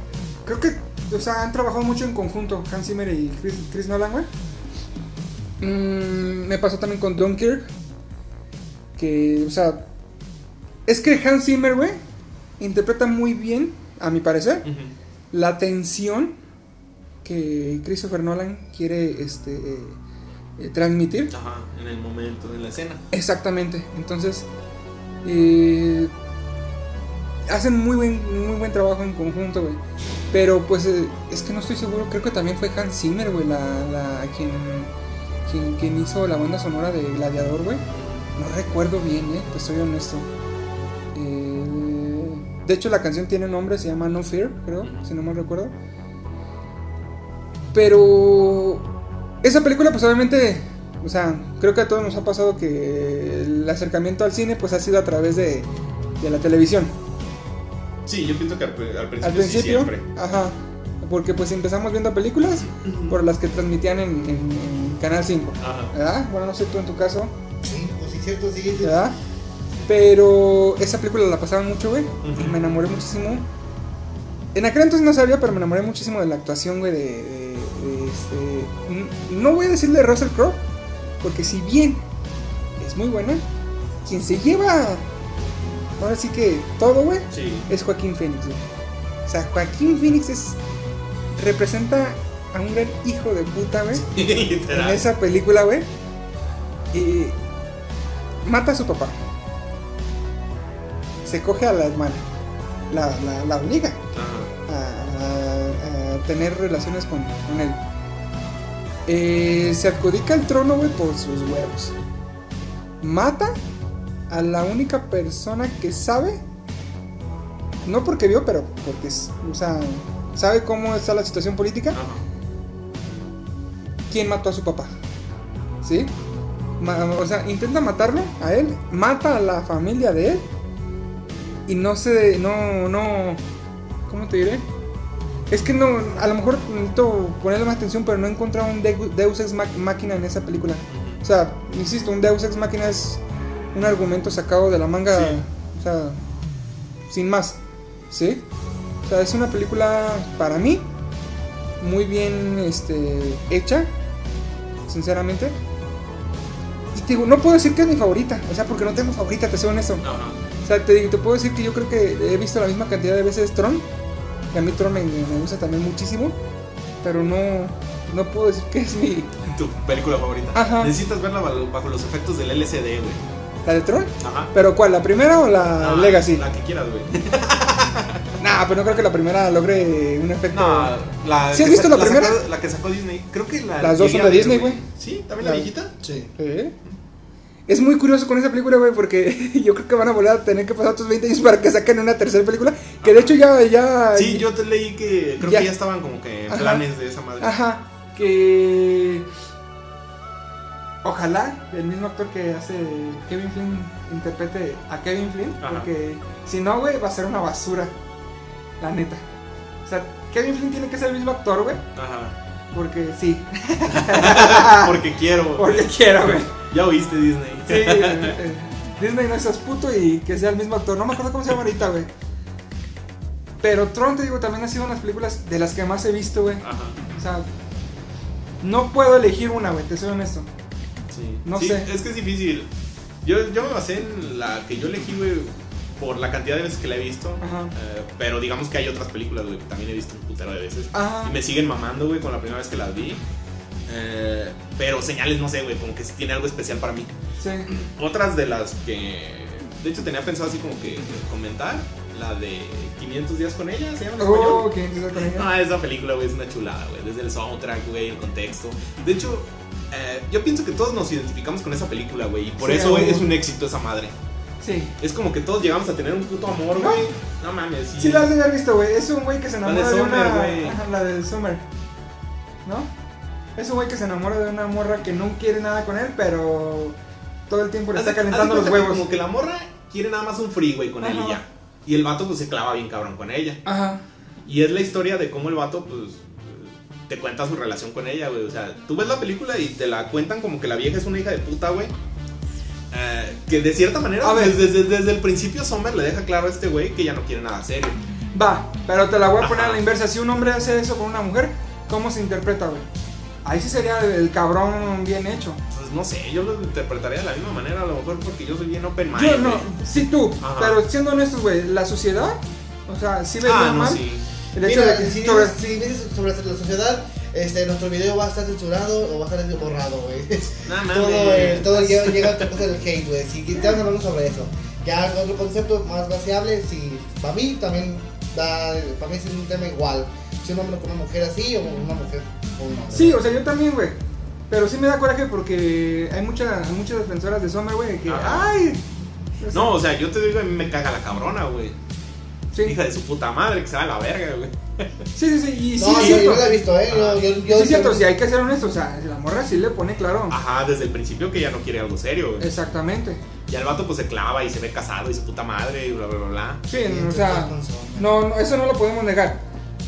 Creo que, o sea, han trabajado mucho en conjunto Hans Zimmer y Chris, Chris Nolan, güey. Mm, me pasó también con Dunkirk. Que, o sea, es que Hans Zimmer, güey, interpreta muy bien, a mi parecer, la tensión que Christopher Nolan quiere este, eh, transmitir. Ajá, en el momento, en la escena. Exactamente. Entonces, eh, hacen muy buen, muy buen trabajo en conjunto, güey. Pero pues eh, es que no estoy seguro, creo que también fue Hans Zimmer, güey, la, la- quien, quien, quien hizo la banda sonora de Gladiador, güey. No recuerdo bien, eh, te soy honesto. Eh, de hecho, la canción tiene nombre, se llama No Fear, creo, si no mal recuerdo. Pero esa película, pues obviamente, o sea, creo que a todos nos ha pasado que el acercamiento al cine, pues ha sido a través de, de la televisión. Sí, yo pienso que al, al principio, Al sí, principio, siempre. ajá, porque pues empezamos viendo películas por las que transmitían en, en- en Canal 5, Ajá. ¿verdad? Bueno, no sé tú en tu caso, Sí, pues sí, cierto, sí. sí. ¿verdad? Pero esa película la pasaban mucho, güey, y Ujú. me enamoré muchísimo. En aquel entonces no sabía, pero me enamoré muchísimo de la actuación, güey, de este... No voy a decirle Russell Crowe, porque si bien es muy buena, quien se lleva... Ahora sí que todo, güey, Sí. es Joaquín Phoenix, güey. O sea, Joaquín Phoenix es... Representa a un gran hijo de puta, güey. En esa película, güey. Y mata a su papá. Se coge a la hermana. La, la, la obliga Ajá. a, a- a tener relaciones con, con él. Eh, se adjudica el trono, güey, por sus huevos. Mata a la única persona que sabe. No porque vio, pero porque, es- o sea, sabe cómo está la situación política. Quién mató a su papá. ¿Sí? O sea, intenta matarlo a él, mata a la familia de él y no se. No, no. ¿Cómo te diré? Es que no. A lo mejor necesito ponerle más atención, pero no he encontrado un Deu- Deus Ex Máquina en esa película. O sea, insisto, un Deus Ex Máquina es un argumento sacado de la manga. Sí. O sea, sin más. ¿Sí? O sea, es una película para mí muy bien este, hecha, sinceramente. Y te digo, no puedo decir que es mi favorita, o sea, porque no tengo favorita, te soy honesto. Ajá. O sea, te, digo, te puedo decir que yo creo que he visto la misma cantidad de veces Tron, a mí Tron me, me gusta también muchísimo, pero no, no puedo decir que es mi... Tu película favorita. Ajá. Necesitas verla bajo, los efectos del LCD, güey. ¿La de Tron? Ajá. ¿Pero cuál? ¿La primera o la Legacy? La que quieras, güey. Nah, pero no creo que la primera logre un efecto... No, la ¿Sí has visto la primera? Sacó, la que sacó Disney. Creo que la. Las dos son de Disney, güey. Sí, también La- la viejita. Sí. ¿Eh? Es muy curioso con esa película, güey, porque yo creo que van a volver a tener que pasar otros 20 años para que saquen una tercera película. Que de hecho ya. ya Sí, yo te leí que creo Ya. que ya estaban como que en Ajá. planes de esa madre. Ajá, que. Ojalá el mismo actor que hace Kevin Flynn interprete a Kevin Flynn, Ajá. porque si no, güey, va a ser una basura. La neta. O sea, Kevin Flynn tiene que ser el mismo actor, güey, Ajá. porque sí. Porque quiero. porque quiero, güey. Ya oíste Disney. Sí, eh, Disney no seas puto y que sea el mismo actor. No me acuerdo cómo se llama ahorita, güey. Pero Tron, te digo, también ha sido unas películas de las que más he visto, güey. Ajá. O sea, no puedo elegir una, güey, te soy honesto. Sí. No Sí, sé. Es que es difícil. Yo, yo me basé en la que yo elegí, güey. por la cantidad de veces que la he visto. Ajá. Eh, pero digamos que hay otras películas, güey, que también he visto un putero de veces. Ajá. Y me siguen mamando, güey, con la primera vez que las vi. Eh, pero señales, no sé, güey, como que sí tiene algo especial para mí. Sí. Otras de las que. De hecho, tenía pensado así como que comentar. La de 500 días con ella, ¿se llama en español? Oh, ¿quién empieza con ella? Ah, esa película, güey, es una chulada, güey. Desde el soundtrack, güey, el contexto. De hecho, eh, yo pienso que todos nos identificamos con esa película, güey. Y por Sí, eso, güey, es un éxito esa madre. Sí. Es como que todos llegamos a tener un puto amor, No. güey. No mames, sí. Sí la has de haber visto, güey. Es un güey que se La enamora de de, Summer, una... Ajá, la de Summer. ¿No? Es un güey que se enamora de una morra que no quiere nada con él, pero todo el tiempo le está calentando los que huevos. Como que la morra quiere nada más un free, güey, con él Ajá. y ya. Y el vato, pues, se clava bien cabrón con ella. Ajá. Y es la historia de cómo el vato, pues, te cuenta su relación con ella, güey. O sea, tú ves la película y te la cuentan como que la vieja es una hija de puta, güey. Eh, que de cierta manera, A ver. desde, desde- desde el principio Sommer le deja claro a este güey que ya no quiere nada serio. Va, pero te la voy a poner Ajá. a la inversa. Si un hombre hace eso con una mujer, ¿cómo se interpreta, güey? Ahí sí sería el, el cabrón bien hecho. Pues no sé, yo lo interpretaría de la misma manera, a lo mejor porque yo soy bien open mind. Yo no, güey. sí tú, Ajá. pero siendo honestos, güey, la sociedad, o sea, sí vería Ah, no, mal sí. el hecho Mira, de que si, sobre- dices, si dices sobre la sociedad, este, nuestro video va a estar censurado o va a estar borrado, güey. No mames. todo eh, todo llega, llega a otra cosa del hate, güey. Si te vamos hablando sobre eso. Ya otro concepto más vaciable, si para mí también da, para mí es un tema igual. Si un hombre con una mujer así o una mujer con un hombre. Sí, o sea, yo también, güey. Pero sí me da coraje porque hay, mucha, hay muchas defensoras de Summer, güey, que, Ajá. ay. o No, o sea, yo te digo, a mí me caga la cabrona, güey. sí, Hija de su puta madre, que se va a la verga, güey. sí, sí, sí, y sí, No, es yo, yo cierto. la he visto, eh. Yo, yo, yo, sí, es cierto, yo- si hay que ser honesto, o sea, la morra sí le pone claro. Ajá, desde el principio que ya no quiere algo serio, güey. Exactamente. Y al vato pues se clava y se ve casado y su puta madre y bla, bla, bla, bla. Sí, Sí, o tú sea, no, no, eso no lo podemos negar.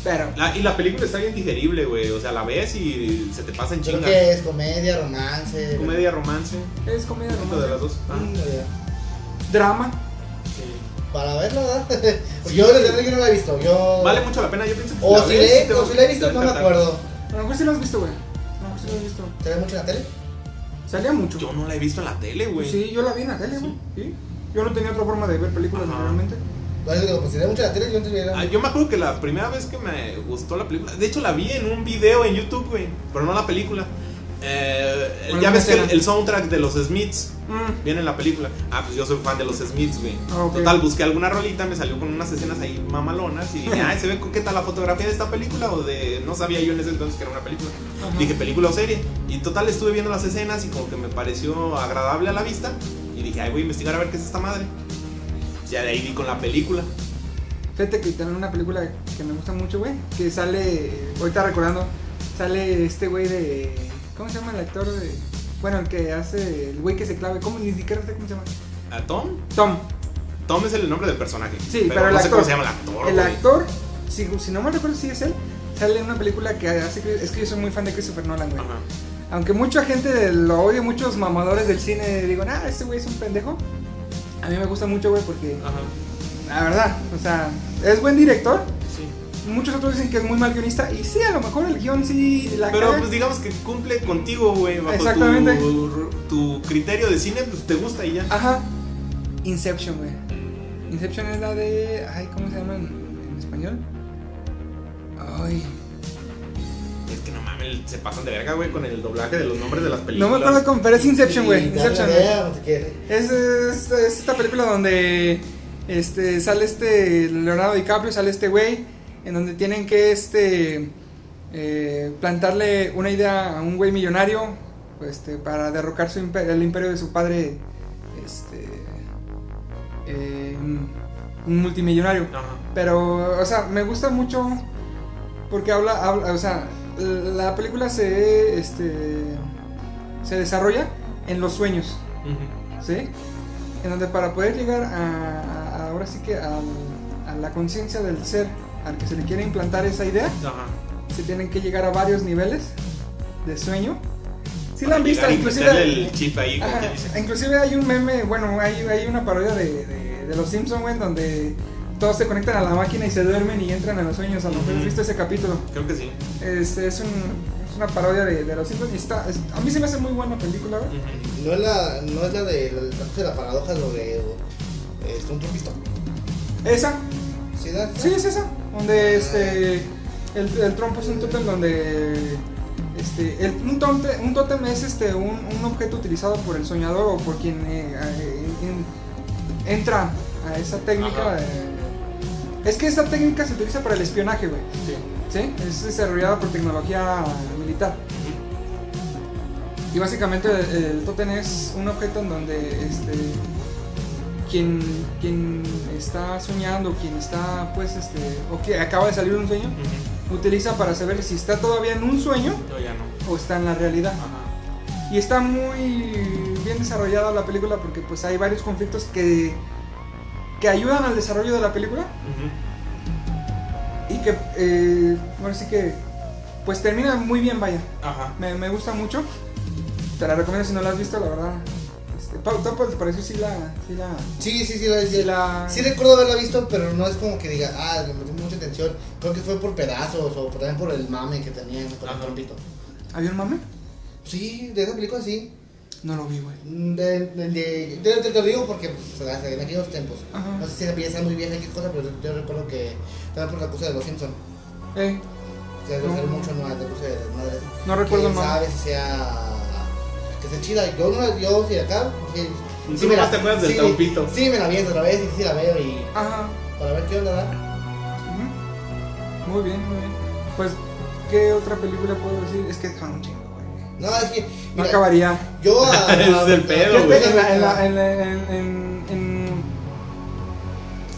Pero, La- y la película está bien digerible, güey. O sea, la ves y se te pasa en Creo chinga. que es comedia, romance. Comedia, romance. es comedia Un poquito de las dos. Ah, ya. Drama. sí. Para verla, ¿verdad? Porque yo desde luego yo no la he visto. Yo... Vale mucho la pena, yo pienso que O la si, ves le, te o si la he te visto, no me acuerdo. A lo mejor sí lo has visto, güey. A lo mejor sí lo has visto. ¿Se ve mucho en la tele? Salía mucho. Yo no la he visto en la tele, güey. Sí, yo la vi en la tele, güey. Sí. Yo no tenía otra forma de ver películas Ajá. Mucho la tele, yo Ah, yo me acuerdo que la primera vez que me gustó la película, de hecho la vi en un video en YouTube, güey, pero no la película. Eh, ¿Alguna ya ves que el, el soundtrack de los Smiths Mm, viene en la película. Ah, pues yo soy fan de los Smiths, güey. Ah, ok. Total, busqué alguna rolita, me salió con unas escenas ahí mamalonas y dije, ay, se ve coqueta la fotografía de esta película o de. No sabía yo en ese entonces que era una película. Ajá. Dije, película o serie. Y total, estuve viendo las escenas y como que me pareció agradable a la vista. Y dije, ay, voy a investigar a ver qué es esta madre. Ya de ahí vi con la película. Fíjate que también una película que me gusta mucho, güey. Que sale, ahorita recordando, sale este güey de. ¿Cómo se llama el actor de.? Bueno, el que hace. El güey que se clave. ¿Cómo? Ni siquiera sé cómo se llama. ¿A Tom? Tom. Tom es el nombre del personaje. Sí, pero, el no sé actor. cómo se llama el actor. El güey. actor, si, si no me recuerdo si es él, sale en una película que hace. Es que yo soy muy fan de Christopher Nolan, güey. Ajá. Aunque mucha gente lo odia, muchos mamadores del cine digan, ah, este güey es un pendejo. A mí me gusta mucho, güey, porque Ajá. la verdad, o sea, es buen director. Sí. Muchos otros dicen que es muy mal guionista. Y sí, a lo mejor el guion sí la Pero caga. pues digamos que cumple contigo, güey. Bajo Exactamente. Tu, tu criterio de cine, pues te gusta y ya. Ajá. Inception, güey. Inception es la de. Ay, ¿cómo se llama en, en español? Ay. No se pasan de verga, güey, con el doblaje de los nombres de las No películas. me acuerdo cómo, pero es Inception, güey. Inception, idea, no. Es, es- es esta película donde este, sale este Leonardo DiCaprio, sale este güey, en donde tienen que este, eh, plantarle una idea a un güey millonario este, para derrocar su imper- el imperio de su padre, este, eh, un multimillonario. Ajá. Pero, o sea, me gusta mucho porque habla, habla o sea, la película se, este, se desarrolla en los sueños. Ujú. ¿sí? En donde para poder llegar a, a- ahora sí que a, la conciencia del ser al que se le quiere implantar esa idea, Ajá. se tienen que llegar a varios niveles de sueño. Sí la han visto, inclusive, meterle el chip ahí, como Ajá, quien dice. inclusive hay un meme, bueno, hay, hay una parodia de, de- de los Simpsons, güey, donde todos se conectan a la máquina y se duermen y entran a los sueños. A lo mejor has visto ese capítulo. Creo que sí. Es, es, un- es una parodia de, de los Simpsons y está, es- a mí se me hace muy buena película. Ujú. No es la, no es la de, la, de la paradoja lo de este, un truquito. Esa, ¿Sí, da? sí, es esa. Donde este. El, el trompo es un tótem donde. Este, el- un, tótem, un tótem es este, un, un objeto utilizado por el soñador o por quien eh, eh, en- entra a esa técnica. Ajá. Es que esa técnica se utiliza para el espionaje, güey. Sí. ¿sí? Es desarrollada por tecnología militar. Y básicamente el, el tótem es un objeto en donde este, quien, quien está soñando, quien está, pues, este, o que acaba de salir de un sueño, utiliza para saber si está todavía en un sueño no. o está en la realidad. Ajá. Y está muy bien desarrollada la película porque pues hay varios conflictos que, que ayudan al desarrollo de la película y que, eh, bueno, sí que, pues termina muy bien, vaya. Ajá. Me, me gusta mucho. Te la recomiendo si no la has visto, la verdad. Este, Pau, ¿tú, pues, te pareció sí la, sí la, Sí, sí, sí, la, sí la- sí recuerdo haberla visto, pero no es como que diga, ah, le metí mucha atención. Creo que fue por pedazos o también por el mame que tenían con el trompito. ¿Había un mame? Sí, de esa película sí. No lo vi, güey. De, de, de- te, te lo digo porque pues, hace- en aquellos tiempos. Ajá. No sé si la pieza muy vieja qué cosa, pero yo recuerdo que también por la cosa de los Simpsons. Eh, Se No. refiere mucho no, a la cosa de las madres. no recuerdo el Quién mame. sabe si sea. que se chida. Yo, no, yo, si acá. Sí, Tú nomás te acuerdas del sí, trompito. Sí, me la viento otra vez y sí la veo y. Ajá. Para ver qué onda da. Muy bien, muy bien. Pues, ¿qué otra película puedo decir? Es que un chingo. No, es que. No mira, acabaría. Yo a. a- Es del a- pedo, güey. En la, en la- en la- en- en- en-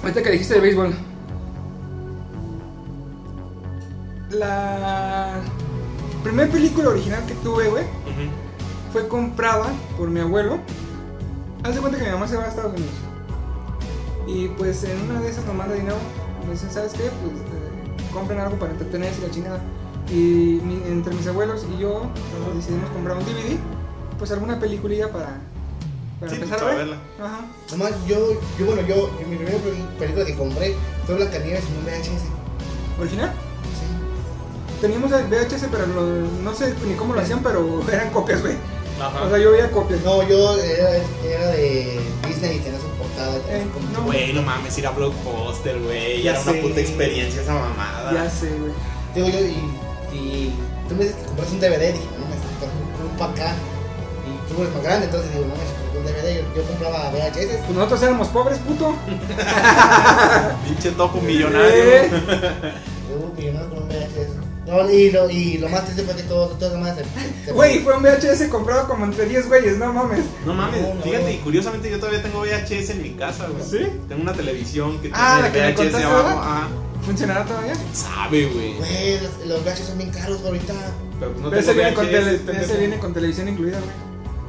Ahorita que dijiste de béisbol. La primera película original que tuve, güey, fue comprada por mi abuelo. Haz de cuenta que mi mamá se va a Estados Unidos. Y pues en una de esas nos manda dinero. Me dicen, ¿sabes qué? Pues eh, compren algo para entretenerse y la chingada. Y mi- entre mis abuelos y yo ¿no? decidimos comprar un DVD. Pues alguna peliculilla para, para Sí, empezar para a ver. verla. Ajá. Nomás yo, yo, bueno, yo, mi primera pel- película que compré fue Blancanieves en un VHS. ¿Original? Sí. Teníamos el VHS, pero lo- no sé ni cómo lo hacían, pero eran copias, güey. Ajá. O sea, yo veía copias. No, yo era, era de Disney y tenía su portada. Eh, no. Güey, no mames, ir a Blockbuster, güey. Ya Era una puta experiencia esa mamada. Ya sé, güey. Digo yo, y tú me dices que compras un DVD, dije, no, me un, un pa' acá. Y tú eres más grande, entonces digo, no, me un DVD, yo, yo compraba VHS. Pues nosotros éramos pobres, puto. Pinche topo millonario. Eh. Yo millonario con un VHS. No, y lo, y lo más triste fue que todos, todas las demás se, Güey, fue un VHS comprado como entre 10 güeyes, no mames. No mames, No, no. fíjate, y curiosamente yo todavía tengo VHS en mi casa, güey. ¿Sí? Tengo una televisión que Ah, la que tiene me VHS abajo. ¿Funcionará todavía? Sabe, güey. Güey, los, los VHS son bien caros ahorita. Pero pues no Pero ese tengo viene, con VHS, tele- pendejo. ese viene con televisión incluida, güey.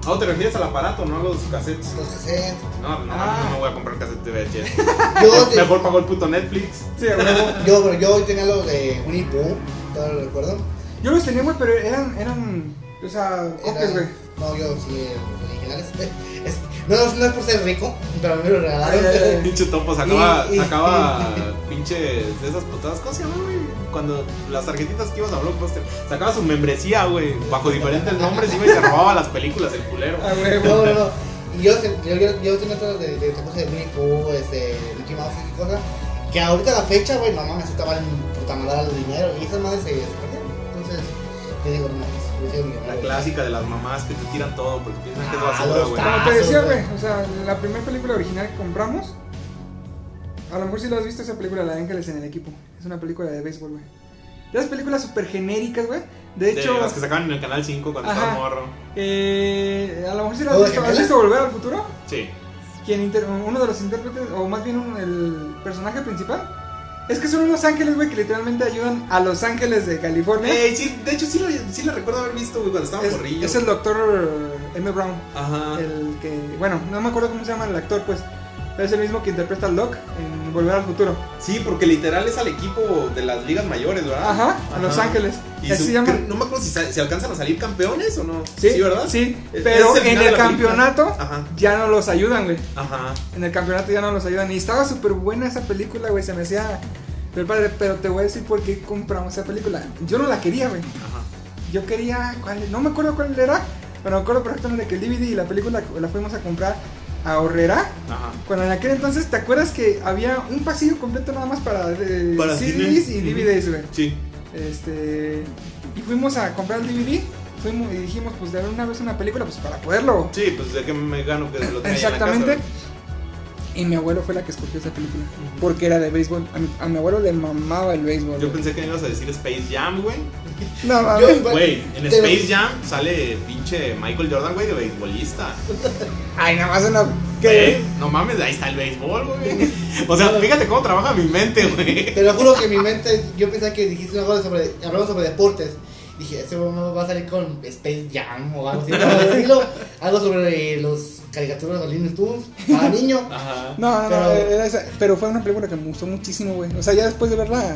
Ah, te refieres al aparato, no a los cassettes. Los cassettes. No, no, Ah. no me voy a comprar cassette de VHS. Yo, te- Mejor pago el puto Netflix. Sí, yo, pero yo tenía los de Winnie Pooh, todo lo recuerdo. Yo los tenía, güey, pero eran, eran, o sea, copias, güey. No, yo sí, los originales. Es- no, no es por ser rico, pero a mí me lo regalaron. Pinche topo sacaba, sacaba pinches de esas putadas. ¿Cómo se llama, güey? Cuando las tarjetitas que ibas a Blockbuster. Sacaba su membresía, güey. Bajo diferentes nombres iba y se robaba las películas, el culero. A huevo. No, no, no. Y yo, yo, yo, yo tenía todas de, de, de cosas de Winnie Pooh, este, Mickey Mouse y qué cosa. Que ahorita a la fecha, güey, no mames, esta valen puta madre de dinero. Y esas madres se, se perdieron. Entonces, yo digo, no La clásica de las mamás que te tiran todo porque piensan que es Ah, basura, güey. Como te decía, güey. o sea, la primera película original que compramos, a lo mejor si lo has visto esa película, La de Ángeles en el equipo. Es una película de béisbol, güey. De las películas súper genéricas, güey. De De hecho, las que sacaban en el canal 5 cuando Ajá. estaba morro. eh, a lo mejor si lo has ¿O de visto, ¿has visto Volver al Futuro? Sí. Quien inter- uno de los intérpretes, o más bien un- el personaje principal, es que son unos ángeles, güey, que literalmente ayudan a los ángeles de California. Ey, sí, de hecho sí lo, sí lo recuerdo haber visto, güey, cuando estaba es, morrillo. es el doctor M. Brown. Ajá. El que, bueno, no me acuerdo cómo se llama el actor, pues. Pero es el mismo que interpreta al Doc en Volver al Futuro. Sí, porque literal es al equipo de las ligas mayores, ¿verdad? Ajá, a Los Ángeles. Y su- se llama. no me acuerdo si, alcanzan a salir campeones o no. Sí, ¿verdad? Sí, pero el en el campeonato ya no los ayudan, güey. Ajá. En el campeonato ya no los ayudan. Y estaba súper buena esa película, güey. Se me hacía. Pero padre, pero te voy a decir por qué compramos esa película. Yo no la quería, güey. Ajá. Yo quería. ¿cuál? No me acuerdo cuál era. Pero me acuerdo perfectamente que el DVD y la película la fuimos a comprar a Horrera. Ajá. Cuando en aquel entonces, ¿te acuerdas que había un pasillo completo nada más para, eh, Para CDs cine. y. DVDs, güey? Sí. Este. Y fuimos a comprar el DVD. Fuimos y dijimos, pues de ver una vez una película, pues para poderlo. Sí, pues de que me gano que lo en la Exactamente. casa, Y mi abuelo fue la que escogió esa película. Porque era de béisbol. A mi, a mi abuelo le mamaba el béisbol. Yo güey. pensé que ibas a decir Space Jam, güey. No, mames. Güey, en Space Jam sale pinche Michael Jordan, güey, de beisbolista. Ay, nada más una. ¿Qué? No mames, ahí está el béisbol, güey. O sea, fíjate cómo trabaja mi mente, güey. Te lo juro que mi mente yo pensaba que dijiste algo sobre, hablamos sobre deportes. Dije, ese momento va a salir con Space Jam o algo así. algo sobre los caricaturas de Looney Tunes para niños. Ajá. No, no, no, Pero- era esa- pero fue una película que me gustó muchísimo, güey. O sea, ya después de verla,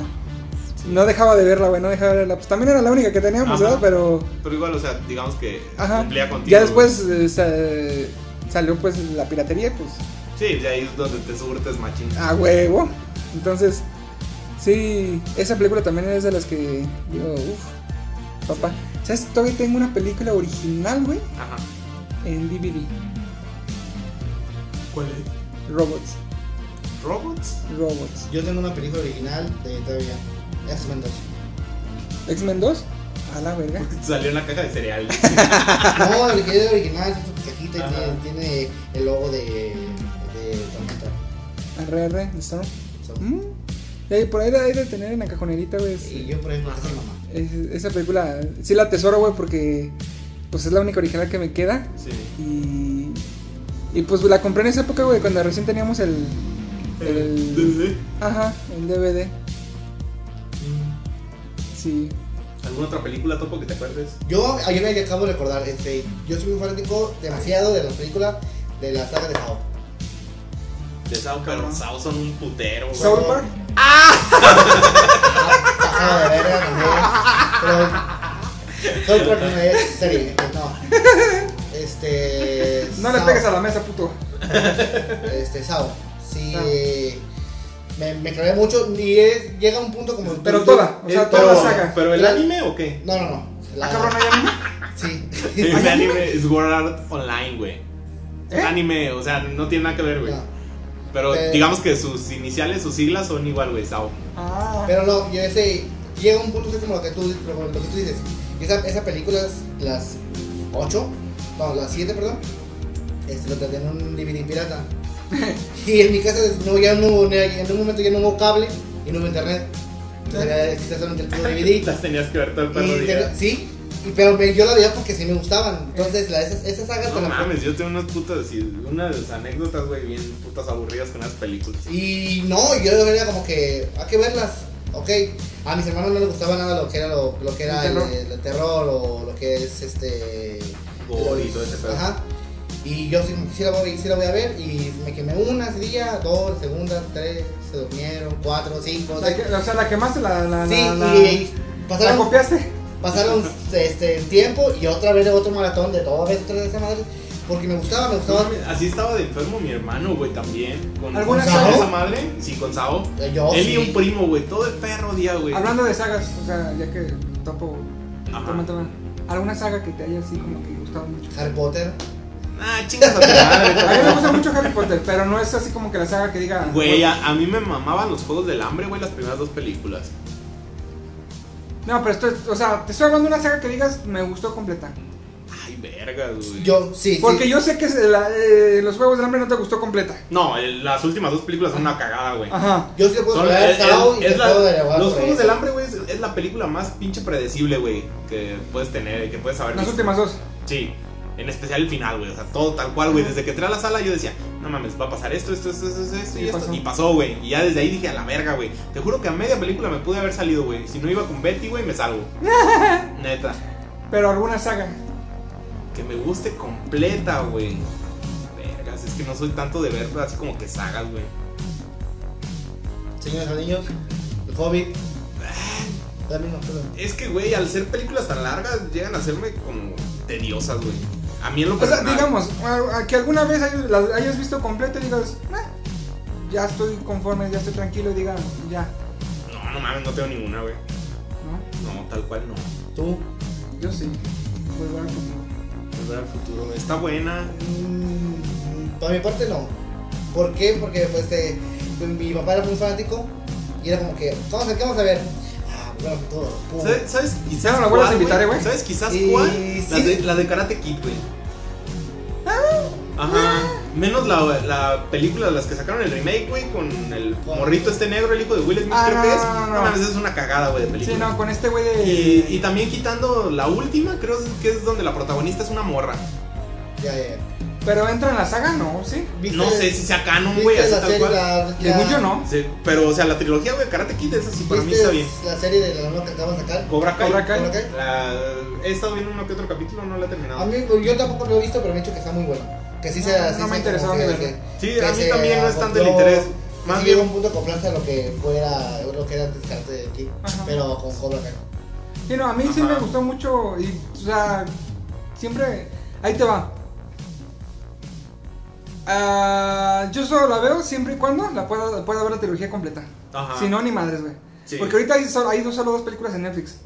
no dejaba de verla, güey, no dejaba de verla. Pues también era la única que teníamos, Ajá. ¿verdad? Pero, Pero igual, o sea, digamos que ajá. cumplía contigo. Ya después eh, sa- salió pues la piratería, pues, Sí, de ahí es donde te surtes machín. a huevo. Entonces, sí, esa película también es de las que digo, uff, papá. ¿Sabes? Todavía tengo una película original, güey, Ajá. en DVD. ¿Cuál es? Robots, ¿Robots? Robots. Yo tengo una película original de todavía. X-Men 2. X-Men 2, a la verga. Salió en la caja de cereal. No, el que es original, es su cajita y tiene, tiene el logo de, de. RR, ¿listo? Mm. Ahí por ahí la de tener en la cajonerita, güey. Y yo por es mi mamá. es- esa película sí la atesoro, güey, porque pues es la única original que me queda. Sí. Y, y pues la compré en esa época, güey, cuando recién teníamos el. el ¿DVD? ajá, el DVD. Sí. ¿Alguna otra película, Topo, que te acuerdes? Yo ayer me acabo de recordar, este, yo soy muy fanático demasiado de las películas de la saga de Sao. De Sao, pero Sao son un putero, güey. South Park. Pasado de verga también. Pero South Park no es serie, no. Este. No le pegues a la mesa, puto. Este, Sao. Sí. Me, me clavé mucho y es- llega un punto como. Pero toda, o sea, Eh, toda pero- la saga. ¿Pero el anime o qué? No, no, no. La- Ah, cabrón, ¿hay anime? Sí. El anime es Sword Art Online, güey. El ¿Eh? anime, o sea, no tiene nada que ver, güey. No. Pero Pero- digamos que sus iniciales, sus siglas son igual, güey, Sao. Ah. Pero no, yo ese. Llega un punto así como lo que tú, como lo que tú dices. Esa, esa película, es las 8, no, las 7, perdón. Este, lo traté en un DVD pirata. y en mi casa no, ya no, en un momento ya no hubo cable y no hubo internet. Entonces existía solamente el puro DVD. Las tenías que ver todo el perro día. te- sí, y, pero me- yo la veía porque sí me gustaban. Entonces, la, esa, esa saga te No la mames, yo tengo unas putas, unas anécdotas, güey, bien putas aburridas con esas películas. Y no, yo era como que hay que verlas. Ok, a mis hermanos no les gustaba nada lo que era lo, lo que era El el, terror. el terror o lo que es este Gore y todo ese pedo. Ajá. Y yo sí, sí la voy, sí la voy a ver y me quemé una ese día, dos, segunda, tres, se durmieron, cuatro, cinco, La seis. que- o sea, la quemaste, la. la, Sí, la, la- y ¿la pasaron, copiaste. pasaron este, el tiempo y otra vez otro maratón de toda vez otra vez esa madre. Porque me gustaba, me gustaba. Así estaba de enfermo mi hermano, güey, también. Con, ¿Alguna con saga? esa madre. Sí, con Sao. eh, Yo Él sí. y un primo, güey, todo el perro día, güey. Hablando de sagas, o sea, ya que topo. Ajá. toma, toma, ¿Alguna saga que te haya así como que gustado mucho? Harry Potter. Ah, chingas a tu madre, A mí me gusta mucho Harry Potter, pero no es así como que la saga que diga. Güey, a, a mí me mamaban los juegos del hambre, güey, las primeras dos películas. No, pero esto es, o sea, te estoy hablando de una saga que digas me gustó completa. Ay, verga, güey. Yo, sí, Porque sí. yo sé que la- eh, los Juegos del Hambre no te gustó completa. No, el- las últimas dos películas son una cagada, güey. Ajá. Yo sí puedo jugar es- Sao es- y es te la- puedo derivar los Juegos eso. del Hambre, güey, es, es la película más pinche predecible, güey, que puedes tener, que puedes saber. Las últimas dos. Sí, en especial el final, güey, o sea, todo tal cual, güey. Desde que entré a la sala yo decía, no mames, va a pasar esto, esto, esto, esto, esto, esto y Y esto. pasó. Y pasó, güey. Y ya desde ahí dije, a la verga, güey. Te juro que a media película me pude haber salido, güey. Si no iba con Betty, güey, me salgo. Neta. Pero alguna saga. Que me guste completa, güey. Vergas, es que no soy tanto de ver así como que sagas, güey. Señores Anillos, El Hobbit. Es que, güey, al ser películas tan largas, llegan a hacerme como tediosas, güey. A mí en lo O sea, personal. digamos, a- a que alguna vez hayas, la hayas visto completa y digas, "Ah, ya estoy conforme, ya estoy tranquilo y diga, ya, No, no mames, no tengo ninguna, güey. ¿no? No, tal cual no. Tú. Yo sí. Volver al futuro. Volver al futuro, güey. Está buena. Mm, para mi parte no. ¿Por qué? Porque pues eh, pues, mi papá era muy fanático y era como que, vamos a, ¿qué vamos a ver? Ah, bueno, todo. pum. ¿Sabes? ¿Sabes? Quizás ¿Ya no la vuelvas a cuál, invitar, eh, güey? ¿Sabes quizás Y cuál? sí. La, de, la de Karate Kid, güey. Ajá. Menos la, la película de las que sacaron el remake, güey, con el morrito este negro, el hijo de Will Smith, Ah, creo no, que es. no, no, no. mames, es una cagada, güey, de Sí, película. no, con este güey de. y, y también quitando la última, creo que es donde la protagonista es una morra. Ya, ya, ya. Pero entra en la saga, ¿no? ¿Sí? ¿Viste- No sé si sea canon, ¿viste güey, así la tal serie, cual. la, Según yo no. Sí, pero, o sea, la trilogía, güey, Karate Kid, esa sí para mí ¿Viste está bien. la serie de la nueva que acaban de sacar? Cobra Kai. Cobra Kai. Cobra Kai. La- he estado viendo uno que otro capítulo, no lo he terminado. A mí, yo tampoco lo he visto, pero me han dicho que está muy bueno. Que sí No, se no sí me se- interesaba que- Sí, que a mí se también no es tan del interés. Más sí bien- un punto de a lo que fuera, lo que era antes Karate de Kid, Ajá. pero con Cobra Kai. Sí, no, a mí sí Ajá. me gustó mucho y, o sea, siempre, ahí te va. Ah, yo solo la veo siempre y cuando la pueda, pueda ver la trilogía completa. Ajá. Si no, ni madres, güey. Sí. Porque ahorita hay solo, hay dos, solo dos películas en Netflix.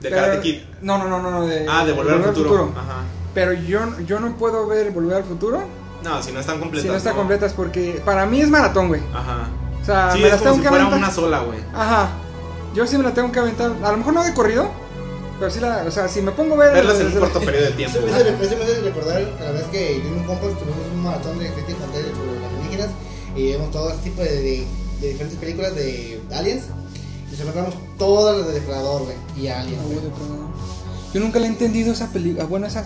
De Pero- Karate Kid. No, no, no, no, no, de, Ah, de Volver al futuro. Ajá. Pero yo, yo no puedo ver Volver al futuro No, si no están completas. si no está completa, es porque para mí es maratón, güey. Ajá. O sea, Sí, me es las como tengo si que fuera aventar. una sola, güey. Ajá. Yo sí me la tengo que aventar. A lo mejor no de corrido, pero sí la. O sea, si me pongo a ver. Verlas en un corto periodo de tiempo. Eso me hace, eso me hace recordar la vez que yo y un compa tuvimos un maratón de crítica sobre las alienígenas y vimos todo ese tipo de, de, de diferentes películas de aliens y nos encontramos todas las de Depredador, güey, y Alien, No, güey. güey, de perdón. Yo nunca le he entendido esa película. Bueno, esa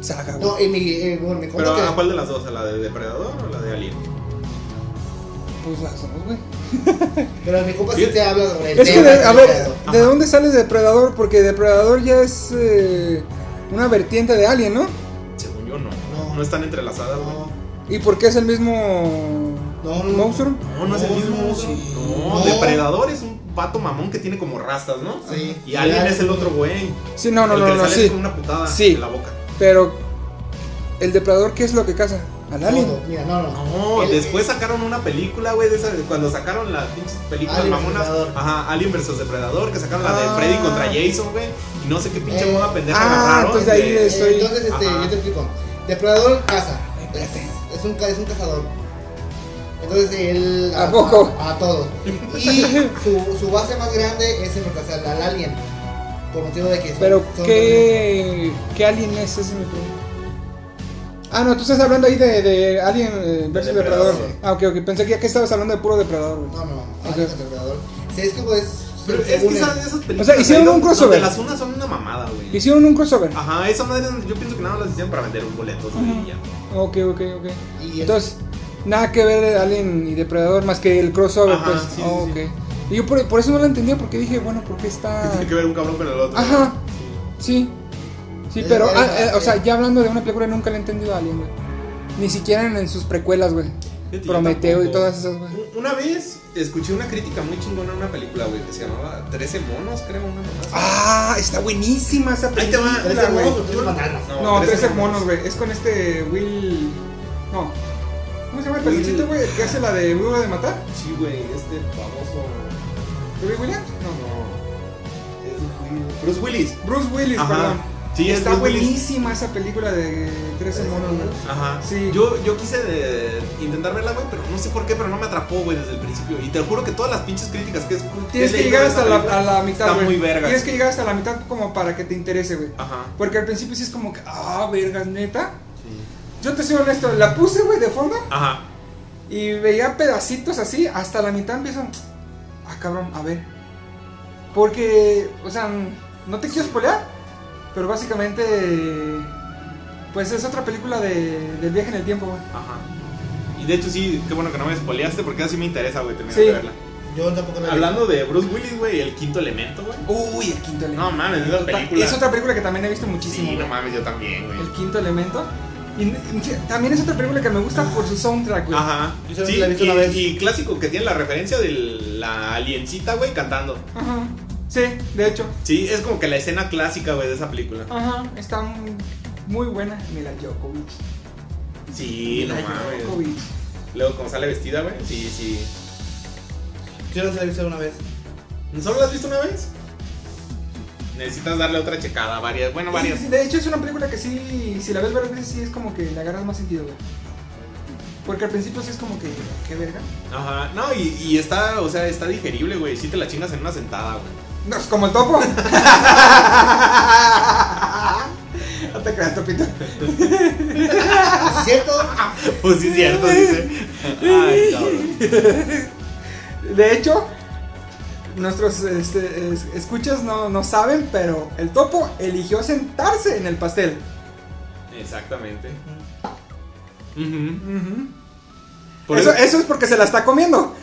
saga, güey. No, y mi, eh, bueno, mi compa Pero que... ¿a cuál de las dos? ¿A la de Depredador o la de Alien? Pues las dos, güey. Pero mi compa sí te habla sobre el Es que, tema de- a ver. ¿de Ajá. dónde sale Depredador? Porque Depredador ya es eh, una vertiente de Alien, ¿no? Según yo, no. No. No, están entrelazadas. No, ¿Y por qué es el mismo no, no. monstruo? No, no es el mismo monstruo. sí. No, No. Depredador es un pato mamón que tiene como rastas, ¿no? Sí. Y Alien es el otro güey. Sí, no, no, el no, que le no, sale sí. con una putada Sí. en la boca. Pero, ¿el Depredador qué es lo que caza? ¿Al Alien? Todo. Mira, no, no. No, El- después sacaron una película, güey, de esa, cuando sacaron las pinches películas Alien vs. mamonas. Depredador. Ajá, Alien vs Depredador, que sacaron la de Ah. Freddy contra Jason, güey. Y no sé qué pinche Eh, moda pendeja ah, agarraron. entonces de ahí de- Eh, Estoy- Entonces, este, Ajá. yo te explico. Depredador caza. Es un, es un cazador. Entonces él. ¿A poco? A, a todos. Y su, su base más grande es en lo que hace al, al alien. Por motivo de que. Pero, son- ¿qué, ¿qué Alien es? Ese es mi pregunta. Ah, no, tú estás hablando ahí de, de Alien eh, versus Depredador, Depredador. sí. Ah, ok, ok. Pensé que aquí estabas hablando de puro Depredador, güey. No, no, no. Ok. Alien es depredador. Sí, es que pues. Pero es que esas, esas películas. O sea, hicieron un crossover. Las unas son una mamada, güey. Hicieron un crossover. Ajá, esa madre yo pienso que nada más las hicieron para vender un boleto. Y ya. Ok, ok, ok. Y Entonces, nada que ver de Alien y Depredador más que el crossover, Ajá, pues. sí, sí, Oh, sí. ok. Y yo por, por eso no lo entendía, porque dije, bueno, ¿por qué está...? Tiene que ver un cabrón con el otro. Ajá. Sí. Sí, Es- pero, es- ah, eh, o sea, ya hablando de una película, nunca le he entendido a Alien, güey. Ni siquiera en, en sus precuelas, güey. Fíjate, yo Prometeo y tampoco. todas esas, güey. Un- Una vez escuché una crítica muy chingona a una película, güey, que se llamaba 13 monos, creo, una mamá. Ah, está buenísima esa Ahí te va, película, ¿Tres güey. hermanos o tres fantasmas? No, 13 monos, güey. Es con este Will. No. ¿Cómo se llama el Will- peluchito, güey? El que hace la de Duro de Matar. Sí, güey, este famoso. ¿Robbie Williams? No. No. Es Will- Bruce Willis. Bruce Willis, Ajá. perdón. Sí, es Está buenísima esa película de 13 monos. Ajá. Sí. Yo, yo quise de- intentar verla, güey, pero no sé por qué, pero no me atrapó, güey, desde el principio. Y te juro que todas las pinches críticas que es. Tienes que llegar hasta la, película, a la mitad, Está muy verga. Tienes que llegar hasta la mitad como para que te interese, güey. Ajá. Porque al principio sí es como que, ah, vergas, neta. Sí. Yo te soy honesto, la puse, güey, de fondo Ajá. y veía pedacitos así, hasta la mitad empiezan, ah, cabrón, a ver. Porque, o sea, no te quiero spoilear, pero básicamente, pues es otra película de, del viaje en el tiempo, güey. Ajá. Y de hecho, sí, qué bueno que no me spoileaste porque así me interesa, güey, terminar Sí. de verla. Yo tampoco la vi. Hablando de Bruce Willis, güey, el quinto elemento, güey. Uy, el quinto elemento. No mames, esa película. Es otra película que también he visto muchísimo. Sí, no mames, yo también, güey. El quinto elemento. Y también es otra película que me gusta por su soundtrack, güey. Ajá. Sí, la he visto y, una vez. y clásico que tiene la referencia de la aliencita, güey, cantando. Ajá. Sí, de hecho. Sí, es como que la escena clásica, güey, de esa película. Ajá. Está muy- muy buena. Mila Djokovic. Sí, no Mila mames. Djokovic. Luego, como sale vestida, güey. Sí, sí. Yo no la he visto una vez. ¿Solo la has visto una vez? Necesitas darle otra checada, varias. Bueno, varias. Sí, de hecho, es una película que sí, si la ves varias veces, sí es como que le agarras más sentido, güey. Porque al principio sí es como que, qué verga. Ajá, no, y, y está, o sea, está digerible, güey. Sí te la chingas en una sentada, güey. No, es como el topo. no te creas, topito. ¿Es cierto? Pues sí, es cierto, dice. Ay, cabrón. De hecho, nuestros este, es- escuchas no, no saben, pero el topo eligió sentarse en el pastel. Exactamente. Ujú. Ujú. Por eso, eso- eso es porque se la está comiendo.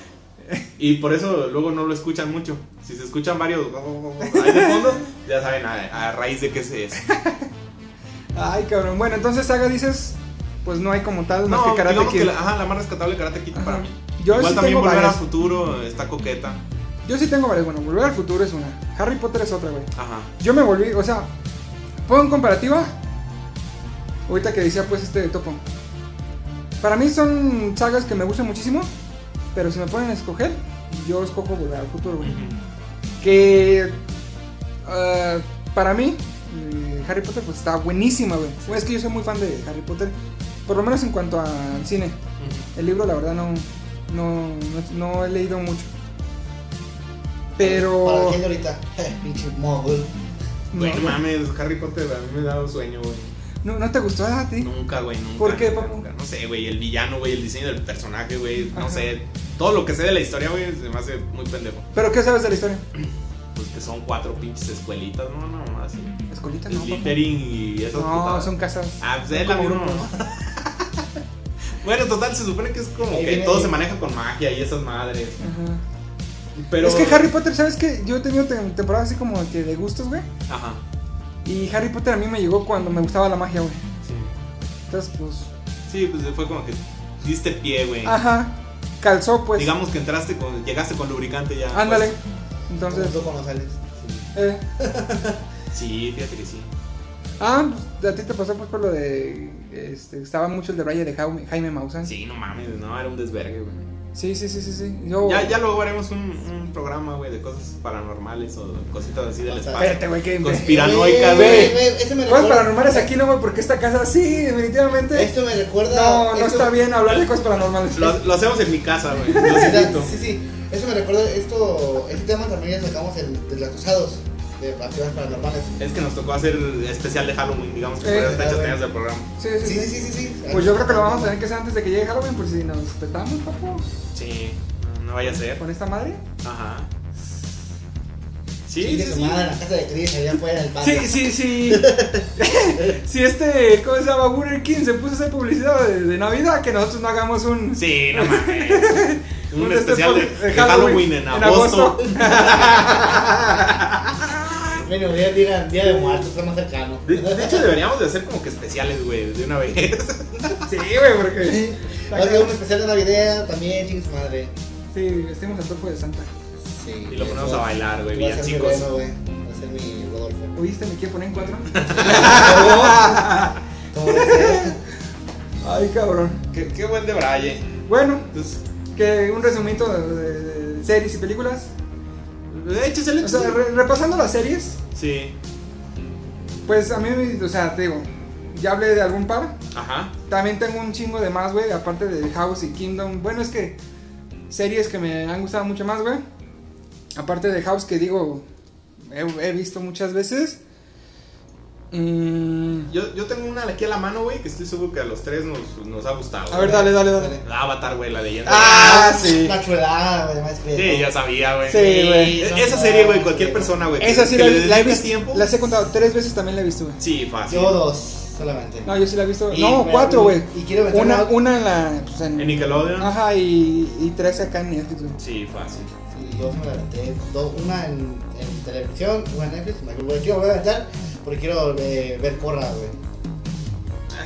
Y por eso luego no lo escuchan mucho. Si se escuchan varios ahí de fondo, ya saben a, a raíz de qué se es. Ay, cabrón. Bueno, entonces Saga dices, pues no hay como tal más No, que Karate Kid. que la, ajá, la más rescatable Karate Kid Ajá. para mí. Yo Igual sí también tengo Volver varias. a Futuro está coqueta. Yo sí tengo varias. Bueno, Volver al Futuro es una. Harry Potter es otra, güey. Ajá. Yo me volví, o sea, pongo en comparativa. Ahorita que decía pues este topo. Para mí son sagas que me gustan muchísimo. Pero si me ponen a escoger, yo escojo Volver al Futuro, güey. Que eh, para mí, eh, Harry Potter pues está buenísima, güey. Es que yo soy muy fan de Harry Potter. Por lo menos en cuanto al cine. El libro, la verdad, no, no, no, no he leído mucho. Para Pero. la gente ahorita, pinche mogul. no, mames, Harry Potter a mí me da sueño, güey. No, ¿no te gustó a ti? Nunca, güey, nunca. ¿Por qué, nunca, papu? nunca. No sé, güey, el villano, güey, el diseño del personaje, güey, no Ajá. sé. Todo lo que sé de la historia, güey, se me hace muy pendejo. ¿Pero qué sabes de la historia? Pues que son cuatro pinches escuelitas, no, no, así. Escolita, no. Slytherin y esas No, putadas. son casas. Ah, pues es la misma. Bueno, total, se supone que es como Ahí que viene- todo se maneja con magia y esas madres. Ajá. Pero. Es que Harry Potter, ¿sabes qué? Yo he tenido tem- temporadas así como que de gustos, güey. Ajá. Y Harry Potter a mí me llegó cuando me gustaba la magia, güey. Sí. Entonces, pues. Sí, pues fue como que diste pie, güey. Ajá. Calzó, pues. Digamos que entraste con. Llegaste con lubricante ya. Ándale. pues. Entonces. Tú cuando sales. Eh. Sí, fíjate que sí. Ah, pues a ti te pasó pues por lo de. Este, estaba mucho el de Braille de Jaime, Jaime Maussan. Sí, no mames, no, era un desvergue, güey. Sí, sí, sí, sí. sí. Yo. Ya, ya luego haremos un, un programa, güey, de cosas paranormales o cositas así del O sea, espacio. Espérate, güey, que. Conspiranoica, Güey, Cosas paranormales aquí no, güey, porque esta casa sí, definitivamente. Esto me recuerda. No, no esto- está bien hablar de cosas paranormales. Lo, lo hacemos en mi casa, güey. Sí, sí. Eso me recuerda. Esto. Este tema también ya sacamos en Deslactosados. De actividades paranormales. Es que nos tocó hacer especial de Halloween, digamos que Eh, fue las fechas tenías del programa. Sí, sí, Sí, sí. sí, sí. Pues yo creo que lo vamos a tener que hacer antes de que llegue Halloween, por si nos petamos, papu, Sí, no, vaya a ser. con esta madre. Ajá. Sí, sí, sí. madre en la casa de Chris, allá afuera del patio. Sí, sí, sí. si este, ¿cómo se llama? Burger King se puso a hacer publicidad de, de Navidad, que nosotros no hagamos un. Sí, no mames. Un Un este especial de, por- de Halloween, en, agosto. Bueno, día, día, día de muertos, está más cercano. De, de hecho, deberíamos de hacer como que especiales, güey, de una vez. sí, güey, porque. Ser un especial de Navidad también, chingue su madre. Sí, vestimos al topo de Santa. Sí. Y lo ponemos a bailar, güey, mi villancicos. Reno, güey. Va a ser mi Rodolfo. ¿Oíste? Me quiero poner en cuatro. Ay, cabrón. Qué, qué buen de Braille. Bueno, Entonces, que un resumito de, de- de series y películas. O sea, re- repasando las series, Sí. pues a mí, o sea, te digo, ya hablé de algún par. Ajá. También tengo un chingo de más, güey, aparte de House y Kingdom. Bueno, es que series que me han gustado mucho más, güey. Aparte de House, que digo, he, he visto muchas veces. Mm, Yo, yo tengo una aquí a la mano, güey, que estoy seguro que a los tres nos, nos ha gustado. a ver, dale, dale, dale. La Avatar, güey, la leyenda. Ah, sí. La chulada, güey, más que. Sí, ya sabía, güey. Sí, güey. Esa serie, güey, cualquier persona, güey. Esa sí que la, la he visto. tiempo. Las he contado tres veces también la he visto, güey. Sí, fácil. Yo dos, solamente. No, yo sí la he visto. Y no, cuatro, güey. y quiero meter Una, una- en la. pues, en- En Nickelodeon. Ajá, y, y tres acá en Netflix, güey. Sí, fácil. Sí, yo me la aventé. Una en, en televisión, una en Netflix. Me quiero volver a aventar porque quiero eh, ver Corra, güey.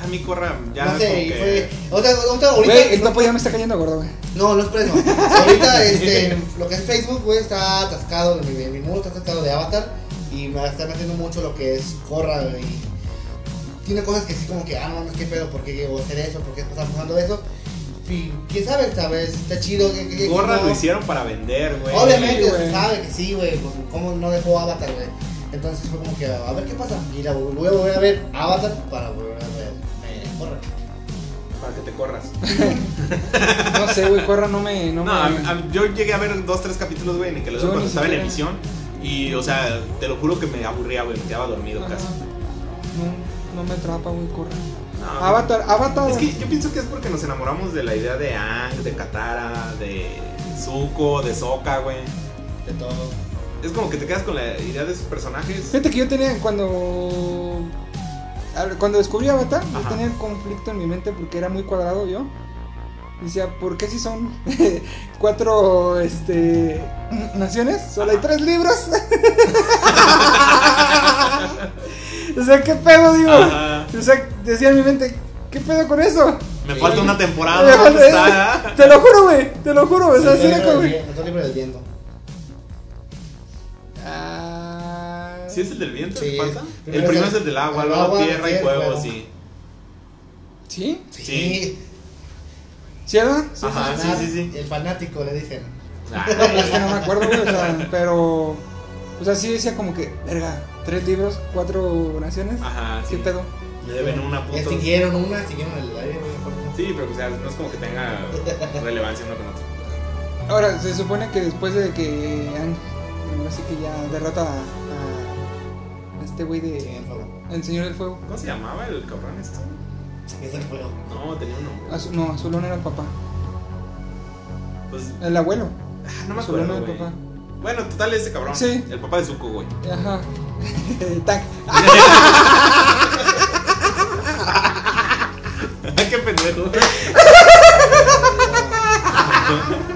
A mí corra ya. No sé, y que- fue. Otra, otra, ahorita. Güey, el topo ya me está cayendo gordo, güey. No, no es por eso. Ahorita, este, lo que es Facebook, güey, está atascado, mi, mi muro está atascado de Avatar y me está metiendo mucho lo que es Corra, güey. y Tiene cosas que sí como que, ah, no, no, qué pedo, ¿por qué llegó a hacer eso? ¿Por qué está pasando eso? Y quién sabe, esta vez está chido. Gorra no. lo hicieron para vender, güey. Obviamente, Sí, se sabe que sí, güey, pues, cómo no dejó Avatar, güey. Entonces fue como que, a ver qué pasa. Y la voy a volver a ver Avatar para volver a ver eh, Corra. para que te corras. No sé, güey, Corra no me. No, No, me... a- a- yo llegué a ver dos, tres capítulos, güey, en que lo Yo cuando ni estaba en siquiera. emisión. Y, o sea, te lo juro que me aburría, güey, me quedaba dormido Ajá. casi. No, no me atrapa, güey, Corra. No, Avatar, Avatar. Es que yo pienso que es porque nos enamoramos de la idea de Ang, de Katara, de Zuko, de Sokka, güey. De todo. Es como que te quedas con la idea de esos personajes. Fíjate que yo tenía cuando. Cuando descubrí Avatar, yo Ajá. tenía el conflicto en mi mente porque era muy cuadrado yo. Decía, ¿por qué si son cuatro este, naciones? Solo hay tres libros. o sea, ¿qué pedo, digo? Ajá. O sea, decía en mi mente, ¿qué pedo con eso? Me Sí. falta una temporada, Me ¿dónde falta- está? Te lo juro, güey, te lo juro, o sea, sí era como. del Ah, ¿Sí es el del viento? Sí, ¿Te falta? es- El primero primero es el del agua, el luego agua, tierra y fuego, fuego. sí. ¿Sí? Sí. Sí. ¿Sí? Sí, Ajá, sí, sí, sí. El fanático le dicen. Ah, No, es que no me acuerdo, güey, o sea, pero. O sea, sí decía como que, verga, tres libros, cuatro naciones. Ajá, ¿Qué sí. pedo? Me deben una puta. Extinguieron una, extinguieron el aire, no. Sí, pero o sea, no es como que tenga relevancia uno con otro. Ahora, se supone que después de que así que ya derrota a, este güey Sí, de. el fuego. El Señor del Fuego. ¿Cómo se llamaba el cabrón esto? Es el fuego. No, tenía un nombre. Azu- no, Azulón era el papá. Pues, El abuelo. ah, no me Azulón acuerdo, era el papá. Bueno, total, ese cabrón. Sí. El papá de Zuko, güey. Ajá. Tac. Qué pendejo.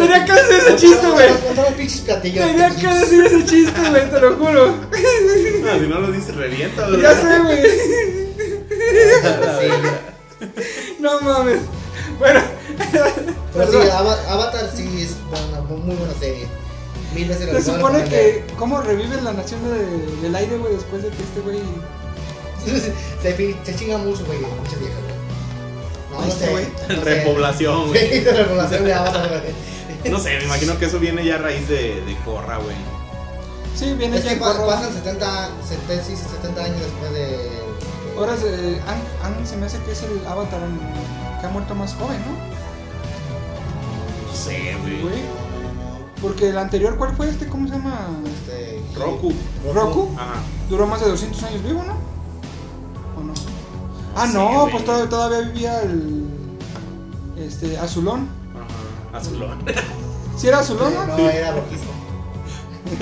Tenía que hacer ese chiste, güey. Tenía que decir ese chiste, güey, te lo juro. No, si no lo dices, revienta, güey. Ya sé, güey. Sí. No mames. Bueno. Pero sí, Avatar sí es una muy buena serie. Mil veces la Se supone que. ¿Cómo revive la nación de- del aire, güey, después de que este güey. se, se chinga mucho, güey. Mucha vieja, güey. No, no Este sé. güey. no sé. Repoblación, güey. Sí, de repoblación de Avatar, güey. No sé, me imagino que eso viene ya a raíz de, de Corra, güey. Sí, viene Es ya que pa- corro. pasan 70, 70, sí, 70 años después de. Ahora se, Ang, Ang se me hace que es el avatar que ha muerto más joven, ¿no? No sé, güey. Güey. Porque el anterior, ¿cuál fue este? ¿Cómo se llama? Este, Roku. Roku. Ajá. Duró más de 200 años vivo, ¿no? ¿O no? Ah, Sí, no, güey. pues todavía, todavía vivía el. Este, Azulón. Azulón. ¿Sí era Azulón, no? Sí. era rojizo.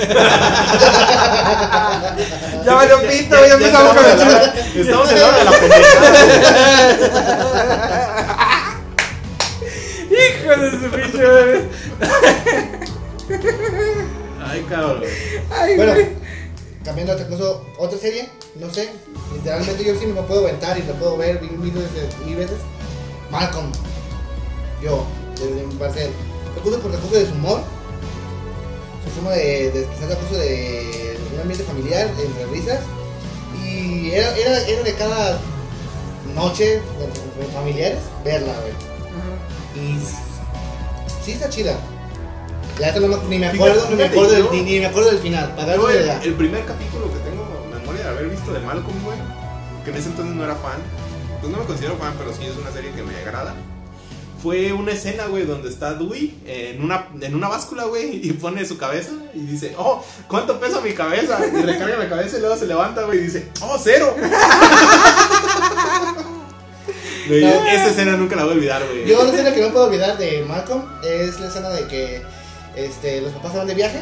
Ya valió pito, ya empezamos con el chiste. Estamos en la hora de la pendejada. Hijo de su pinche. Ay, cabrón. Ay, Bueno, güey. cambiando a otra cosa, otra serie, no sé. Literalmente yo sí me la puedo aventar y la puedo ver mil veces, mil veces. Malcolm. Yo, desde mi parecer. Recurso por recurso de su humor. Su forma de, de expresar recurso de un ambiente familiar, entre risas. Y era, era, era de cada noche de- de familiares verla, güey. Y sí está chida. La neta no me, ni me acuerdo, Fíjate, ni, me acuerdo del, ni, ni me acuerdo del final. Para el primer capítulo que tengo memoria de haber visto de Malcolm, güey, que en ese entonces no era fan, pues no me considero fan, pero sí es una serie que me agrada. Fue una escena, güey, donde está Dewey en una, en una báscula, güey, y pone su cabeza y dice, oh, ¿cuánto pesa mi cabeza? Y recarga la cabeza y luego se levanta, güey, y dice, oh, cero. Güey, No. esa escena nunca la voy a olvidar, güey. Yo la escena que no puedo olvidar de Malcolm es la escena de que este, los papás se van de viaje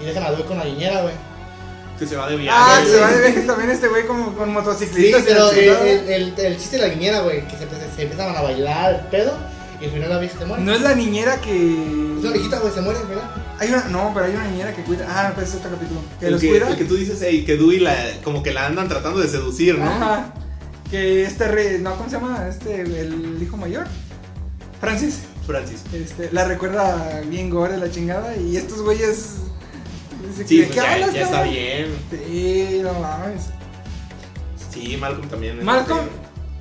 y dejan a Dewey con la niñera, güey. Que se va de viaje. Ah, sí. se va de viaje también este güey como con Sí, motociclistas. y pero el, chingada. el, el, el chiste de la niñera, güey, que se, se, se empezaban a bailar el pedo y al final la vieja se muere. No es la niñera que. Es una viejita, güey, se muere, ¿verdad? Hay una, no, pero hay una niñera que cuida. Ah, pues es otro capítulo. Que El los que, cuida. el que tú dices, ey, que Dewey la, como que la andan tratando de seducir, ¿no? Ajá. Que este rey. No, ¿cómo se llama? Este, el hijo mayor. Francis. Francis. Este, la recuerda bien gore la chingada. Y estos güeyes. Sí, que, pues ¿qué ya, hablas, ya está bien. Sí, no mames. Sí, Malcolm también. Malcolm, serie.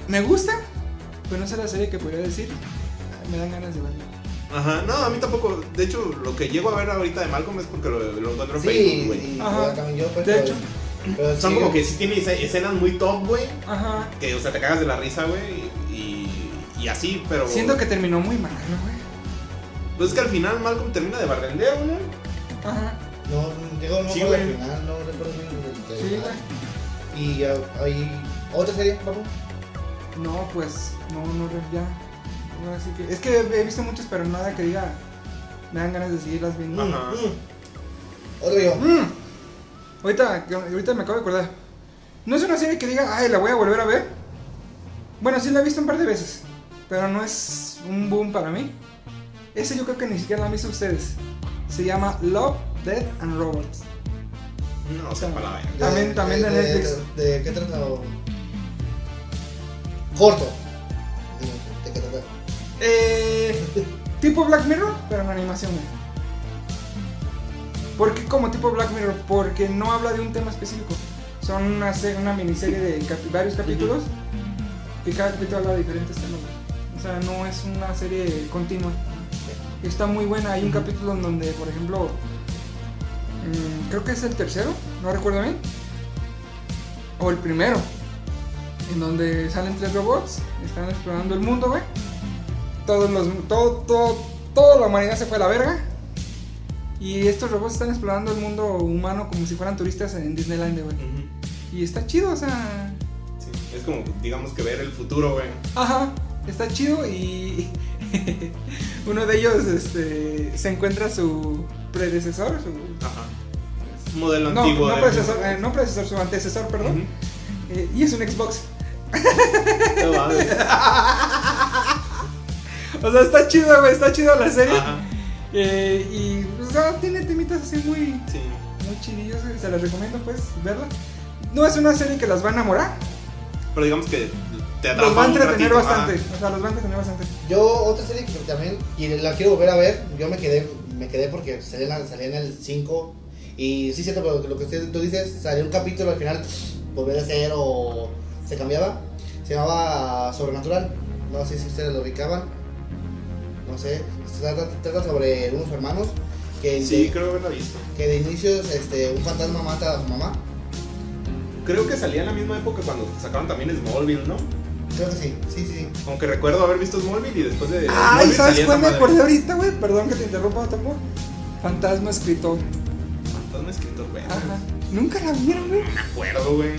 me gusta. Pero no sé la serie que podría decir. Me dan ganas de verla. Ajá, no, a mí tampoco. De hecho, lo que llego a ver ahorita de Malcolm es porque lo, lo encuentro en Sí, Facebook, güey. Ajá. también yo, pues, De pero- hecho. pero Son sí, como que sí tiene escenas muy top, güey. Ajá. Que, o sea, te cagas de la risa, güey. Y, y así, pero. Siento que terminó muy mal, güey. Pues es que al final Malcolm termina de barrendero, ¿no? Ajá. No, digo, no Sí, güey. el final, no recuerdo bien el del Sí, güey. Y hay otra serie, papu. No, pues, no, no, ya. Ahora sí que. Es que he visto muchas, pero nada que diga. Me dan ganas de seguirlas viendo. Ajá. Mm. Otro yo. Mm. Ahorita, ahorita me acabo de acordar. No es una serie que diga, ay, la voy a volver a ver. Bueno, sí la he visto un par de veces. Pero no es un boom para mí. Ese yo creo que ni siquiera la han visto ustedes. Se llama Love, Death and Robots. No, se para la verga. También- también de Netflix. De, de qué trata? o- Corto. ¿De qué trata? Eh, tipo Black Mirror, pero en animación. ¿Por qué como tipo Black Mirror? Porque no habla de un tema específico. Son una, una miniserie de capi- varios capítulos que cada capítulo habla de diferentes temas. O sea, no es una serie continua. Está muy buena. Hay un capítulo en donde, por ejemplo, mm, creo que es el tercero, no recuerdo bien. O el primero. En donde salen tres robots, están explorando el mundo, güey. Todos los, todo, todo, toda la humanidad se fue a la verga. Y estos robots están explorando el mundo humano como si fueran turistas en Disneyland, güey. Ujú. Y está chido, o sea. Sí, Es como, digamos que ver el futuro, güey. Ajá, está chido y uno de ellos este, se encuentra su predecesor, su... Ajá. Modelo No, antiguo. no de- predecesor, eh, no predecesor, su antecesor, perdón. Eh, y es un Xbox. No mames. O sea, está chido, güey, está chido la serie. Ajá. Eh, y o sea, tiene temitas así muy, Sí. muy chidillos, güey, se las recomiendo pues verla. No es una serie que las va a enamorar, Pero digamos que te atrapa los va a entretener ratito, bastante. ajá. O sea, los va a entretener bastante. Yo, otra serie que también, y la quiero volver a ver, yo me quedé, me quedé porque salía en, la- salía en el 5, y sí, cierto, pero lo que usted- tú dices, salió un capítulo al final, volver a ser o se cambiaba, se llamaba Sobrenatural, no sé si ustedes lo ubicaban, no sé, trata, trata sobre unos hermanos que, Sí, de, creo visto. que de inicios este, un fantasma mata a su mamá, Creo que salía en la misma época cuando sacaron también Smallville, ¿no? creo que sí, sí, sí, sí. Como que recuerdo haber visto Smallville y después de. Ay, Smallville ¿sabes cuál me acordé ahorita, güey? Perdón que te interrumpa, Tomo. Fantasma escritor. Fantasma escritor, güey. Ajá. Nunca la vieron, güey. No me acuerdo, güey.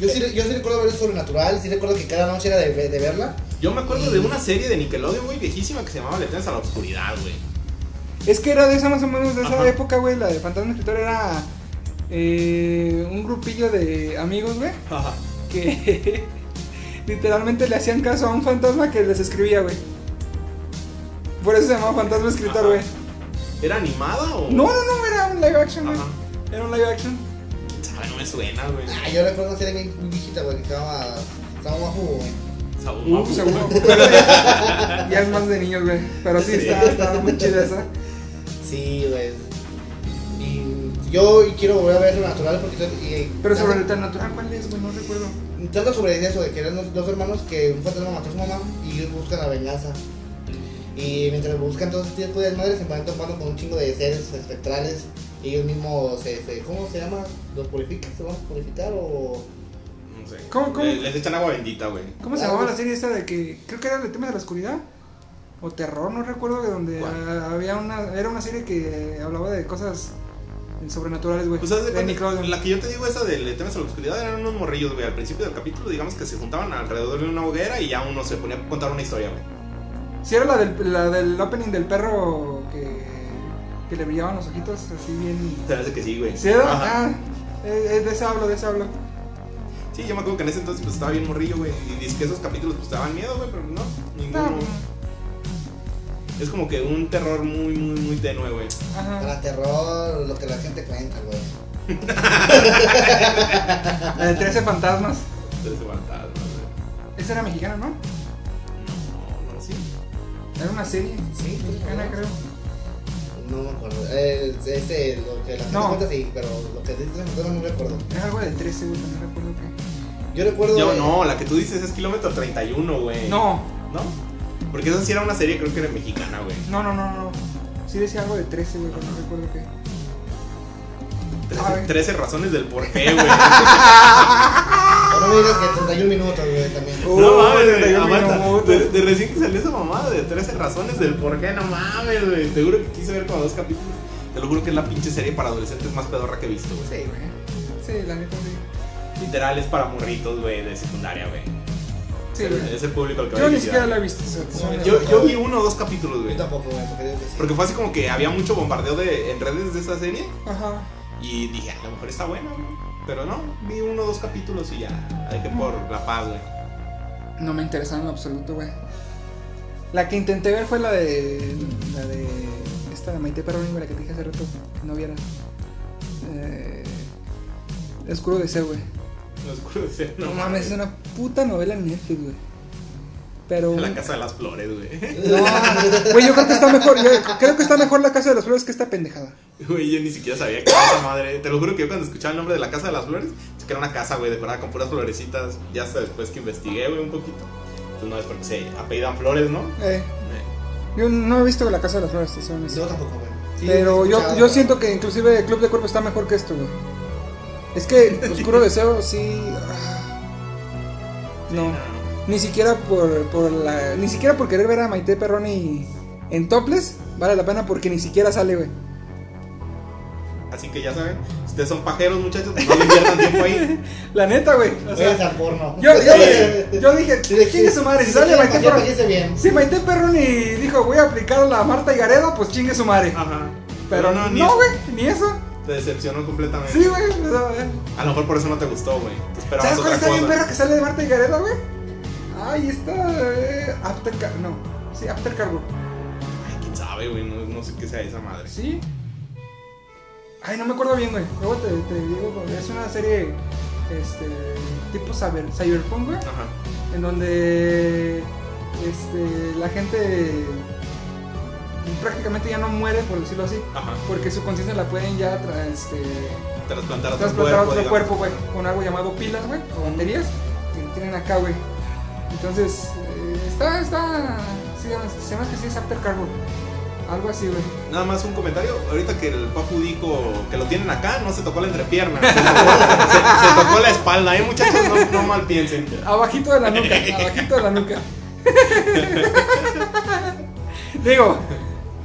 Yo sí, yo sí recuerdo ver Sobrenatural, sí recuerdo que cada noche era de, de verla, Yo me acuerdo de una serie de Nickelodeon, güey, viejísima que se llamaba Letrinas a la Oscuridad, güey. Es que era de esa más o menos de esa Ajá. época, güey. La de Fantasma escritor era eh, un grupillo de amigos, güey. Ajá. Que literalmente le hacían caso a un fantasma que les escribía, güey. Por eso se llamaba Fantasma escritor, güey. ¿Era animada o.? No, no, no, era un live action, güey. Ajá. Era un live action. Sabe, no me suena, güey. Ah, yo recuerdo una serie bien viejita, güey, que se llama Estaba Bajo, güey. Saúl Uh, seguro. Ya, es más de niños, güey. Pero sí, Sí. está, está muy chida esa. Sí, güey. Y yo quiero volver a ver Sobrenatural porque... y- Pero sobre el trata, natural, ¿cuál es, güey? No recuerdo. trata sobre eso, de que eran dos, hermanos que un fantasma mató a su mamá y ellos buscan la venganza. Y mientras buscan todo ese tipo de madres se van topando con un chingo de seres espectrales y ellos mismos, se, se- ¿cómo se llama? ¿Los purifican? ¿Se van a purificar o...? Sé. ¿Cómo, cómo? Le- Les echan agua bendita, güey. ¿Cómo se llamaba güey. la serie esta de que creo que era el tema de la oscuridad? O terror, no recuerdo, de donde había una era una serie que hablaba de cosas sobrenaturales, güey. Pues de de la que yo te digo, esa de Letrinas a la Oscuridad, eran unos morrillos, güey. Al principio del capítulo, digamos que se juntaban alrededor de una hoguera y ya uno se ponía a contar una historia, güey. Sí, era la del, la del opening del perro que, que le brillaban los ojitos así bien. Se hace que sí, güey. ¿Sí era? Ajá. Ah, eh, eh, de ese hablo, de ese hablo. Sí, yo me acuerdo que en ese entonces pues estaba bien morrillo, güey. Y dice que esos capítulos pues te daban miedo, güey, pero no, ninguno. No, Es como que un terror muy, muy, muy tenue, güey. ajá. Para terror, lo que la gente cuenta, güey. La de 13 fantasmas. Entonces fantasma, güey. Esa era mexicana, ¿no? No, no, sí. Era una serie Sí, mexicana, creo. No me acuerdo. Eh, este, lo que la gente No. cuenta sí, pero lo que dice fantasma no recuerdo. Era algo de 13, güey, no recuerdo qué. Yo recuerdo... Yo, eh, no, la que tú dices es kilómetro 31, güey. No, ¿No? Porque esa sí era una serie, creo que era mexicana, güey. no, no, no, no. Sí decía algo de 13, güey, pero no recuerdo qué. 13, Ay. 13 razones del por qué, güey. no me digas que 31 minutos, güey, también. No mames, güey, 31 aguanta. minutos. De, de recién que salió esa mamada de 13 razones del por qué, no mames, güey. Te juro que quise ver como dos capítulos. Te lo juro que es la pinche serie para adolescentes más pedorra que he visto, güey. Sí, güey. Sí, la neta sí. Literal es para morritos, güey, de secundaria, güey. Sí, güey. Es el público al que va Yo ni siquiera la he visto. Yo, yo vi uno o dos capítulos, güey. Yo tampoco, güey, porque fue así como que había mucho bombardeo de, en redes de esa serie. Ajá. Y dije, a lo mejor está buena, güey. Pero no, vi uno o dos capítulos y ya. Dejé por la paz, güey. No me interesaba en absoluto, güey. La que intenté ver fue la de. La de. Esta de Maite Perroni, güey, la que te dije hace rato. que No vieras. Eh, Oscuro Deseo, güey. No oscuro de ser, No, mames, es una puta novela en Netflix, güey. Pero. La casa de las flores, güey. No, güey, yo creo que está mejor. Yo creo que está mejor la casa de las flores que esta pendejada. Güey, yo ni siquiera sabía que era esa madre. Te lo juro que yo cuando escuchaba el nombre de la casa de las flores, es que era una casa, güey, decorada con puras florecitas. Ya hasta después que investigué, güey, un poquito. Entonces no es porque se apellidan flores, ¿no? Eh, Eh, yo no he visto la casa de las flores, honesto. Yo tampoco, güey. Sí, Pero yo, yo siento que inclusive Club de Cuerpo está mejor que esto, güey. Es que Oscuro Deseo sí... ah, No, ni siquiera por, por la... Ni siquiera por querer ver a Maite Perroni en topless vale la pena porque ni siquiera sale, güey. Así que ya saben, si ustedes son pajeros, muchachos, pues no le inviertan tiempo ahí. La neta, güey. O sea, al porno. yo, yo, yo dije, chingue su madre, si sale Maite Perroni. Si Maite Perroni dijo, voy a aplicar la Marta y Gareda, pues chingue su madre. Ajá. Pero no, no, ni eso. güey, ni eso. Te decepcionó completamente. Sí, güey. A lo mejor por eso no te gustó, güey. Te esperabas ¿Sabes cuál está bien perra que sale de Marta y Gareda, güey? Ay, está. Eh, After No, sí, After Cargo. Ay, quién sabe, güey. No, no sé qué sea esa madre. Sí. Ay, no me acuerdo bien, güey. Luego te, te digo, es una serie. Este. Tipo cyber, Cyberpunk, güey. Ajá. En donde. Este. La gente. Prácticamente ya no muere, por decirlo así. Ajá. Porque su conciencia la pueden ya. tra- este, Trasplantar a otro cuerpo, güey, con algo llamado pilas, güey, o baterías, que tienen acá, güey. Entonces, eh, está, está, sí, se llama que sí es After Cargo, algo así, güey. Nada más un comentario. Ahorita que el Papu dijo que lo tienen acá, no se tocó la entrepierna. Se tocó, se- se tocó la espalda, ¿eh, muchachos? No, no mal piensen. Abajito de la nuca, abajito de la nuca. Digo,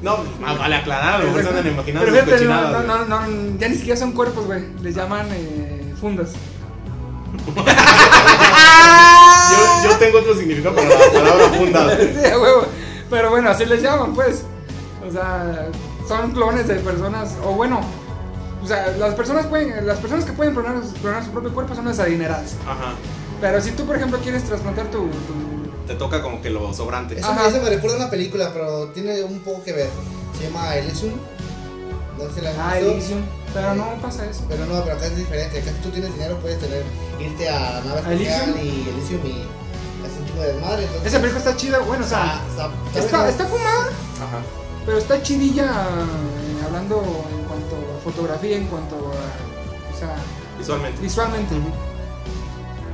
No, vale aclarar, a lo mejor se andan imaginando pero fíjate, no, no, no, no, ya ni siquiera son cuerpos, güey, les llaman eh, fundas. Yo, yo tengo otro significado para la palabra funda. Sí, a huevo. Pero bueno, así les llaman, pues. O sea, son clones de personas. O bueno, o sea, las personas pueden, las personas que pueden clonar, clonar su propio cuerpo son las adineradas. Ajá. Pero si tú, por ejemplo, quieres trasplantar tu. tu- Te toca como que lo sobrante. Eso, Ajá. eso me recuerda a una película, pero tiene un poco que ver. Se llama Elysium. No sé la Ah. Elysium. Pero no pasa eso. Pero no, pero acá es diferente. Acá si tú tienes dinero puedes tener, irte a la nave ¿A espacial y Elysium y de desmadre. Entonces, Esa película está chida, bueno, o sea, está, está, está fumada, Ajá. pero está chidilla eh, hablando en cuanto a fotografía, en cuanto a. O sea, Visualmente. visualmente.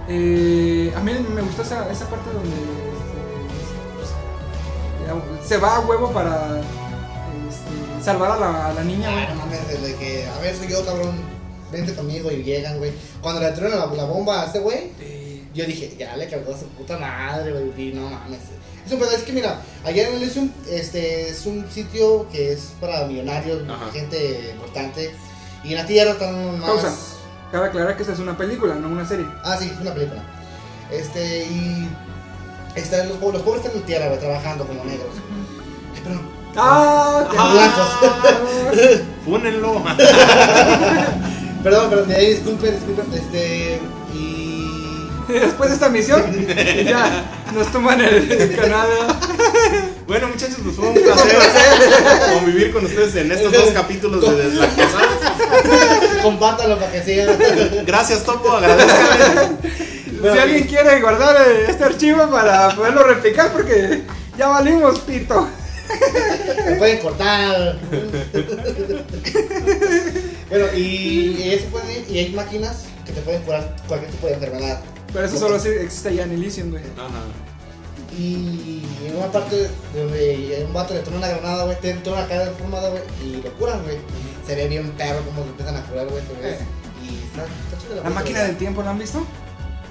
Eh, a mí me gustó esa, esa parte donde este, pues, se va a huevo para este, salvar a la, a la niña. Güey. no mames, desde que, a ver, soy yo, cabrón, vente conmigo y llegan, güey. Cuando le truenan la, la bomba a este güey, yo dije, ya le cargó a su puta madre, güey, no mames. Es un es que mira, allá en Elysium, este, es un sitio que es para millonarios, Ajá. gente importante, y en la Tierra están más... Pausa. Cabe aclarar que esta es una película, no una serie. Ah, sí, es una película. Este, y... Están los, pobres- los pobres están en la Tierra, güey, trabajando como negros. Ay, perdón. ¡Ah! Blancos. Fúnenlo. Perdón, perdón, de ahí disculpen, disculpen, este. Después de esta misión, ya nos toman el, el canal. Bueno, muchachos, pues fue un placer convivir con ustedes en estos dos capítulos de Deslactosados. Compártanlo para que sigan. Gracias, Topo. Agradezcanle. si alguien quiere guardar eh, este archivo para poderlo replicar, porque ya valimos pito. Me pueden cortar. bueno, y eso pueden ir, y hay máquinas que te pueden curar cualquier tipo de enfermedad. Pero eso solo sí existe ya en Elysium, güey. Ajá. Y en una parte donde un vato le toma una granada, güey, te toma la cara deformada, güey, y lo curan, güey. Se ve bien perro como se empiezan a curar, güey, se ve. Eh. Y está, está chido La película, máquina del tiempo, ¿la han visto?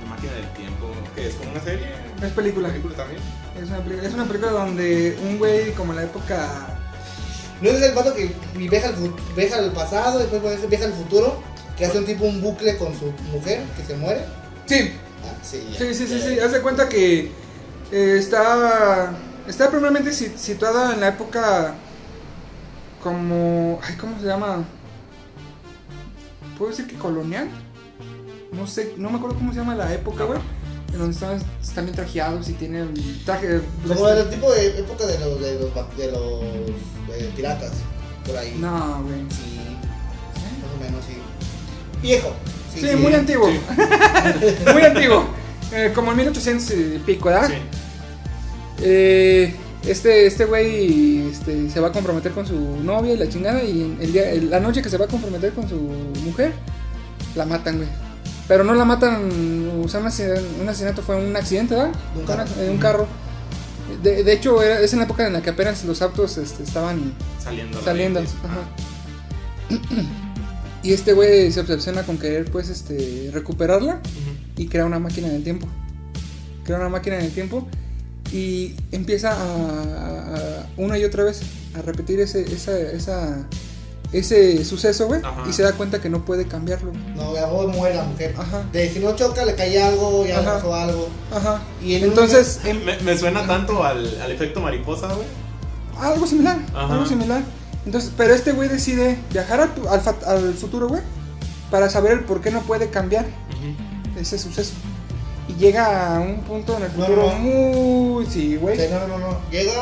La máquina del tiempo, que es como una serie. Es película. película también. Es una, es una película donde un güey como en la época... ¿No es el vato que viaja al, viaja al pasado, después viaja al futuro, que hace un tipo un bucle con su mujer, que se muere? Sí, sí, sí, sí, sí. Haz de cuenta que eh, está... Está primeramente si- situada en la época como... Ay, ¿cómo se llama? ¿Puedo decir que colonial? No sé, no me acuerdo cómo se llama la época, güey. En donde están, están bien trajeados y tienen traje... Como este- el tipo de época de los, de los, de los eh, piratas, por ahí. No, güey. Sí, más o menos, sí. Viejo. Sí, muy antiguo. Sí. Muy antiguo. Eh, como en 1800 y pico, ¿verdad? Sí. Eh, este este güey este, se va a comprometer con su novia y la chingada. Y el día, el- la noche que se va a comprometer con su mujer, la matan, güey. Pero no la matan, o sea, un asesinato, un asesinato fue un accidente, ¿verdad? De un carro. Una- de un carro. De, de hecho, era- es en la época en la que apenas los autos este, estaban Saliendo. saliendo. ajá. Y este güey se obsesiona con querer, pues, este, recuperarla y crea una máquina en el tiempo. Crea una máquina en el tiempo y empieza a, a- a- una y otra vez a repetir ese, esa, esa, ese suceso, güey. Y se da cuenta que no puede cambiarlo. No, ya luego muere la mujer. Ajá. De si no choca, le cae algo, ya le Ajá. pasó algo. Ajá. Y en Entonces, Me, me suena tanto al, al efecto mariposa, güey. algo similar. Ajá. Algo similar. Entonces, pero este güey decide viajar al, al fa- al futuro, güey. Para saber el por qué no puede cambiar ese suceso. Y llega a un punto en el No, futuro no. muy... Sí, güey. Sí, no, no, no, no. Llega.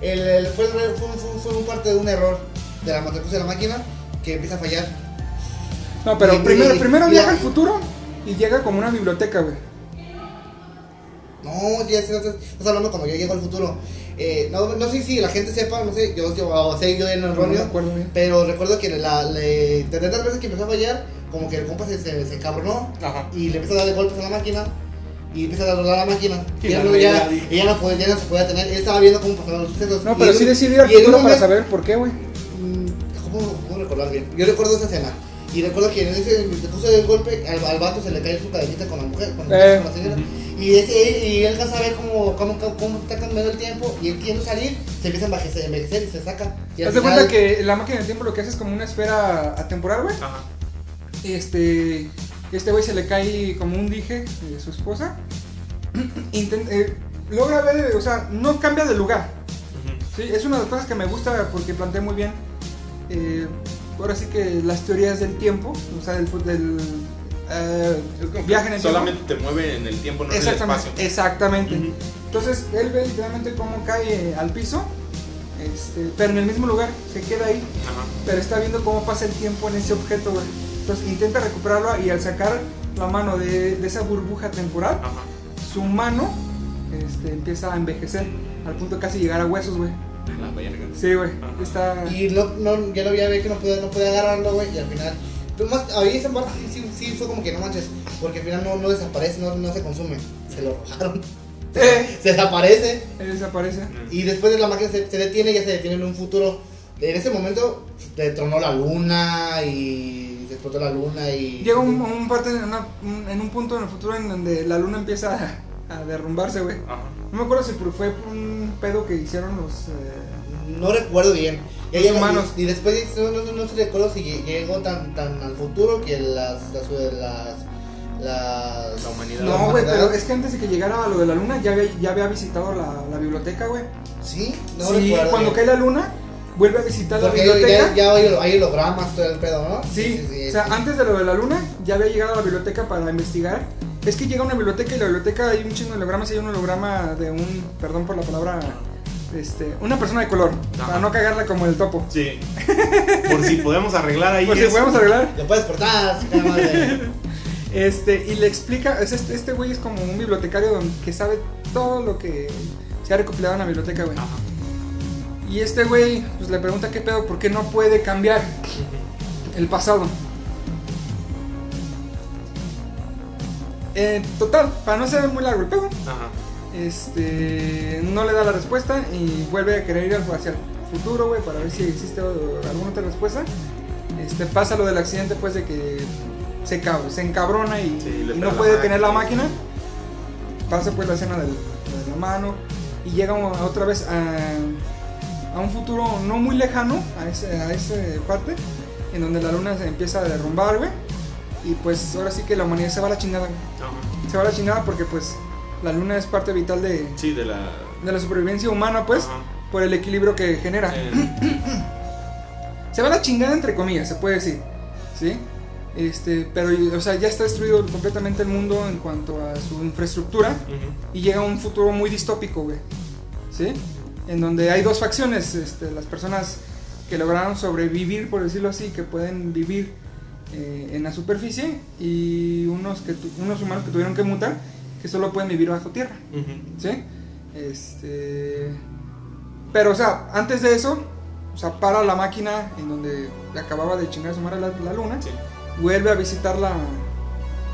El, el- fue, fue, fue, fue un parte de un error de la matriz de la máquina que empieza a fallar. No, pero Y- primero, y- primero y- viaja y- al futuro y llega como una biblioteca, güey. No, ya estás, estás hablando cuando yo llego al futuro. Eh, no, no sé si la gente sepa, no sé, yo, yo o sé yo en el No bien. pero recuerdo que la, le, de tantas veces que empezó a fallar, como que el compa se, se, se encabronó Ajá. y le empezó a darle golpes a la máquina. Y empieza a darle a la máquina. Y ya, no, ya, no podía, ya no se podía tener. Él estaba viendo cómo pasaban los sucesos. No, pero en sí ir al futuro para saber por qué, güey. Mm, ¿Cómo, ¿Cómo recordar bien? Yo recuerdo esa escena. Y recuerdo que en ese le puso el golpe, al, al vato se le cae su cadenita con la mujer, con, la- Eh. con la señora. Y, él alcanza a ver cómo, cómo, cómo, cómo está cambiando el tiempo. Y él quiere salir, se empieza a envejecer, envejecer y se saca. Y Haz de final- cuenta que la máquina del tiempo lo que hace es como una esfera atemporal, güey. Ajá. Este. Este güey se le cae como un dije de su esposa. Inten- eh, logra ver, o sea, no cambia de lugar. Sí, es una de las cosas que me gusta porque plantea muy bien. eh, ahora sí que las teorías del tiempo, o sea, del, del eh, en el Solamente te mueve en el tiempo, no en el espacio. exactamente. Entonces él ve literalmente cómo cae al piso, este, pero en el mismo lugar, se queda ahí, Ajá. pero está viendo cómo pasa el tiempo en ese objeto, güey. Entonces intenta recuperarlo y al sacar la mano de, de esa burbuja temporal, Ajá. su mano este, empieza a envejecer, al punto de casi llegar a huesos, güey. La verga. Sí, güey. Está... Y no, no, ya lo había ver que no podía, no podía agarrarlo, güey. Y al final. Pero más, ahí esa parte sí, sí, sí fue como que no manches. Porque al final no, no desaparece, no, no se consume. Se lo robaron. Eh. Se desaparece. Desaparece. Y después de la máquina se, se detiene, ya se detiene en un futuro. En ese momento detronó la luna y se explotó la luna y. Llega un, un parte en, una- un- en un punto en el futuro en donde la luna empieza a, a derrumbarse, güey. Ajá. No me acuerdo si fue por un pedo que hicieron los... eh, No recuerdo bien. Y, humanos. y, y después no, no, no, se recuerdo si llegó tan, tan al futuro que las. las. las. La humanidad. No, güey, pero es que antes de que llegara a lo de la luna ya había, ya había visitado la, la biblioteca, güey. Sí, no sí, recuerdo. cuando cae la luna, vuelve a visitar la biblioteca. ya, ya hay, hay hologramas, todo el pedo, ¿no? Sí, o sea, antes de lo de la luna, ya había llegado a la biblioteca para investigar. Es que llega a una biblioteca y la biblioteca hay un chingo de hologramas y hay un holograma de un, perdón por la palabra, este, una persona de color, Ajá. para no cagarla como el topo. Sí. Por si podemos arreglar ahí. Pues si eso. podemos arreglar. Lo puedes cortar. Este, y le explica, es este, este güey es como un bibliotecario don- que sabe todo lo que se ha recopilado en la biblioteca, güey. Ajá. Y este güey pues, le pregunta qué pedo, por qué no puede cambiar el pasado. Eh, total, para no ser muy largo el pedo, Ajá. Este, no le da la respuesta y vuelve a querer ir hacia el futuro, güey, para ver si existe alguna otra respuesta. Este, pasa lo del accidente, pues, de que se, ca- se encabrona y, Sí, no la puede tener la máquina. Pasa pues la escena del- de la mano y llega otra vez a, a un futuro no muy lejano, a ese, a ese parte, en donde la luna se empieza a derrumbar, güey. Y pues ahora sí que la humanidad se va a la chingada. Se va a la chingada porque pues la luna es parte vital de, Sí, de la. de la supervivencia humana, pues, Ajá. por el equilibrio que genera. Eh, Se va la chingada entre comillas, se puede decir. ¿Sí? Este, pero, o sea, ya está destruido completamente el mundo en cuanto a su infraestructura y llega a un futuro muy distópico, güey. ¿Sí? En donde hay dos facciones, este, las personas que lograron sobrevivir, por decirlo así, que pueden vivir eh, en la superficie y unos, que tu- unos humanos que tuvieron que mutar, que solo pueden vivir bajo tierra. ¿Sí? Este. Pero, o sea, antes de eso, o sea, para la máquina en donde le acababa de chingar a su madre la, la luna, Sí. vuelve a visitar la,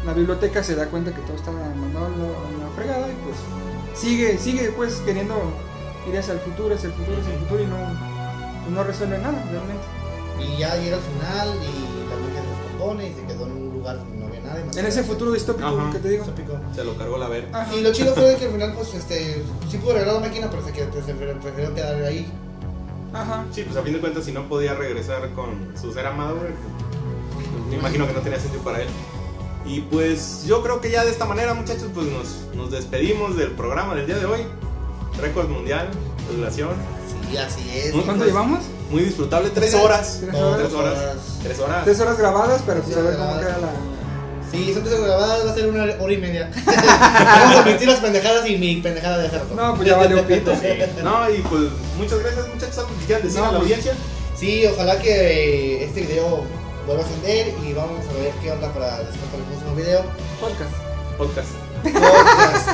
la biblioteca, se da cuenta que todo está mandado a la, a la fregada y pues sigue, sigue pues queriendo ir hacia el futuro, hacia el futuro, hacia el futuro y no, pues, no resuelve nada realmente. Y ya llega al final y la luna se descompone y se quedó en un lugar En ese futuro distópico Ajá. que te digo. Distópico. Se lo cargó la ver. Ajá. Y lo chido fue que al final, pues, este, sí pudo arreglar la máquina, pero se, quedó, se prefirió quedar ahí. Ajá. Sí, pues a fin de cuentas, si no podía regresar con su ser amado, pues, me imagino que no tenía sentido para él. Y pues yo creo que ya de esta manera, muchachos, pues nos, nos despedimos del programa del día de hoy. Récord mundial, de duración. Sí, así es. ¿Cuánto ¿Cuánto Pues, llevamos? Muy disfrutable, tres Tres- horas. tres horas. Tres horas. Tres horas. Tres horas grabadas, pero pues Sí, a ver cómo queda la. Sí, son tres grabadas, va a ser una hora y media. Vamos a admitir las pendejadas y mi pendejada de rato. No, pues ya valió pito. Sí. No, y pues muchas gracias, muchachos. ¿Algo que quieran decir No, a la pues- audiencia? Sí, ojalá que eh, este video vuelva a ascender y vamos a ver qué onda para después para el próximo video. Podcast. Podcast. Podcast.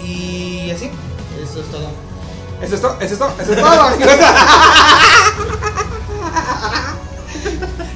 y así, eso es todo. Eso es todo, eso es todo, eso es todo.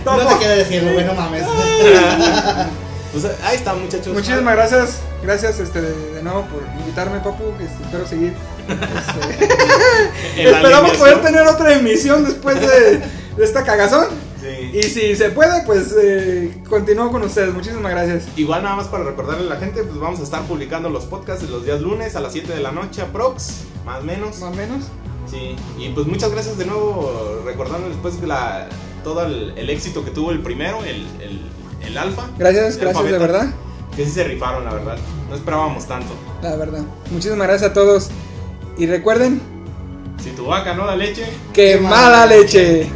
No te quiero decirlo, güey, no mames. Pues ahí está, muchachos. Muchísimas gracias, gracias este, de, de nuevo por invitarme, Papu. Este, espero seguir. Este, esperamos alineación. poder tener otra emisión después de, de esta cagazón. Sí. Y si se puede, pues eh, continúo con ustedes. Muchísimas gracias. Igual nada más para recordarle a la gente, pues vamos a estar publicando los podcasts los días lunes a las 7 de la noche aprox, más o menos. Más o menos. Sí, y pues muchas gracias de nuevo, recordándoles pues que la, todo el, el éxito que tuvo el primero, el, el, el alfa. Gracias, gracias alfa de verdad. Que sí se rifaron, la verdad. No esperábamos tanto. La verdad. Muchísimas gracias a todos. Y recuerden, Si tu vaca no da leche, que mala leche.